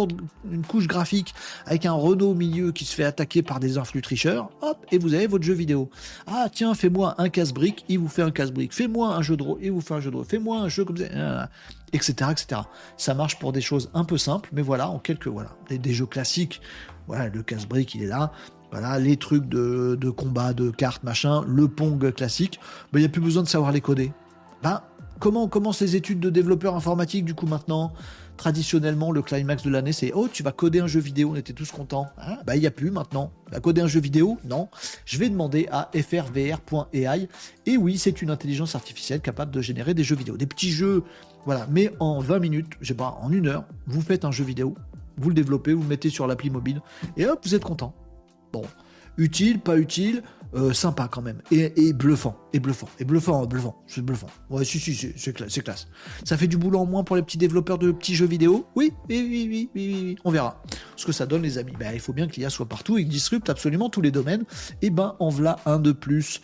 une couche graphique avec un Renault au milieu qui se fait attaquer par des influx tricheurs, hop, et vous avez votre jeu vidéo. Ah, tiens, fais-moi un casse-brique, il vous fait un casse-brique. Fais-moi un jeu de rôle, il vous fait un jeu de rôle. Fais-moi un jeu comme ça, etc., etc. Ça marche pour des choses un peu simples, mais voilà, en quelques, voilà, des, des jeux classiques. Voilà, le casse-brique, il est là. Voilà, les trucs de, combat, de cartes, machin, le Pong classique, il n'y a plus besoin de savoir les coder. Ben, comment on les études de développeur informatique du coup maintenant Traditionnellement, le climax de l'année, c'est Oh, tu vas coder un jeu vidéo, on était tous contents. Ben, il n'y a plus maintenant. Vas coder un jeu vidéo? Non. Je vais demander à frvr.ai. Et oui, c'est une intelligence artificielle capable de générer des jeux vidéo. Des petits jeux, voilà. Mais en 20 minutes, je sais pas, en une heure, vous faites un jeu vidéo, vous le développez, vous le mettez sur l'appli mobile, et hop, vous êtes content. Bon, utile, pas utile. euh, sympa quand même, et, bluffant, et bluffant, et bluffant, bluffant, c'est bluffant. Ouais, si, si, c'est classe. Ça fait du boulot en moins pour les petits développeurs de petits jeux vidéo? Oui, oui, oui, oui, oui, oui, on verra. Ce que ça donne, les amis. Ben, il faut bien que l'IA soit partout et disrupte absolument tous les domaines. Et eh ben, en voilà un de plus.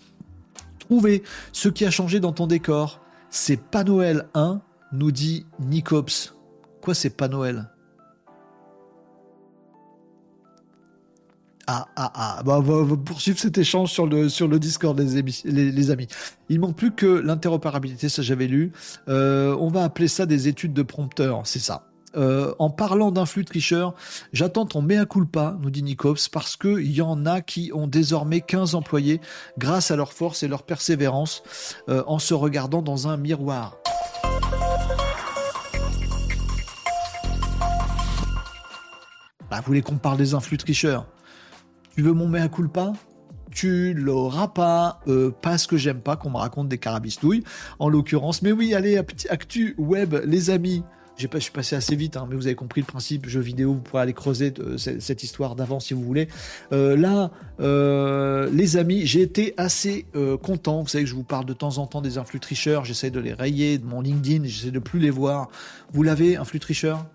Trouvez ce qui a changé dans ton décor. C'est pas Noël 1, nous dit Nicops. Quoi, c'est pas Noël? Ah, ah, ah. Bah, on va, poursuivre cet échange sur le, sur le Discord, les, amis. Il manque plus que l'interopérabilité, ça j'avais lu. Euh, on va appeler ça des études de prompteur, c'est ça. Euh, en parlant d'un flux tricheur, j'attends ton mea culpa, nous dit Nicops, parce qu'il y en a qui ont désormais 15 employés grâce à leur force et leur persévérance euh, en se regardant dans un miroir. Bah, vous voulez qu'on parle des influx tricheurs tu veux mon mea culpa? Tu l'auras pas, euh, parce que j'aime pas qu'on me raconte des carabistouilles, en l'occurrence. Mais oui, allez, actu web, les amis. J'ai pas, je suis passé assez vite, hein, mais vous avez compris le principe jeu vidéo. Vous pourrez aller creuser euh, cette, histoire d'avant si vous voulez. Euh, là, les amis, j'ai été assez content. Vous savez que je vous parle de temps en temps des influx tricheurs. J'essaie de les rayer de mon LinkedIn. J'essaie de plus les voir. Vous l'avez, influx tricheur?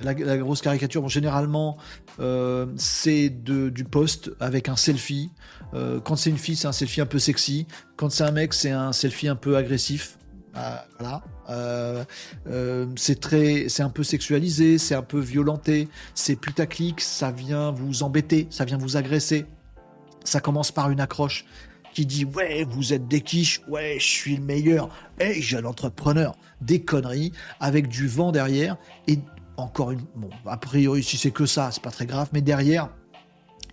La, grosse caricature, généralement, euh, c'est du post avec un selfie. Euh, quand c'est une fille, c'est un selfie un peu sexy. Quand c'est un mec, c'est un selfie un peu agressif. Ah, voilà. Euh, c'est c'est un peu sexualisé, c'est un peu violenté, c'est putaclic, ça vient vous embêter, ça vient vous agresser. Ça commence par une accroche qui dit ouais vous êtes des quiches, ouais je suis le meilleur, hey jeune entrepreneur, des conneries avec du vent derrière et encore une. Bon, a priori, si c'est que ça, c'est pas très grave, mais derrière,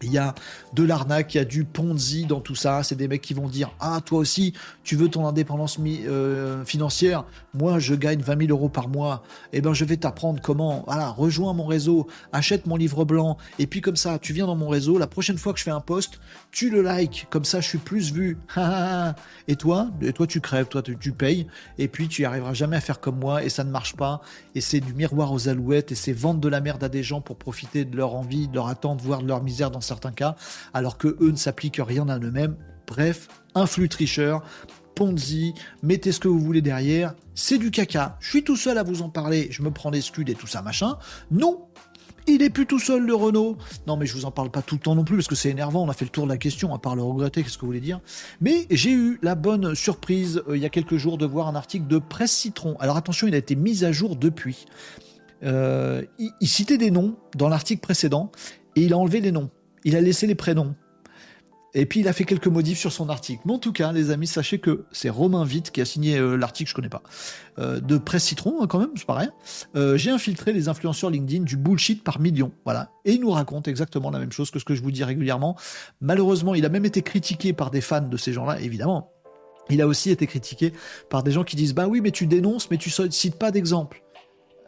il y a de l'arnaque, il y a du Ponzi dans tout ça. C'est des mecs qui vont dire Ah, toi aussi, tu veux ton indépendance euh, financière? Moi, je gagne 20 000 euros par mois. Eh ben, je vais t'apprendre comment. Voilà, rejoins mon réseau, achète mon livre blanc. Et puis, comme ça, tu viens dans mon réseau. La prochaine fois que je fais un post, tu le likes. Comme ça, je suis plus vu. et toi? Et toi, tu crèves. Toi, tu, tu payes. Et puis, tu arriveras jamais à faire comme moi. Et ça ne marche pas. Et c'est du miroir aux alouettes. Et c'est vendre de la merde à des gens pour profiter de leur envie, de leur attente, voire de leur misère dans certains cas, alors que eux ne s'appliquent rien à eux-mêmes. Bref, un flux tricheur, Ponzi, mettez ce que vous voulez derrière, c'est du caca. Je suis tout seul à vous en parler, je me prends des scuds et tout ça, machin. Non, il est plus tout seul le Renault. Non mais je vous en parle pas tout le temps non plus parce que c'est énervant, on a fait le tour de la question, à part le regretter, qu'est-ce que vous voulez dire? Mais j'ai eu la bonne surprise euh, il y a quelques jours de voir un article de Presse Citron. Alors attention, il a été mis à jour depuis. Euh, il citait des noms dans l'article précédent et il a enlevé les noms il a laissé les prénoms. Et puis il a fait quelques modifs sur son article. Mais en tout cas, les amis, sachez que c'est Romain Vitte qui a signé euh, l'article, je connais pas, euh, de Presse Citron hein, quand même, c'est rien. Euh, j'ai infiltré les influenceurs LinkedIn du bullshit par millions, voilà. Et il nous raconte exactement la même chose que ce que je vous dis régulièrement. Malheureusement, il a même été critiqué par des fans de ces gens-là, évidemment. Il a aussi été critiqué par des gens qui disent bah oui, mais tu dénonces, mais tu cites pas d'exemple.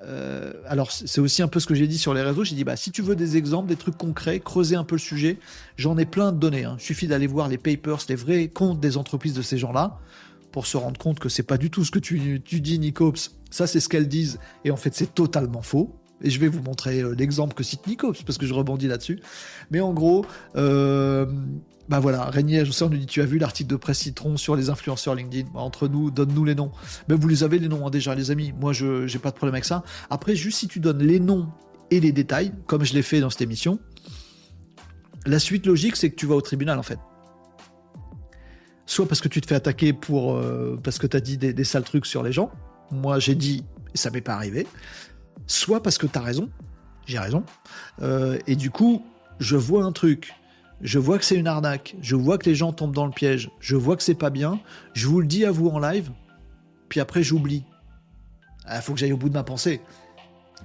Euh, alors c'est aussi un peu ce que j'ai dit sur les réseaux. J'ai dit bah si tu veux des exemples, des trucs concrets, creuser un peu le sujet. J'en ai plein de données. Hein. Il suffit d'aller voir les papers, les vrais comptes des entreprises de ces gens-là pour se rendre compte que c'est pas du tout ce que tu, dis, Nicops. Ça c'est ce qu'elles disent et en fait c'est totalement faux. Et je vais vous montrer euh, l'exemple que cite Nicops parce que je rebondis là-dessus. Mais en gros, euh, bah voilà, Régnier je on nous dit tu as vu l'article de Presse Citron sur les influenceurs LinkedIn? Bah, entre nous, donne-nous les noms. Mais vous les avez les noms hein, déjà, les amis. Moi, je j'ai pas de problème avec ça. Après, juste si tu donnes les noms et les détails, comme je l'ai fait dans cette émission, la suite logique, c'est que tu vas au tribunal en fait. Soit parce que tu te fais attaquer euh, parce que tu as dit des, des, sales trucs sur les gens. Moi, j'ai dit et ça m'est pas arrivé. Soit parce que tu as raison, j'ai raison. Euh, et du coup, je vois un truc je vois que c'est une arnaque, je vois que les gens tombent dans le piège, je vois que c'est pas bien, je vous le dis à vous en live, puis après j'oublie. Il ah, faut que j'aille au bout de ma pensée.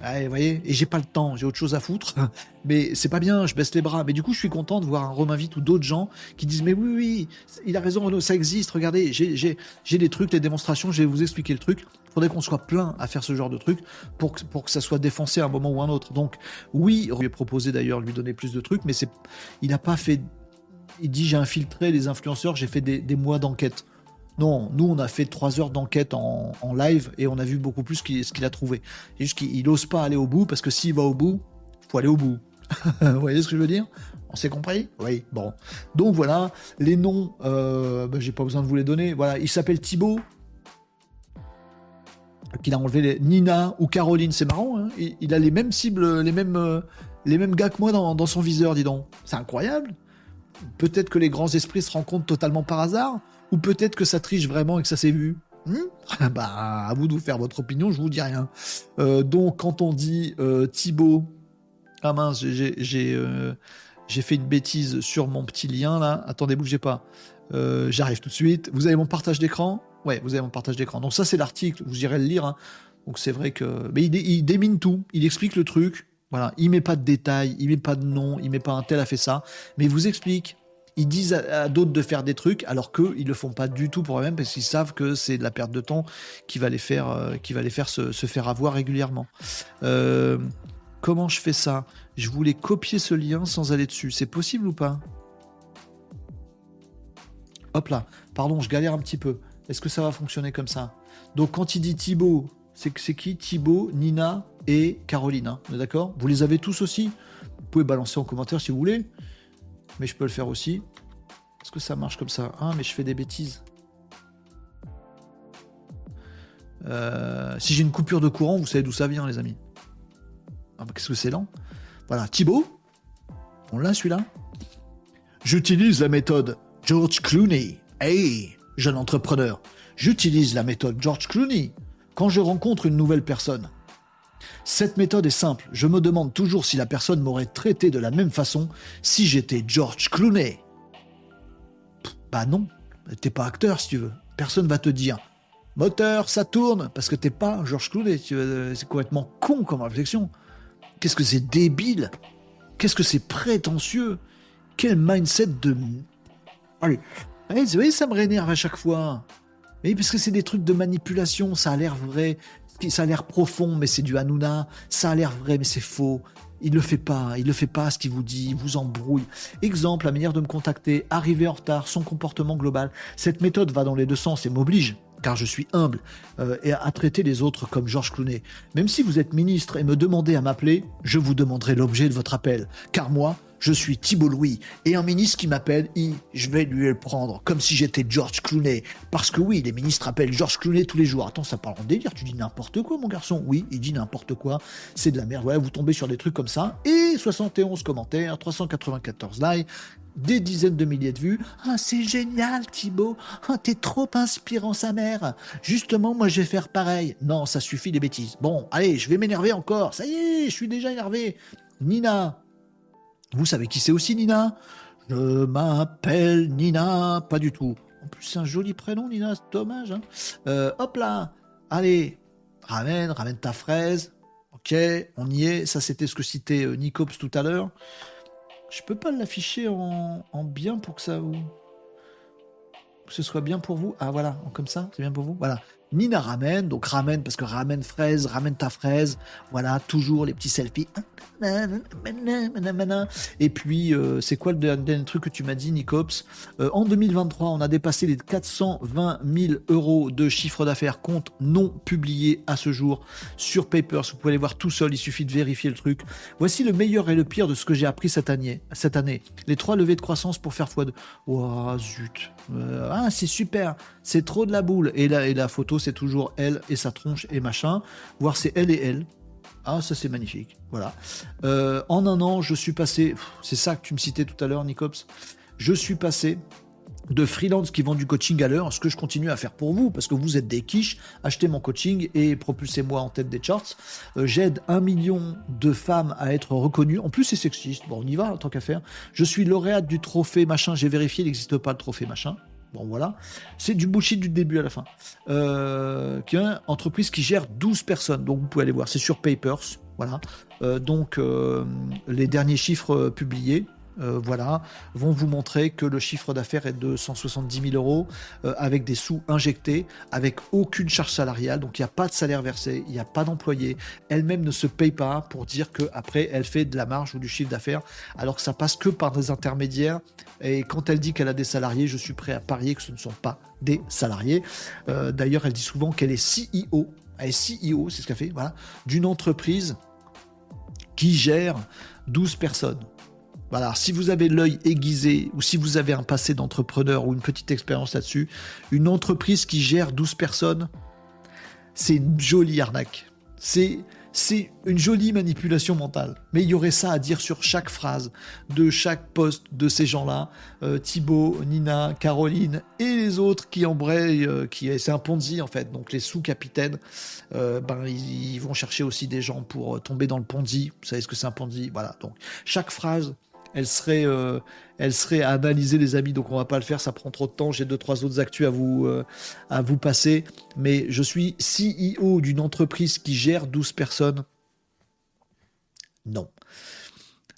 Ah, vous voyez, et j'ai pas le temps, j'ai autre chose à foutre. Mais c'est pas bien, je baisse les bras. Mais du coup, je suis content de voir un Romain Vite ou d'autres gens qui disent Mais oui, oui, il a raison, ça existe. Regardez, j'ai des trucs, les démonstrations, je vais vous expliquer le truc. Faudrait qu'on soit plein à faire ce genre de truc pour que, pour que ça soit défoncé à un moment ou un autre. Donc, oui, on lui a proposé d'ailleurs de lui donner plus de trucs, mais c'est, il n'a pas fait. Il dit J'ai infiltré les influenceurs, j'ai fait des, des mois d'enquête. Non, nous on a fait trois heures d'enquête en, live et on a vu beaucoup plus ce qu'il a trouvé. C'est juste qu'il n'ose pas aller au bout parce que s'il va au bout, il faut aller au bout. Vous voyez ce que je veux dire? On s'est compris? Oui, bon. Donc voilà, les noms, euh, ben, j'ai pas besoin de vous les donner. Voilà, il s'appelle Thibaut. Qu'il a enlevé les... Nina ou Caroline, c'est marrant. Hein il, a les mêmes cibles, les mêmes, euh, les mêmes gars que moi dans, son viseur, dis donc. C'est incroyable. Peut-être que les grands esprits se rencontrent totalement par hasard, ou peut-être que ça triche vraiment et que ça s'est vu. Hmm bah, à vous de vous faire votre opinion, je vous dis rien. Euh, donc, quand on dit euh, Thibaut, ah mince, j'ai euh, fait une bêtise sur mon petit lien là. Attendez, bougez pas. J'arrive tout de suite. Vous avez mon partage d'écran? Ouais, vous avez mon partage d'écran. Donc ça, c'est l'article. Vous irez le lire. Hein. Donc c'est vrai que, mais il, démine tout. Il explique le truc. Voilà, il met pas de détails, il met pas de nom, il met pas un tel a fait ça, mais il vous explique. Ils disent à, d'autres de faire des trucs alors qu'eux, ils le font pas du tout pour eux-mêmes parce qu'ils savent que c'est de la perte de temps qui va les faire, euh, se, faire avoir régulièrement. Euh, comment je fais ça? Je voulais copier ce lien sans aller dessus. C'est possible ou pas? Hop là. Pardon, je galère un petit peu. Est-ce que ça va fonctionner comme ça? Donc quand il dit Thibaut, c'est qui? Thibaut, Nina, et Caroline. Hein, d'accord? Vous les avez tous aussi? Vous pouvez balancer en commentaire si vous voulez. Mais je peux le faire aussi. Est-ce que ça marche comme ça? Ah, mais je fais des bêtises. Euh, si j'ai une coupure de courant, vous savez d'où ça vient, les amis. Ah, bah, qu'est-ce que c'est lent? Voilà, Thibaut. On l'a celui-là? J'utilise la méthode George Clooney. Hey, jeune entrepreneur. J'utilise la méthode George Clooney quand je rencontre une nouvelle personne. Cette méthode est simple. Je me demande toujours si la personne m'aurait traité de la même façon si j'étais George Clooney. bah non, t'es pas acteur si tu veux. Personne va te dire moteur, ça tourne, parce que t'es pas George Clooney. C'est complètement con comme réflexion. Qu'est-ce que c'est débile? Qu'est-ce que c'est prétentieux? Quel mindset de. Allez, vous voyez, ça me rénerve à chaque fois. Mais parce que c'est des trucs de manipulation, ça a l'air vrai ça a l'air profond, mais c'est du Hanouna. Ça a l'air vrai, mais c'est faux. Il le fait pas, il le fait pas ce qu'il vous dit, il vous embrouille. Exemple, la manière de me contacter, arriver en retard, son comportement global. Cette méthode va dans les deux sens et m'oblige car je suis humble, euh, et à traiter les autres comme Georges Clooney. Même si vous êtes ministre et me demandez à m'appeler, je vous demanderai l'objet de votre appel, car moi, je suis Thibault Louis, et un ministre qui m'appelle, je vais lui le prendre, comme si j'étais George Clooney. Parce que oui, les ministres appellent George Clooney tous les jours. Attends, ça parle en délire, tu dis n'importe quoi, mon garçon. Oui, il dit n'importe quoi, c'est de la merde. Voilà, vous tombez sur des trucs comme ça, et 71 commentaires, 394 likes, des dizaines de milliers de vues. Ah, c'est génial, Thibaut. Ah, t'es trop inspirant, sa mère. Justement, moi, je vais faire pareil. Non, ça suffit les bêtises. Bon, allez, je vais m'énerver encore. Ça y est, je suis déjà énervé. Nina, vous savez qui c'est aussi Nina? Je m'appelle Nina, pas du tout. En plus, c'est un joli prénom, Nina, c'est dommage. Hein. Euh, hop là, allez, ramène, ramène ta fraise. Ok, on y est. Ça, c'était ce que citait euh, Nicops tout à l'heure. Je peux pas l'afficher en, en, bien pour que ça vous... Que ce soit bien pour vous. Ah voilà, comme ça, c'est bien pour vous. Voilà. Nina ramène, donc ramène parce que ramène fraise, ramène ta fraise, voilà, toujours les petits selfies. Et puis, euh, c'est quoi le dernier truc que tu m'as dit, Nicops? Euh, En 2023, on a dépassé les 420 000 euros de chiffre d'affaires, compte non publié à ce jour sur Papers. Vous pouvez aller voir tout seul, il suffit de vérifier le truc. Voici le meilleur et le pire de ce que j'ai appris cette année. Les trois levées de croissance pour faire x2. Oh, zut. Euh, ah, c'est super. C'est trop de la boule. Et la, et la photo, c'est toujours elle et sa tronche et machin. Voir c'est elle et elle. Ah, ça c'est magnifique. Voilà. Euh, en un an, je suis passé. C'est ça que tu me citais tout à l'heure, Nicops. Je suis passé de freelance qui vend du coaching à l'heure, ce que je continue à faire pour vous, parce que vous êtes des quiches, achetez mon coaching et propulsez-moi en tête des charts. Euh, j'aide un million de femmes à être reconnues. En plus, c'est sexiste. Bon, on y va, tant qu'à faire. Je suis lauréate du trophée machin. J'ai vérifié, il n'existe pas le trophée machin. Bon, voilà. C'est du bullshit du début à la fin. Euh, qui est une entreprise qui gère 12 personnes. Donc, vous pouvez aller voir. C'est sur Papers. Voilà. Euh, donc, euh, les derniers chiffres publiés. Euh, voilà, vont vous montrer que le chiffre d'affaires est de 170 000 euros euh, avec des sous injectés, avec aucune charge salariale, donc il n'y a pas de salaire versé, il n'y a pas d'employé. Elle-même ne se paye pas pour dire qu'après elle fait de la marge ou du chiffre d'affaires, alors que ça passe que par des intermédiaires. Et quand elle dit qu'elle a des salariés, je suis prêt à parier que ce ne sont pas des salariés. Euh, d'ailleurs, elle dit souvent qu'elle est CEO. Elle est CEO, c'est ce qu'elle fait, voilà, d'une entreprise qui gère 12 personnes. Voilà, si vous avez l'œil aiguisé ou si vous avez un passé d'entrepreneur ou une petite expérience là-dessus, une entreprise qui gère 12 personnes, c'est une jolie arnaque. C'est c'est une jolie manipulation mentale. Mais il y aurait ça à dire sur chaque phrase de chaque poste de ces gens-là. Euh, Thibaut, Nina, Caroline et les autres qui embrayent, euh, qui c'est un Ponzi en fait. Donc les sous-capitaines, euh, ben ils, vont chercher aussi des gens pour tomber dans le Ponzi. Vous savez ce que c'est un Ponzi? Voilà. Donc chaque phrase elle serait, euh, elle serait à analyser les amis. Donc on va pas le faire, ça prend trop de temps. J'ai deux trois autres actus à vous, euh, passer. Mais je suis CEO d'une entreprise qui gère 12 personnes. Non.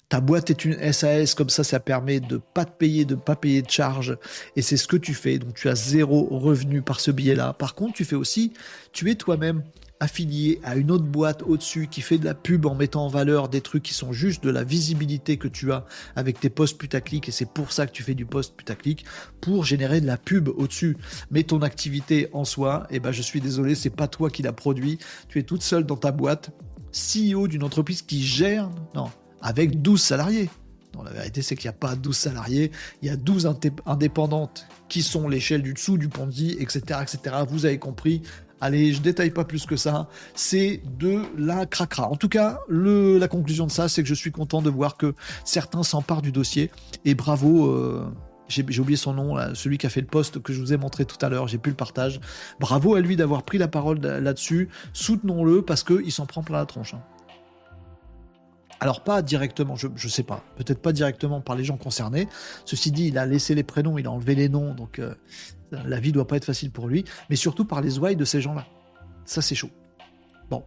Ta boîte est une SAS, comme ça, ça permet de pas te payer, de pas payer de charges, et c'est ce que tu fais. Donc tu as zéro revenu par ce billet-là. Par contre, tu fais aussi, tu es toi-même affilié à une autre boîte au-dessus qui fait de la pub en mettant en valeur des trucs qui sont juste de la visibilité que tu as avec tes posts putaclic et c'est pour ça que tu fais du post putaclic pour générer de la pub au-dessus. Mais ton activité en soi, eh ben je suis désolé, c'est pas toi qui l'a produit, tu es toute seule dans ta boîte, CEO d'une entreprise qui gère non, avec 12 salariés. Non, la vérité, c'est qu'il n'y a pas 12 salariés, il y a 12 indépendantes qui sont l'échelle du dessous du Ponzi, etc., etc. Vous avez compris, Allez, je détaille pas plus que ça. C'est de la cracra. En tout cas, le, la conclusion de ça, c'est que je suis content de voir que certains s'emparent du dossier. Et bravo. Euh, j'ai oublié son nom, celui qui a fait le poste que je vous ai montré tout à l'heure, j'ai pu le partage. Bravo à lui d'avoir pris la parole là-dessus. Soutenons-le parce qu'il s'en prend plein la tronche. Hein. Alors pas directement, je, ne sais pas, peut-être pas directement par les gens concernés. Ceci dit, il a laissé les prénoms, il a enlevé les noms, donc euh, la vie doit pas être facile pour lui, mais surtout par les ouailles de ces gens-là. Ça, c'est chaud. Bon.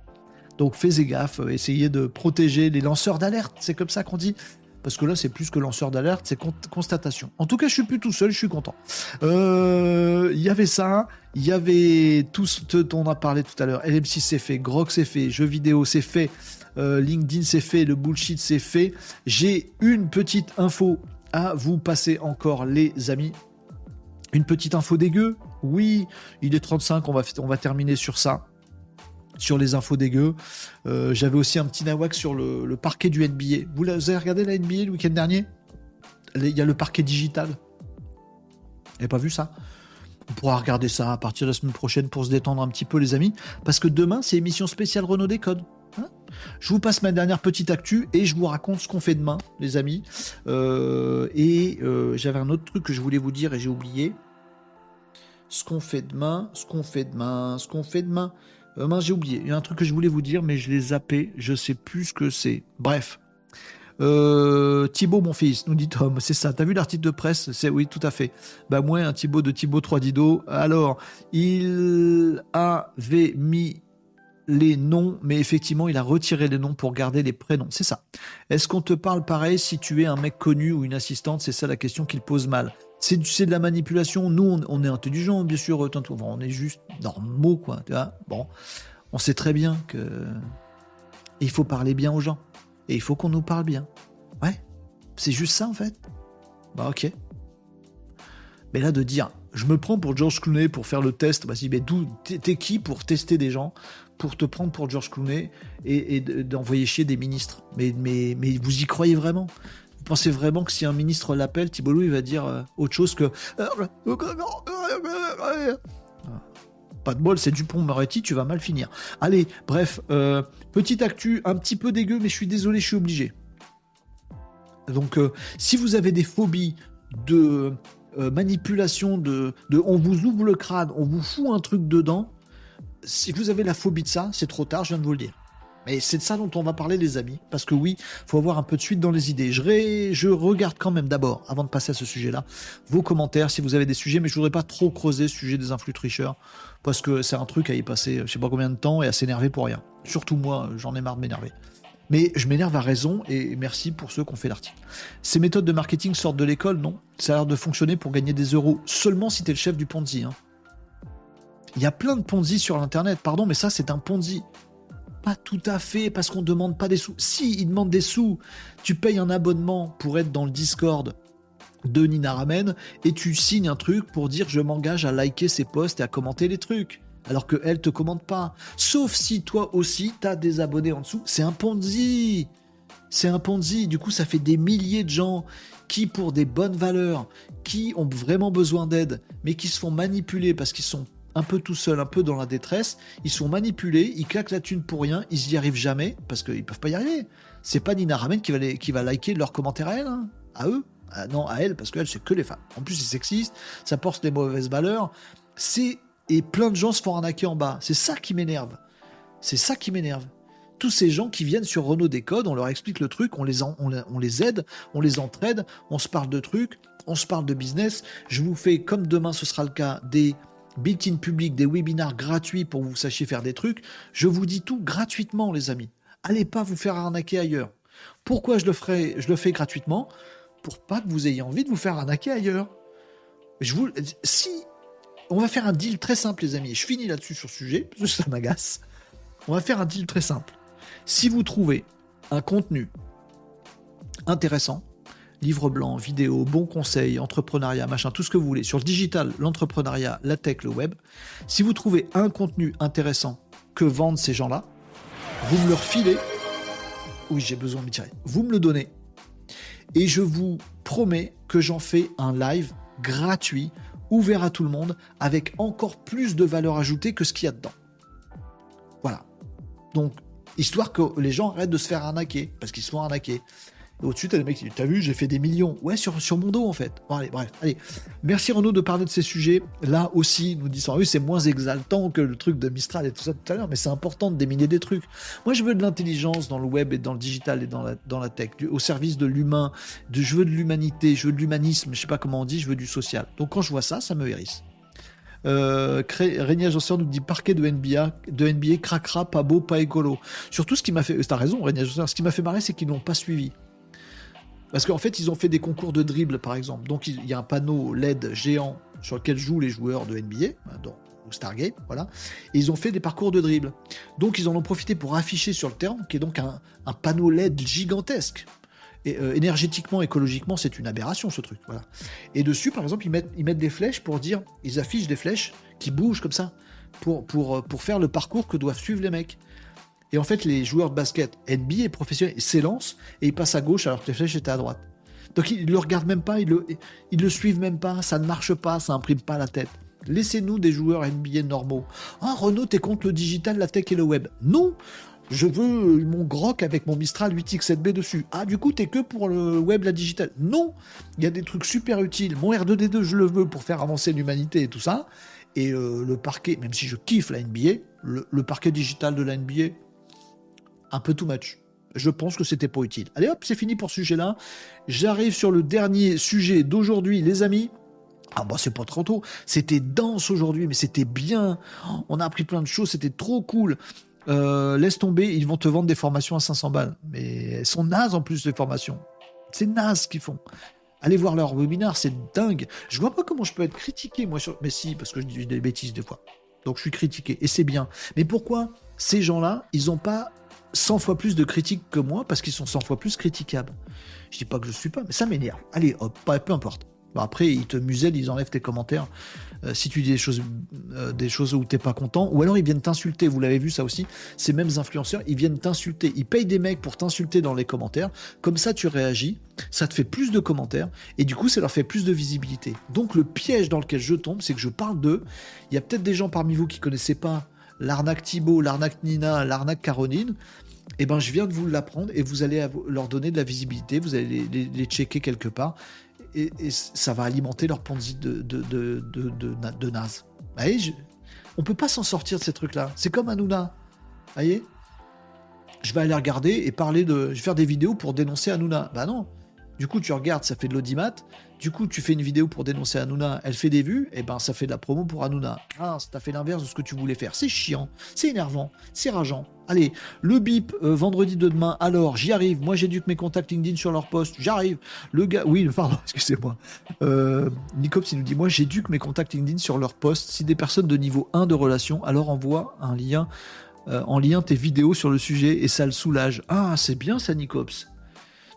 Donc, faites gaffe, euh, essayez de protéger les lanceurs d'alerte. C'est comme ça qu'on dit. Parce que là, c'est plus que lanceur d'alerte, c'est constatation. En tout cas, je suis plus tout seul, je suis content. Euh, il y avait ça, il y avait tout ce dont on a parlé tout à l'heure. LM6 c'est fait, Grok c'est fait, jeux vidéo c'est fait, euh, LinkedIn c'est fait, le bullshit c'est fait. J'ai une petite info à vous passer encore, les amis. Une petite info dégueu Oui, il est 35, on va, on va terminer sur ça. Sur les infos dégueu. Euh, j'avais aussi un petit nawak sur le, parquet du NBA. Vous, avez regardé la NBA le week-end dernier? Il y a le parquet digital. Vous n'avez pas vu ça? On pourra regarder ça à partir de la semaine prochaine pour se détendre un petit peu, les amis. Parce que demain, c'est émission spéciale Renault Décode. Je vous passe ma dernière petite actu et je vous raconte ce qu'on fait demain, les amis. Euh, et euh, j'avais un autre truc que je voulais vous dire et j'ai oublié. Ce qu'on fait demain, ce qu'on fait demain, ce qu'on fait demain. Euh, j'ai oublié. Il y a un truc que je voulais vous dire, mais je l'ai zappé. Je sais plus ce que c'est. Bref. Euh, Thibaut, mon fils, nous dit Tom, c'est ça. T'as vu l'article de presse? C'est oui, tout à fait. Bah moi, un Thibaut de Thibaut 3 Dido. Alors, il avait mis les noms, mais effectivement, il a retiré les noms pour garder les prénoms. C'est ça. Est-ce qu'on te parle pareil si tu es un mec connu ou une assistante? C'est ça la question qu'il pose mal. C'est de la manipulation. Nous, on, est intelligents, bien sûr. On est juste normaux, quoi. Tu vois bon, on sait très bien que il faut parler bien aux gens et il faut qu'on nous parle bien. Ouais, c'est juste ça en fait. Bah ok. Mais là de dire, je me prends pour George Clooney pour faire le test, bah si, mais d'où t'es qui pour tester des gens? Pour te prendre pour George Clooney et, d'envoyer chier des ministres. Mais, mais, mais vous y croyez vraiment? Vous pensez vraiment que si un ministre l'appelle, Thibault il va dire euh, autre chose que pas de bol, c'est Dupont-Moretti, tu vas mal finir. Allez, bref, euh, petite actu, un petit peu dégueu, mais je suis désolé, je suis obligé. Donc, euh, si vous avez des phobies de manipulation, de, de on vous ouvre le crâne, on vous fout un truc dedans, si vous avez la phobie de ça, c'est trop tard, je viens de vous le dire. Mais c'est de ça dont on va parler, les amis. Parce que oui, faut avoir un peu de suite dans les idées. Je, regarde quand même d'abord, avant de passer à ce sujet-là, vos commentaires si vous avez des sujets, mais je voudrais pas trop creuser le sujet des influx tricheurs. Parce que c'est un truc à y passer je sais pas combien de temps et à s'énerver pour rien. Surtout moi, j'en ai marre de m'énerver. Mais je m'énerve à raison et merci pour ceux qui ont fait l'article. Ces méthodes de marketing sortent de l'école, non? Ça a l'air de fonctionner pour gagner des euros seulement si t'es le chef du Ponzi. Hein. Il y a plein de Ponzi sur l'internet, pardon, mais ça c'est un Ponzi. Pas tout à fait, parce qu'on ne demande pas des sous. Si, ils demandent des sous. Tu payes un abonnement pour être dans le Discord de Nina Ramen et tu signes un truc pour dire je m'engage à liker ses posts et à commenter les trucs. Alors qu'elle te commande pas. Sauf si toi aussi t'as des abonnés en dessous. C'est un Ponzi. C'est un Ponzi. Du coup, ça fait des milliers de gens qui, pour des bonnes valeurs, qui ont vraiment besoin d'aide, mais qui se font manipuler parce qu'ils sont un peu tout seuls, un peu dans la détresse, ils sont manipulés, ils claquent la thune pour rien, ils y arrivent jamais parce qu'ils peuvent pas y arriver. C'est pas Nina Ramen qui va, qui va liker leurs commentaires à elle, hein, à eux. Ah non, à elle, parce qu'elle, c'est que les femmes. En plus, c'est sexiste, ça porte des mauvaises valeurs. C'est et plein de gens se font arnaquer en bas. C'est ça qui m'énerve. C'est ça qui m'énerve. Tous ces gens qui viennent sur Renault Décode, on leur explique le truc, on les, on, les aide, on les entraide, on se parle de trucs, on se parle de business. Je vous fais, comme demain ce sera le cas, des built-in publics, des webinars gratuits pour que vous sachiez faire des trucs. Je vous dis tout gratuitement, les amis. Allez pas vous faire arnaquer ailleurs. Pourquoi je le, ferai, je le fais gratuitement? Pour pas que vous ayez envie de vous faire arnaquer ailleurs. Si on va faire un deal très simple, les amis. Je finis là-dessus sur ce sujet, parce que ça m'agace. On va faire un deal très simple. Si vous trouvez un contenu intéressant, livre blanc, vidéo, bons conseils, entrepreneuriat, machin, tout ce que vous voulez, sur le digital, l'entrepreneuriat, la tech, le web, si vous trouvez un contenu intéressant que vendent ces gens-là, vous me le refilez. Oui, j'ai besoin de me tirer. Vous me le donnez. Et je vous promets que j'en fais un live gratuit ouvert à tout le monde, avec encore plus de valeur ajoutée que ce qu'il y a dedans. Voilà. Donc, histoire que les gens arrêtent de se faire arnaquer, parce qu'ils se font arnaquer. Au-dessus, t'as des mecs qui T'as vu, j'ai fait des millions. Ouais, sur, sur mon dos, en fait. Bon, allez, bref. Allez. Merci Renaud de parler de ces sujets. Là aussi, nous disons Oui, c'est moins exaltant que le truc de Mistral et tout ça tout à l'heure, mais c'est important de déminer des trucs. Moi, je veux de l'intelligence dans le web et dans le digital et dans la, dans la tech, au service de l'humain. Je veux de l'humanité, je veux de l'humanisme, je sais pas comment on dit, je veux du social. Donc quand je vois ça, ça me hérisse. Euh, Régnier nous dit parquet de NBA, de NBA, pas beau, pas écolo. Surtout, ce qui m'a fait, t'as raison, Régnier ce qui m'a fait marrer, c'est qu'ils n'ont pas suivi. Parce qu'en fait, ils ont fait des concours de dribble, par exemple. Donc, il y a un panneau LED géant sur lequel jouent les joueurs de NBA, hein, donc, ou Stargate, voilà. Ils ont fait des parcours de dribble. Donc, ils en ont profité pour afficher sur le terrain, qui est donc un, panneau LED gigantesque. Euh, énergétiquement, écologiquement, c'est une aberration ce truc. Voilà. Et dessus, par exemple, ils mettent, des flèches pour dire, ils affichent des flèches qui bougent comme ça pour, euh, pour faire le parcours que doivent suivre les mecs. Et en fait, les joueurs de basket NBA professionnels s'élancent et ils passent à gauche alors que les flèches étaient à droite. Donc ils ne le regardent même pas, ils le, ils le suivent même pas, ça ne marche pas, ça imprime pas la tête. Laissez-nous des joueurs NBA normaux. Ah, Renault, t'es contre le digital, la tech et le web. Non je veux mon grok avec mon Mistral 8X7B dessus. Ah, du coup, t'es que pour le web, la digital. Non Il y a des trucs super utiles. Mon R2D2, je le veux pour faire avancer l'humanité et tout ça. Et euh, le parquet, même si je kiffe la NBA, le parquet digital de la NBA, un peu too much. Je pense que c'était pas utile. Allez hop, c'est fini pour ce sujet-là. J'arrive sur le dernier sujet d'aujourd'hui, les amis. Ah bah c'est pas trop tôt. C'était dense aujourd'hui, mais c'était bien. On a appris plein de choses, c'était trop cool. Euh, laisse tomber, ils vont te vendre des formations à 500 balles. Mais elles sont nazes en plus, les formations. C'est naze ce qu'ils font. Allez voir leur webinar, c'est dingue. Je vois pas comment je peux être critiqué, moi, sur... Mais si, parce que je dis des bêtises des fois. Donc je suis critiqué, et c'est bien. Mais pourquoi ces gens-là, ils n'ont pas 100 fois plus de critiques que moi parce qu'ils sont 100 fois plus critiquables. Je dis pas que je suis pas, mais ça m'énerve. Allez, hop, peu importe. après, ils te musellent, ils enlèvent tes commentaires. Euh, si tu dis des choses, euh, des choses où t'es pas content, ou alors ils viennent t'insulter. Vous l'avez vu ça aussi. Ces mêmes influenceurs, ils viennent t'insulter. Ils payent des mecs pour t'insulter dans les commentaires. Comme ça, tu réagis. Ça te fait plus de commentaires et du coup, ça leur fait plus de visibilité. Donc, le piège dans lequel je tombe, c'est que je parle d'eux. Il y a peut-être des gens parmi vous qui connaissaient pas l'arnaque Thibaut, l'arnaque Nina, l'arnaque Caroline, eh ben, je viens de vous l'apprendre et vous allez leur donner de la visibilité, vous allez les, checker quelque part et, ça va alimenter leur ponzi de, de, de, de, naze. Je, on peut pas s'en sortir de ces trucs-là. C'est comme Hanouna. voyez? Je vais aller regarder et parler de. Je vais faire des vidéos pour dénoncer Hanouna. Bah non. Du coup, tu regardes, ça fait de l'audimat. Du coup, tu fais une vidéo pour dénoncer Hanouna, elle fait des vues, et ben ça fait de la promo pour Hanouna. Ah, t'as fait l'inverse de ce que tu voulais faire. C'est chiant, c'est énervant, c'est rageant. Allez, le bip, euh, vendredi de demain, alors j'y arrive. Moi j'éduque mes contacts LinkedIn sur leur poste, j'arrive. Le gars, oui, pardon, excusez-moi. Euh, Nicops, il nous dit Moi j'éduque mes contacts LinkedIn sur leur poste. Si des personnes de niveau 1 de relation, alors envoie un lien. Euh, en lien tes vidéos sur le sujet et ça le soulage. Ah, c'est bien ça, Nicops.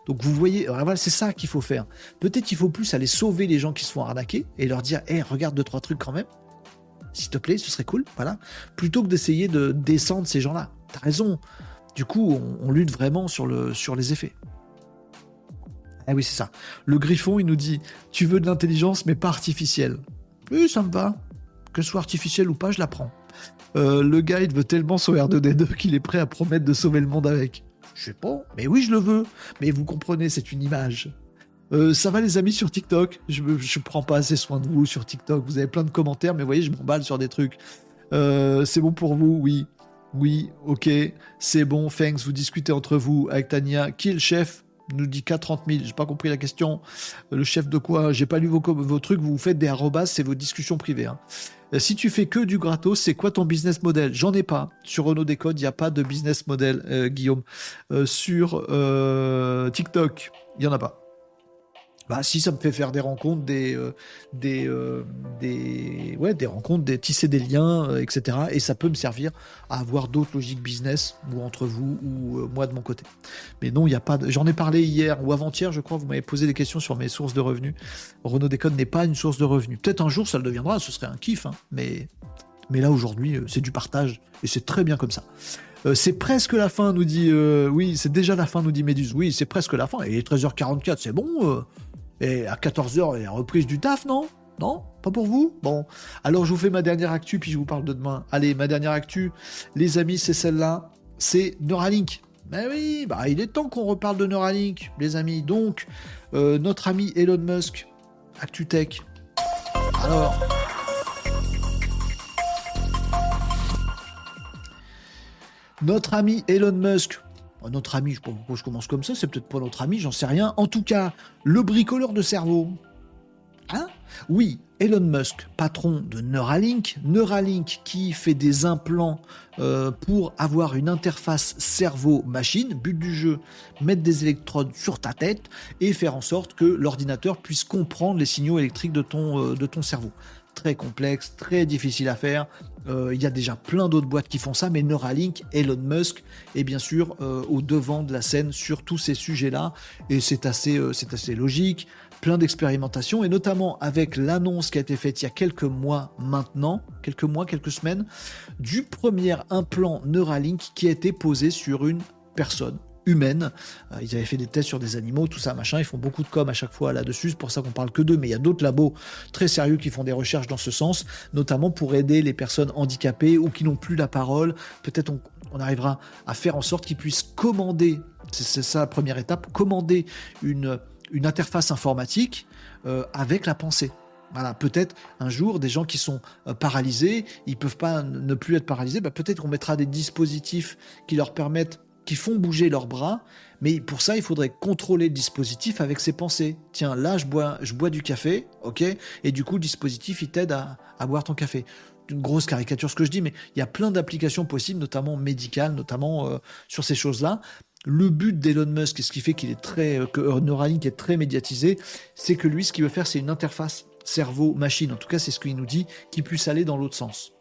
Donc vous voyez, c'est ça qu'il faut faire. Peut-être qu'il faut plus aller sauver les gens qui se font arnaquer et leur dire, hé, regarde deux trois trucs quand même, s'il te plaît, ce serait cool, voilà. Plutôt que d'essayer de descendre ces gens-là. T'as raison. Du coup, on, lutte vraiment sur, le, sur les effets. Ah oui, c'est ça. Le griffon, il nous dit Tu veux de l'intelligence, mais pas artificielle. Oui, ça me va. Que ce soit artificiel ou pas, je la prends. Euh, le il veut tellement son R2D2 qu'il est prêt à promettre de sauver le monde avec. Je sais pas, mais oui, je le veux. Mais vous comprenez, c'est une image. Euh, ça va les amis sur TikTok je, je prends pas assez soin de vous sur TikTok. Vous avez plein de commentaires, mais vous voyez, je m'emballe sur des trucs. Euh, c'est bon pour vous Oui. Oui, ok, c'est bon, thanks, vous discutez entre vous avec Tania. Qui est le chef nous dit 430 000, j'ai pas compris la question. Le chef de quoi? J'ai pas lu vos, trucs, vous faites des arrobas, c'est vos discussions privées. Hein. Euh, si tu fais que du gratos, c'est quoi ton business model? J'en ai pas. Sur Renault Décode, il n'y a pas de business model, euh, Guillaume. Euh, sur TikTok, il n'y en a pas. Bah si ça me fait faire des rencontres, des euh, des euh, des ouais des rencontres, tisser des liens, euh, etc. Et ça peut me servir à avoir d'autres logiques business ou entre vous ou moi de mon côté. Mais non, il n'y a pas. J'en ai parlé hier ou avant-hier, je crois. Vous m'avez posé des questions sur mes sources de revenus. Renault Décode n'est pas une source de revenus. Peut-être un jour ça le deviendra. Ce serait un kiff, hein, mais mais là aujourd'hui c'est du partage et c'est très bien comme ça. c'est presque la fin, nous dit. oui, c'est déjà la fin, nous dit Méduse. Oui, c'est presque la fin. Et 13h44, c'est bon. Et à 14h, il y a reprise du taf, non? Non? Pas pour vous? Bon. Alors, je vous fais ma dernière actu, puis je vous parle de demain. Allez, ma dernière actu, les amis, c'est celle-là. C'est Neuralink. Ben oui, bah, il est temps qu'on reparle de Neuralink, les amis. Donc, euh, notre ami Elon Musk, ActuTech. Alors. Notre ami Elon Musk, notre ami, je commence comme ça, c'est peut-être pas notre ami, j'en sais rien. En tout cas, le bricoleur de cerveau. Hein? Oui, Elon Musk, patron de Neuralink. Neuralink qui fait des implants euh, pour avoir une interface cerveau-machine. But du jeu, mettre des électrodes sur ta tête et faire en sorte que l'ordinateur puisse comprendre les signaux électriques de ton, euh, de ton cerveau très complexe, très difficile à faire. Euh, il y a déjà plein d'autres boîtes qui font ça, mais Neuralink, Elon Musk est bien sûr euh, au devant de la scène sur tous ces sujets-là, et c'est assez, euh, c'est assez logique. Plein d'expérimentations, et notamment avec l'annonce qui a été faite il y a quelques mois maintenant, quelques mois, quelques semaines, du premier implant Neuralink qui a été posé sur une personne humaine. Euh, ils avaient fait des tests sur des animaux, tout ça, machin. Ils font beaucoup de com à chaque fois là-dessus. C'est pour ça qu'on parle que d'eux. Mais il y a d'autres labos très sérieux qui font des recherches dans ce sens, notamment pour aider les personnes handicapées ou qui n'ont plus la parole. Peut-être on, arrivera à faire en sorte qu'ils puissent commander. C'est ça la première étape. Commander une, interface informatique euh, avec la pensée. Voilà, peut-être un jour des gens qui sont euh, paralysés, ils peuvent pas ne plus être paralysés, bah, peut-être qu'on mettra des dispositifs qui leur permettent qui font bouger leurs bras, mais pour ça, il faudrait contrôler le dispositif avec ses pensées. Tiens, là, je bois, je bois du café, ok, et du coup, le dispositif, il t'aide à, boire ton café. Une grosse caricature ce que je dis, mais il y a plein d'applications possibles, notamment médicales, notamment euh, sur ces choses-là. Le but d'Elon Musk, et ce qui fait qu'il est très, euh, que Neuralink est très médiatisé, c'est que lui, ce qu'il veut faire, c'est une interface cerveau-machine. En tout cas, c'est ce qu'il nous dit, qui puisse aller dans l'autre sens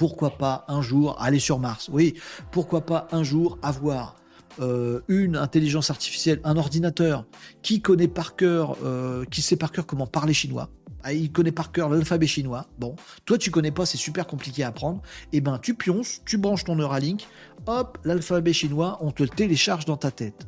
pourquoi pas un jour aller sur Mars Oui, pourquoi pas un jour avoir euh, une intelligence artificielle, un ordinateur qui connaît par cœur, euh, qui sait par cœur comment parler chinois. Ah, il connaît par cœur l'alphabet chinois. Bon, toi tu connais pas, c'est super compliqué à apprendre. Eh ben tu pionces, tu branches ton Neuralink, hop, l'alphabet chinois, on te le télécharge dans ta tête.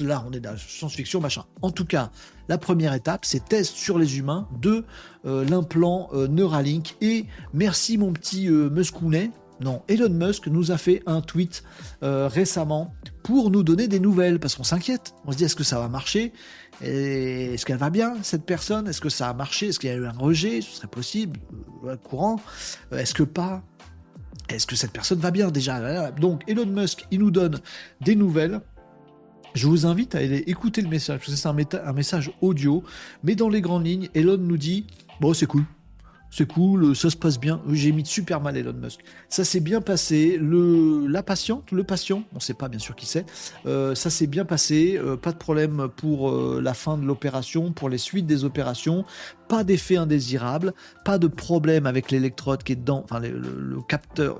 Là, on est dans la science-fiction, machin. En tout cas, la première étape, c'est test sur les humains de euh, l'implant euh, Neuralink. Et merci mon petit euh, Muskounet. Non, Elon Musk nous a fait un tweet récemment pour nous donner des nouvelles, parce qu'on s'inquiète. On se dit, est-ce que ça va marcher? Est-ce qu'elle va bien, cette personne? Est-ce que ça a marché? Est-ce qu'il y a eu un rejet? Ce serait possible, courant. Est-ce que pas? Est-ce que cette personne va bien déjà? Donc, Elon Musk, il nous donne des nouvelles je vous invite à aller écouter le message, parce que c'est un, message audio, mais dans les grandes lignes, Elon nous dit Bon, c'est cool, c'est cool, ça se passe bien. J'ai mis super mal Elon Musk. Ça s'est bien passé. La patiente, le patient, on ne sait pas bien sûr qui c'est, euh, ça s'est bien passé. Euh, pas de problème pour euh, la fin de l'opération, pour les suites des opérations. Pas d'effet indésirable, pas de problème avec l'électrode qui est dedans, enfin le capteur,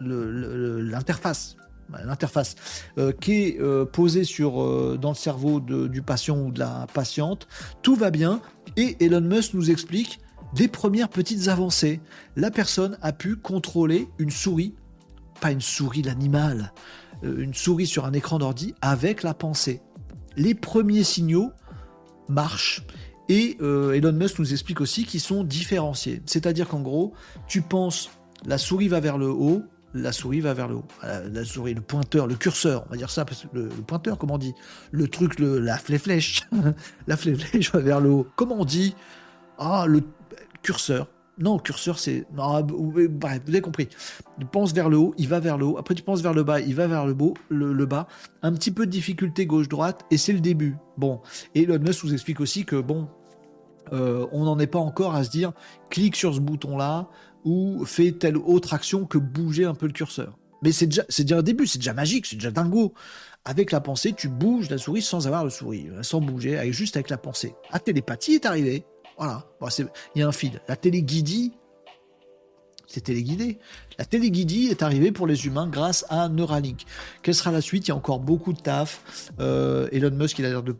l'interface l'interface euh, qui est euh, posée sur, euh, dans le cerveau du patient ou de la patiente. Tout va bien et Elon Musk nous explique des premières petites avancées. La personne a pu contrôler une souris pas une souris l'animal, une souris sur un écran d'ordi avec la pensée. Les premiers signaux marchent. Et Elon Musk nous explique aussi qu'ils sont différenciés. C'est-à-dire qu'en gros, tu penses la souris va vers le haut, la souris va vers le haut. La, souris, le pointeur, le curseur, on va dire ça, parce que le, pointeur, comment on dit Le truc, le, la flèche, la flèche va vers le haut. Comment on dit? Ah, le curseur. Non, curseur, c'est. Non, vous avez compris. Tu penses vers le haut, il va vers le haut. Après, tu penses vers le bas, il va vers le, bas. Un petit peu de difficulté gauche-droite, et c'est le début. Bon. Et Elon Musk vous explique aussi que, bon, euh, on n'en est pas encore à se dire clique sur ce bouton-là ou fais telle autre action que bouger un peu le curseur. Mais c'est déjà, c'est déjà un début, c'est déjà magique, c'est déjà dingo. Avec la pensée, tu bouges la souris sans avoir le souris, sans bouger, juste avec la pensée. La télépathie est arrivée. Voilà. Il y a un fil. La téléguidie, c'est téléguidé. La téléguidie est arrivée pour les humains grâce à Neuralink. Quelle sera la suite? Il y a encore beaucoup de taf. Euh, Elon Musk, il a l'air de,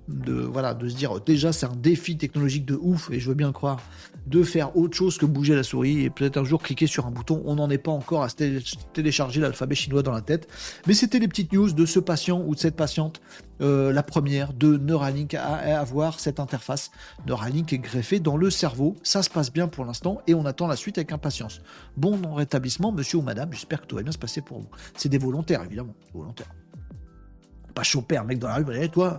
se dire déjà c'est un défi technologique de ouf, et je veux bien croire, de faire autre chose que bouger la souris et peut-être un jour cliquer sur un bouton. On n'en est pas encore à télécharger l'alphabet chinois dans la tête. Mais c'était les petites news de ce patient ou de cette patiente, euh, la première de Neuralink à, avoir cette interface. Neuralink est greffé dans le cerveau. Ça se passe bien pour l'instant et on attend la suite avec impatience. Bon rétablissement, monsieur ou madame. J'espère que tout va bien se passer pour vous. C'est des volontaires, évidemment. Volontaires. Pas choper un mec dans la rue, toi,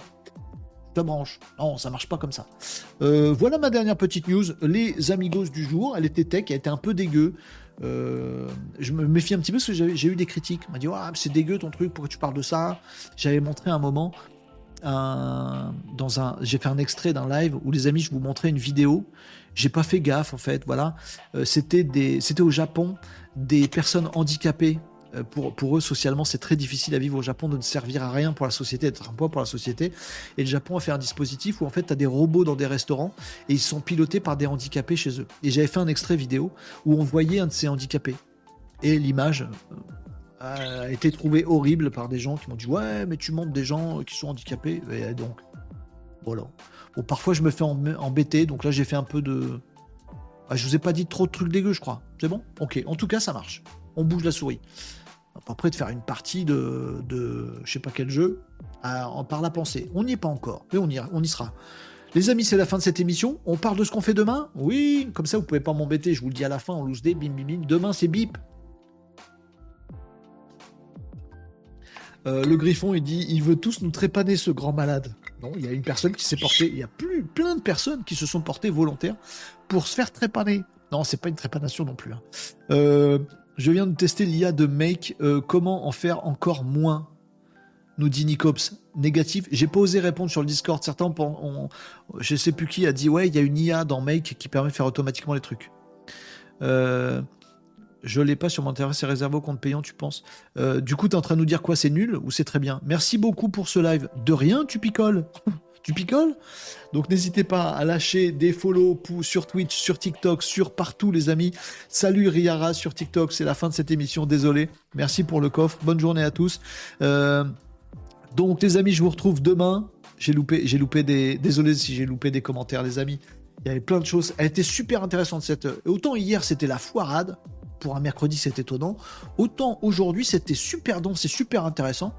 branche. Non, ça marche pas comme ça. Euh, voilà ma dernière petite news. Les amigos du jour, elle était tech, elle était un peu dégueu. Euh, je me méfie un petit peu parce que j'ai eu des critiques. On m'a dit c'est dégueu ton truc, pourquoi tu parles de ça? J'avais montré un moment, dans un, j'ai fait un extrait d'un live où les amis, je vous montrais une vidéo. J'ai pas fait gaffe en fait, voilà. Euh, c'était des, c'était au Japon, des personnes handicapées euh, pour, eux, socialement, c'est très difficile à vivre au Japon de ne servir à rien pour la société, d'être un poids pour la société. Et le Japon a fait un dispositif où en fait, tu as des robots dans des restaurants et ils sont pilotés par des handicapés chez eux. Et j'avais fait un extrait vidéo où on voyait un de ces handicapés. Et l'image euh, a été trouvée horrible par des gens qui m'ont dit Ouais, mais tu montres des gens qui sont handicapés. Et donc, voilà. Bon, parfois, je me fais embêter, donc là, j'ai fait un peu de. Ah, je vous ai pas dit trop de trucs dégueux, je crois. C'est bon? Ok. En tout cas, ça marche. On bouge la souris prêt de faire une partie de, de je sais pas quel jeu en par la pensée. On n'y est pas encore, mais on y, on y sera. Les amis, c'est la fin de cette émission. On parle de ce qu'on fait demain? Oui, comme ça vous pouvez pas m'embêter, je vous le dis à la fin, on loose des bim bim bim. Demain c'est bip. Euh, le griffon, il dit, il veut tous nous trépaner ce grand malade. Non, il y a une personne qui s'est portée, il y a plus plein de personnes qui se sont portées volontaires pour se faire trépaner. Non, c'est pas une trépanation non plus. Hein. Euh, je viens de tester l'IA de Make. Euh, comment en faire encore moins Nous dit Nicops. Négatif. J'ai pas osé répondre sur le Discord. Certains, on, je sais plus qui a dit ouais, il y a une IA dans Make qui permet de faire automatiquement les trucs. Euh, je l'ai pas sur mon terrain, c'est réservé au compte payant, tu penses Du coup, tu es en train de nous dire quoi C'est nul ou c'est très bien? Merci beaucoup pour ce live. De rien, tu picoles. tu picoles Donc n'hésitez pas à lâcher des follow sur Twitch, sur TikTok, sur partout les amis. Salut Riara sur TikTok, c'est la fin de cette émission, désolé. Merci pour le coffre, bonne journée à tous. Euh, donc les amis, je vous retrouve demain. J'ai loupé, j'ai loupé des... Désolé si j'ai loupé des commentaires les amis. Il y avait plein de choses. Elle était super intéressante cette... Autant hier c'était la foirade. Pour un mercredi c'est étonnant. Autant aujourd'hui c'était super dense et super intéressant.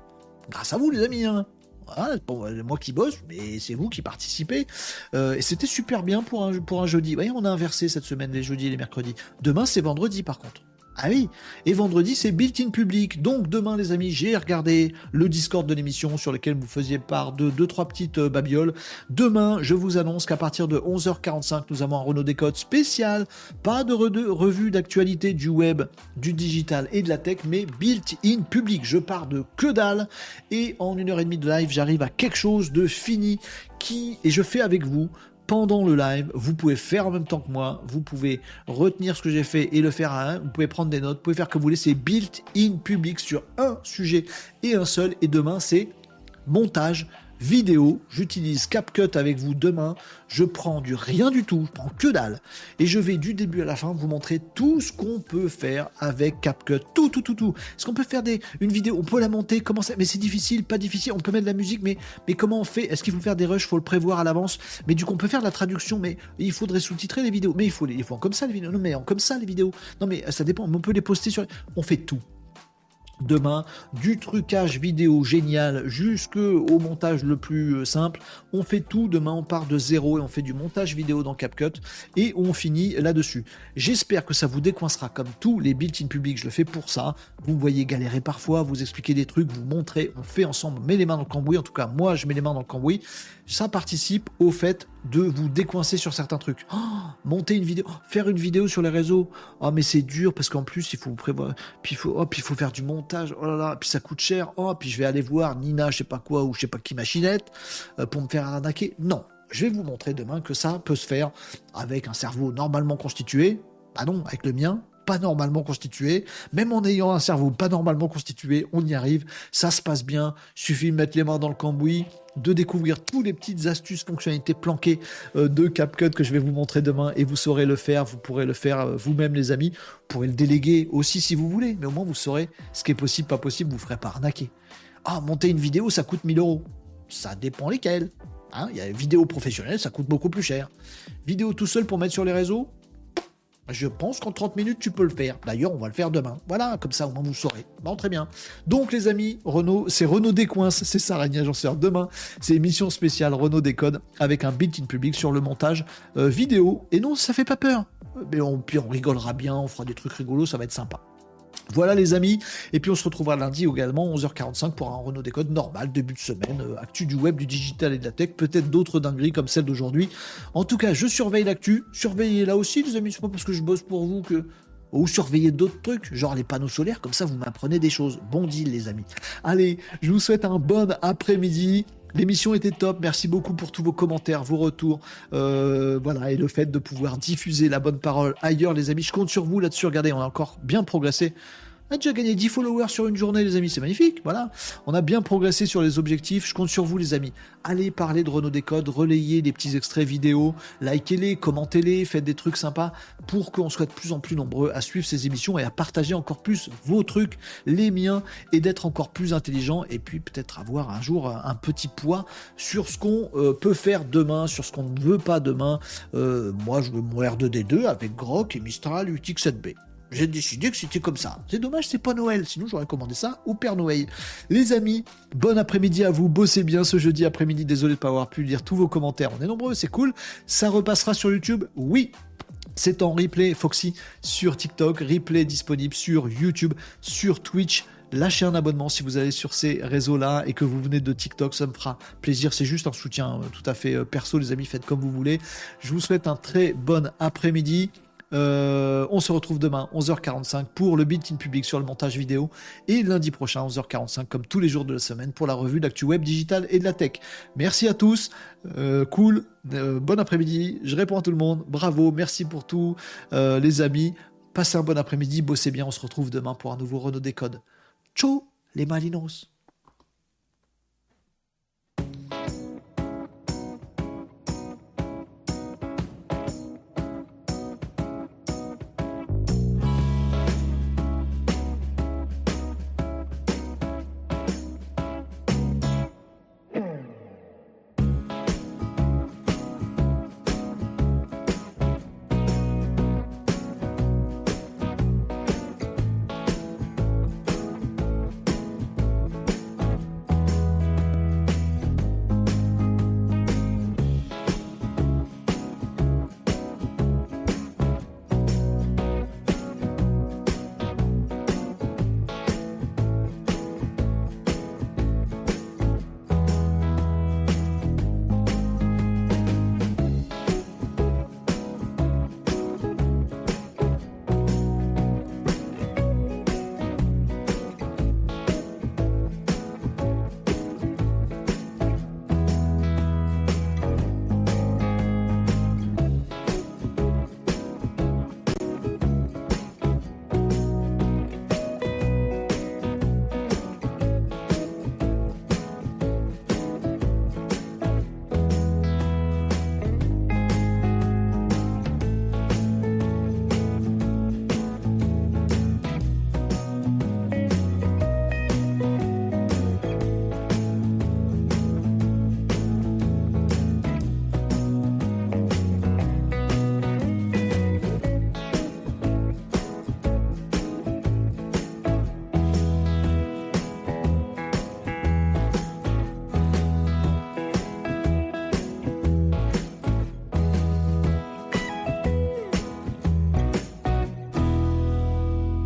Grâce à vous les amis. Hein. Voilà, moi qui bosse, mais c'est vous qui participez. Euh, et c'était super bien pour un, pour un jeudi. Voyez, on a inversé cette semaine les jeudis et les mercredis. Demain, c'est vendredi par contre. Ah oui, et vendredi c'est built-in public. Donc demain les amis, j'ai regardé le Discord de l'émission sur lequel vous faisiez part de deux trois petites euh, babioles. Demain, je vous annonce qu'à partir de 11h45, nous avons un Renault Décode spécial. Pas de revue d'actualité du web, du digital et de la tech, mais built-in public. Je pars de que dalle et en une heure et demie de live, j'arrive à quelque chose de fini qui et je fais avec vous pendant le live. Vous pouvez faire en même temps que moi. Vous pouvez retenir ce que j'ai fait et le faire à un. Vous pouvez prendre des notes. Vous pouvez faire comme vous voulez. C'est built-in public sur un sujet et un seul. Et demain, c'est montage vidéo. J'utilise CapCut avec vous demain. Je prends du rien du tout, je prends que dalle. Et je vais du début à la fin vous montrer tout ce qu'on peut faire avec CapCut. Tout, tout, tout, tout. Est-ce qu'on peut faire des, une vidéo? On peut la monter, comment ça? Mais c'est difficile, pas difficile. On peut mettre de la musique, mais, mais comment on fait? Est-ce qu'il faut faire des rushs? Il faut le prévoir à l'avance. Mais du coup, on peut faire de la traduction, mais il faudrait sous-titrer les vidéos. Mais il faut, les, il faut comme ça les vidéos. Non, mais en comme ça les vidéos. Non, mais ça dépend. On peut les poster sur. On fait tout. Demain, du trucage vidéo génial jusqu'au montage le plus euh, simple. On fait tout demain, on part de zéro et on fait du montage vidéo dans CapCut et on finit là-dessus. J'espère que ça vous décoincera comme tous les built-in publics, je le fais pour ça. Vous me voyez galérer parfois, vous expliquer des trucs, vous montrer, on fait ensemble, on met les mains dans le cambouis, en tout cas moi je mets les mains dans le cambouis. Ça participe au fait de vous décoincer sur certains trucs. Oh, monter une vidéo, faire une vidéo sur les réseaux. Oh mais c'est dur parce qu'en plus il faut prévoir, il faut, oh, il faut faire du montage. Oh là là, puis ça coûte cher. Oh puis je vais aller voir Nina, je sais pas quoi ou je sais pas qui machinette euh, pour me faire arnaquer. Non, je vais vous montrer demain que ça peut se faire avec un cerveau normalement constitué. Bah non, avec le mien, pas normalement constitué. Même en ayant un cerveau pas normalement constitué, on y arrive. Ça se passe bien. Suffit de mettre les mains dans le cambouis, de découvrir toutes les petites astuces, fonctionnalités planquées euh, de CapCut que je vais vous montrer demain et vous saurez le faire. Vous pourrez le faire euh, vous-même, les amis. Vous pourrez le déléguer aussi si vous voulez, mais au moins vous saurez ce qui est possible, pas possible. Vous ne ferez pas arnaquer. Ah, monter une vidéo, ça coûte 1000 euros. Ça dépend lesquels. Hein. Il y a vidéo professionnelle, ça coûte beaucoup plus cher. Vidéo tout seul pour mettre sur les réseaux, je pense qu'en 30 minutes, tu peux le faire. D'ailleurs, on va le faire demain. Voilà, comme ça, au moins, vous saurez. Bon, très bien. Donc, les amis, Renault, c'est Renault Descoinces, c'est ça, Ragnar Agenceur. Demain, c'est émission spéciale Renault Décode avec un built-in public sur le montage euh, vidéo. Et non, ça fait pas peur. Mais on, puis on rigolera bien, on fera des trucs rigolos, ça va être sympa. Voilà les amis, et puis on se retrouvera lundi également 11h45 pour un Renault Décode normal, début de semaine, euh, actu du web, du digital et de la tech, peut-être d'autres dingueries comme celle d'aujourd'hui. En tout cas, je surveille l'actu, surveillez là aussi les amis, c'est pas parce que je bosse pour vous que... Ou surveillez d'autres trucs, genre les panneaux solaires, comme ça vous m'apprenez des choses. Bon deal les amis. Allez, je vous souhaite un bon après-midi. L'émission était top. Merci beaucoup pour tous vos commentaires, vos retours. Euh, voilà, et le fait de pouvoir diffuser la bonne parole ailleurs, les amis. Je compte sur vous là-dessus. Regardez, on a encore bien progressé. A déjà gagné 10 followers sur une journée, les amis, c'est magnifique. Voilà. On a bien progressé sur les objectifs. Je compte sur vous, les amis. Allez parler de Renault Décode, relayez des petits extraits vidéo, likez-les, commentez-les, faites des trucs sympas pour qu'on soit de plus en plus nombreux à suivre ces émissions et à partager encore plus vos trucs, les miens, et d'être encore plus intelligent et puis peut-être avoir un jour un petit poids sur ce qu'on euh, peut faire demain, sur ce qu'on ne veut pas demain. Euh, moi, je veux mon R2D2 avec Grok et Mistral UTX-7B. J'ai décidé que c'était comme ça. C'est dommage, c'est pas Noël, sinon j'aurais commandé ça au Père Noël. Les amis, bon après-midi à vous, bossez bien ce jeudi après-midi. Désolé de ne pas avoir pu lire tous vos commentaires. On est nombreux, c'est cool. Ça repassera sur YouTube, oui. C'est en replay Foxy sur TikTok, replay disponible sur YouTube, sur Twitch. Lâchez un abonnement si vous allez sur ces réseaux-là et que vous venez de TikTok, ça me fera plaisir. C'est juste un soutien euh, tout à fait euh, perso, les amis, faites comme vous voulez. Je vous souhaite un très bon après-midi. Euh, on se retrouve demain 11h45 pour le built-in public sur le montage vidéo. Et lundi prochain 11h45 comme tous les jours de la semaine pour la revue d'actu web digital et de la tech. Merci à tous, euh, cool, euh, bon après-midi, je réponds à tout le monde, bravo, merci pour tout. Les amis, passez un bon après-midi, bossez bien, on se retrouve demain pour un nouveau Renault Décode. Ciao les Malinos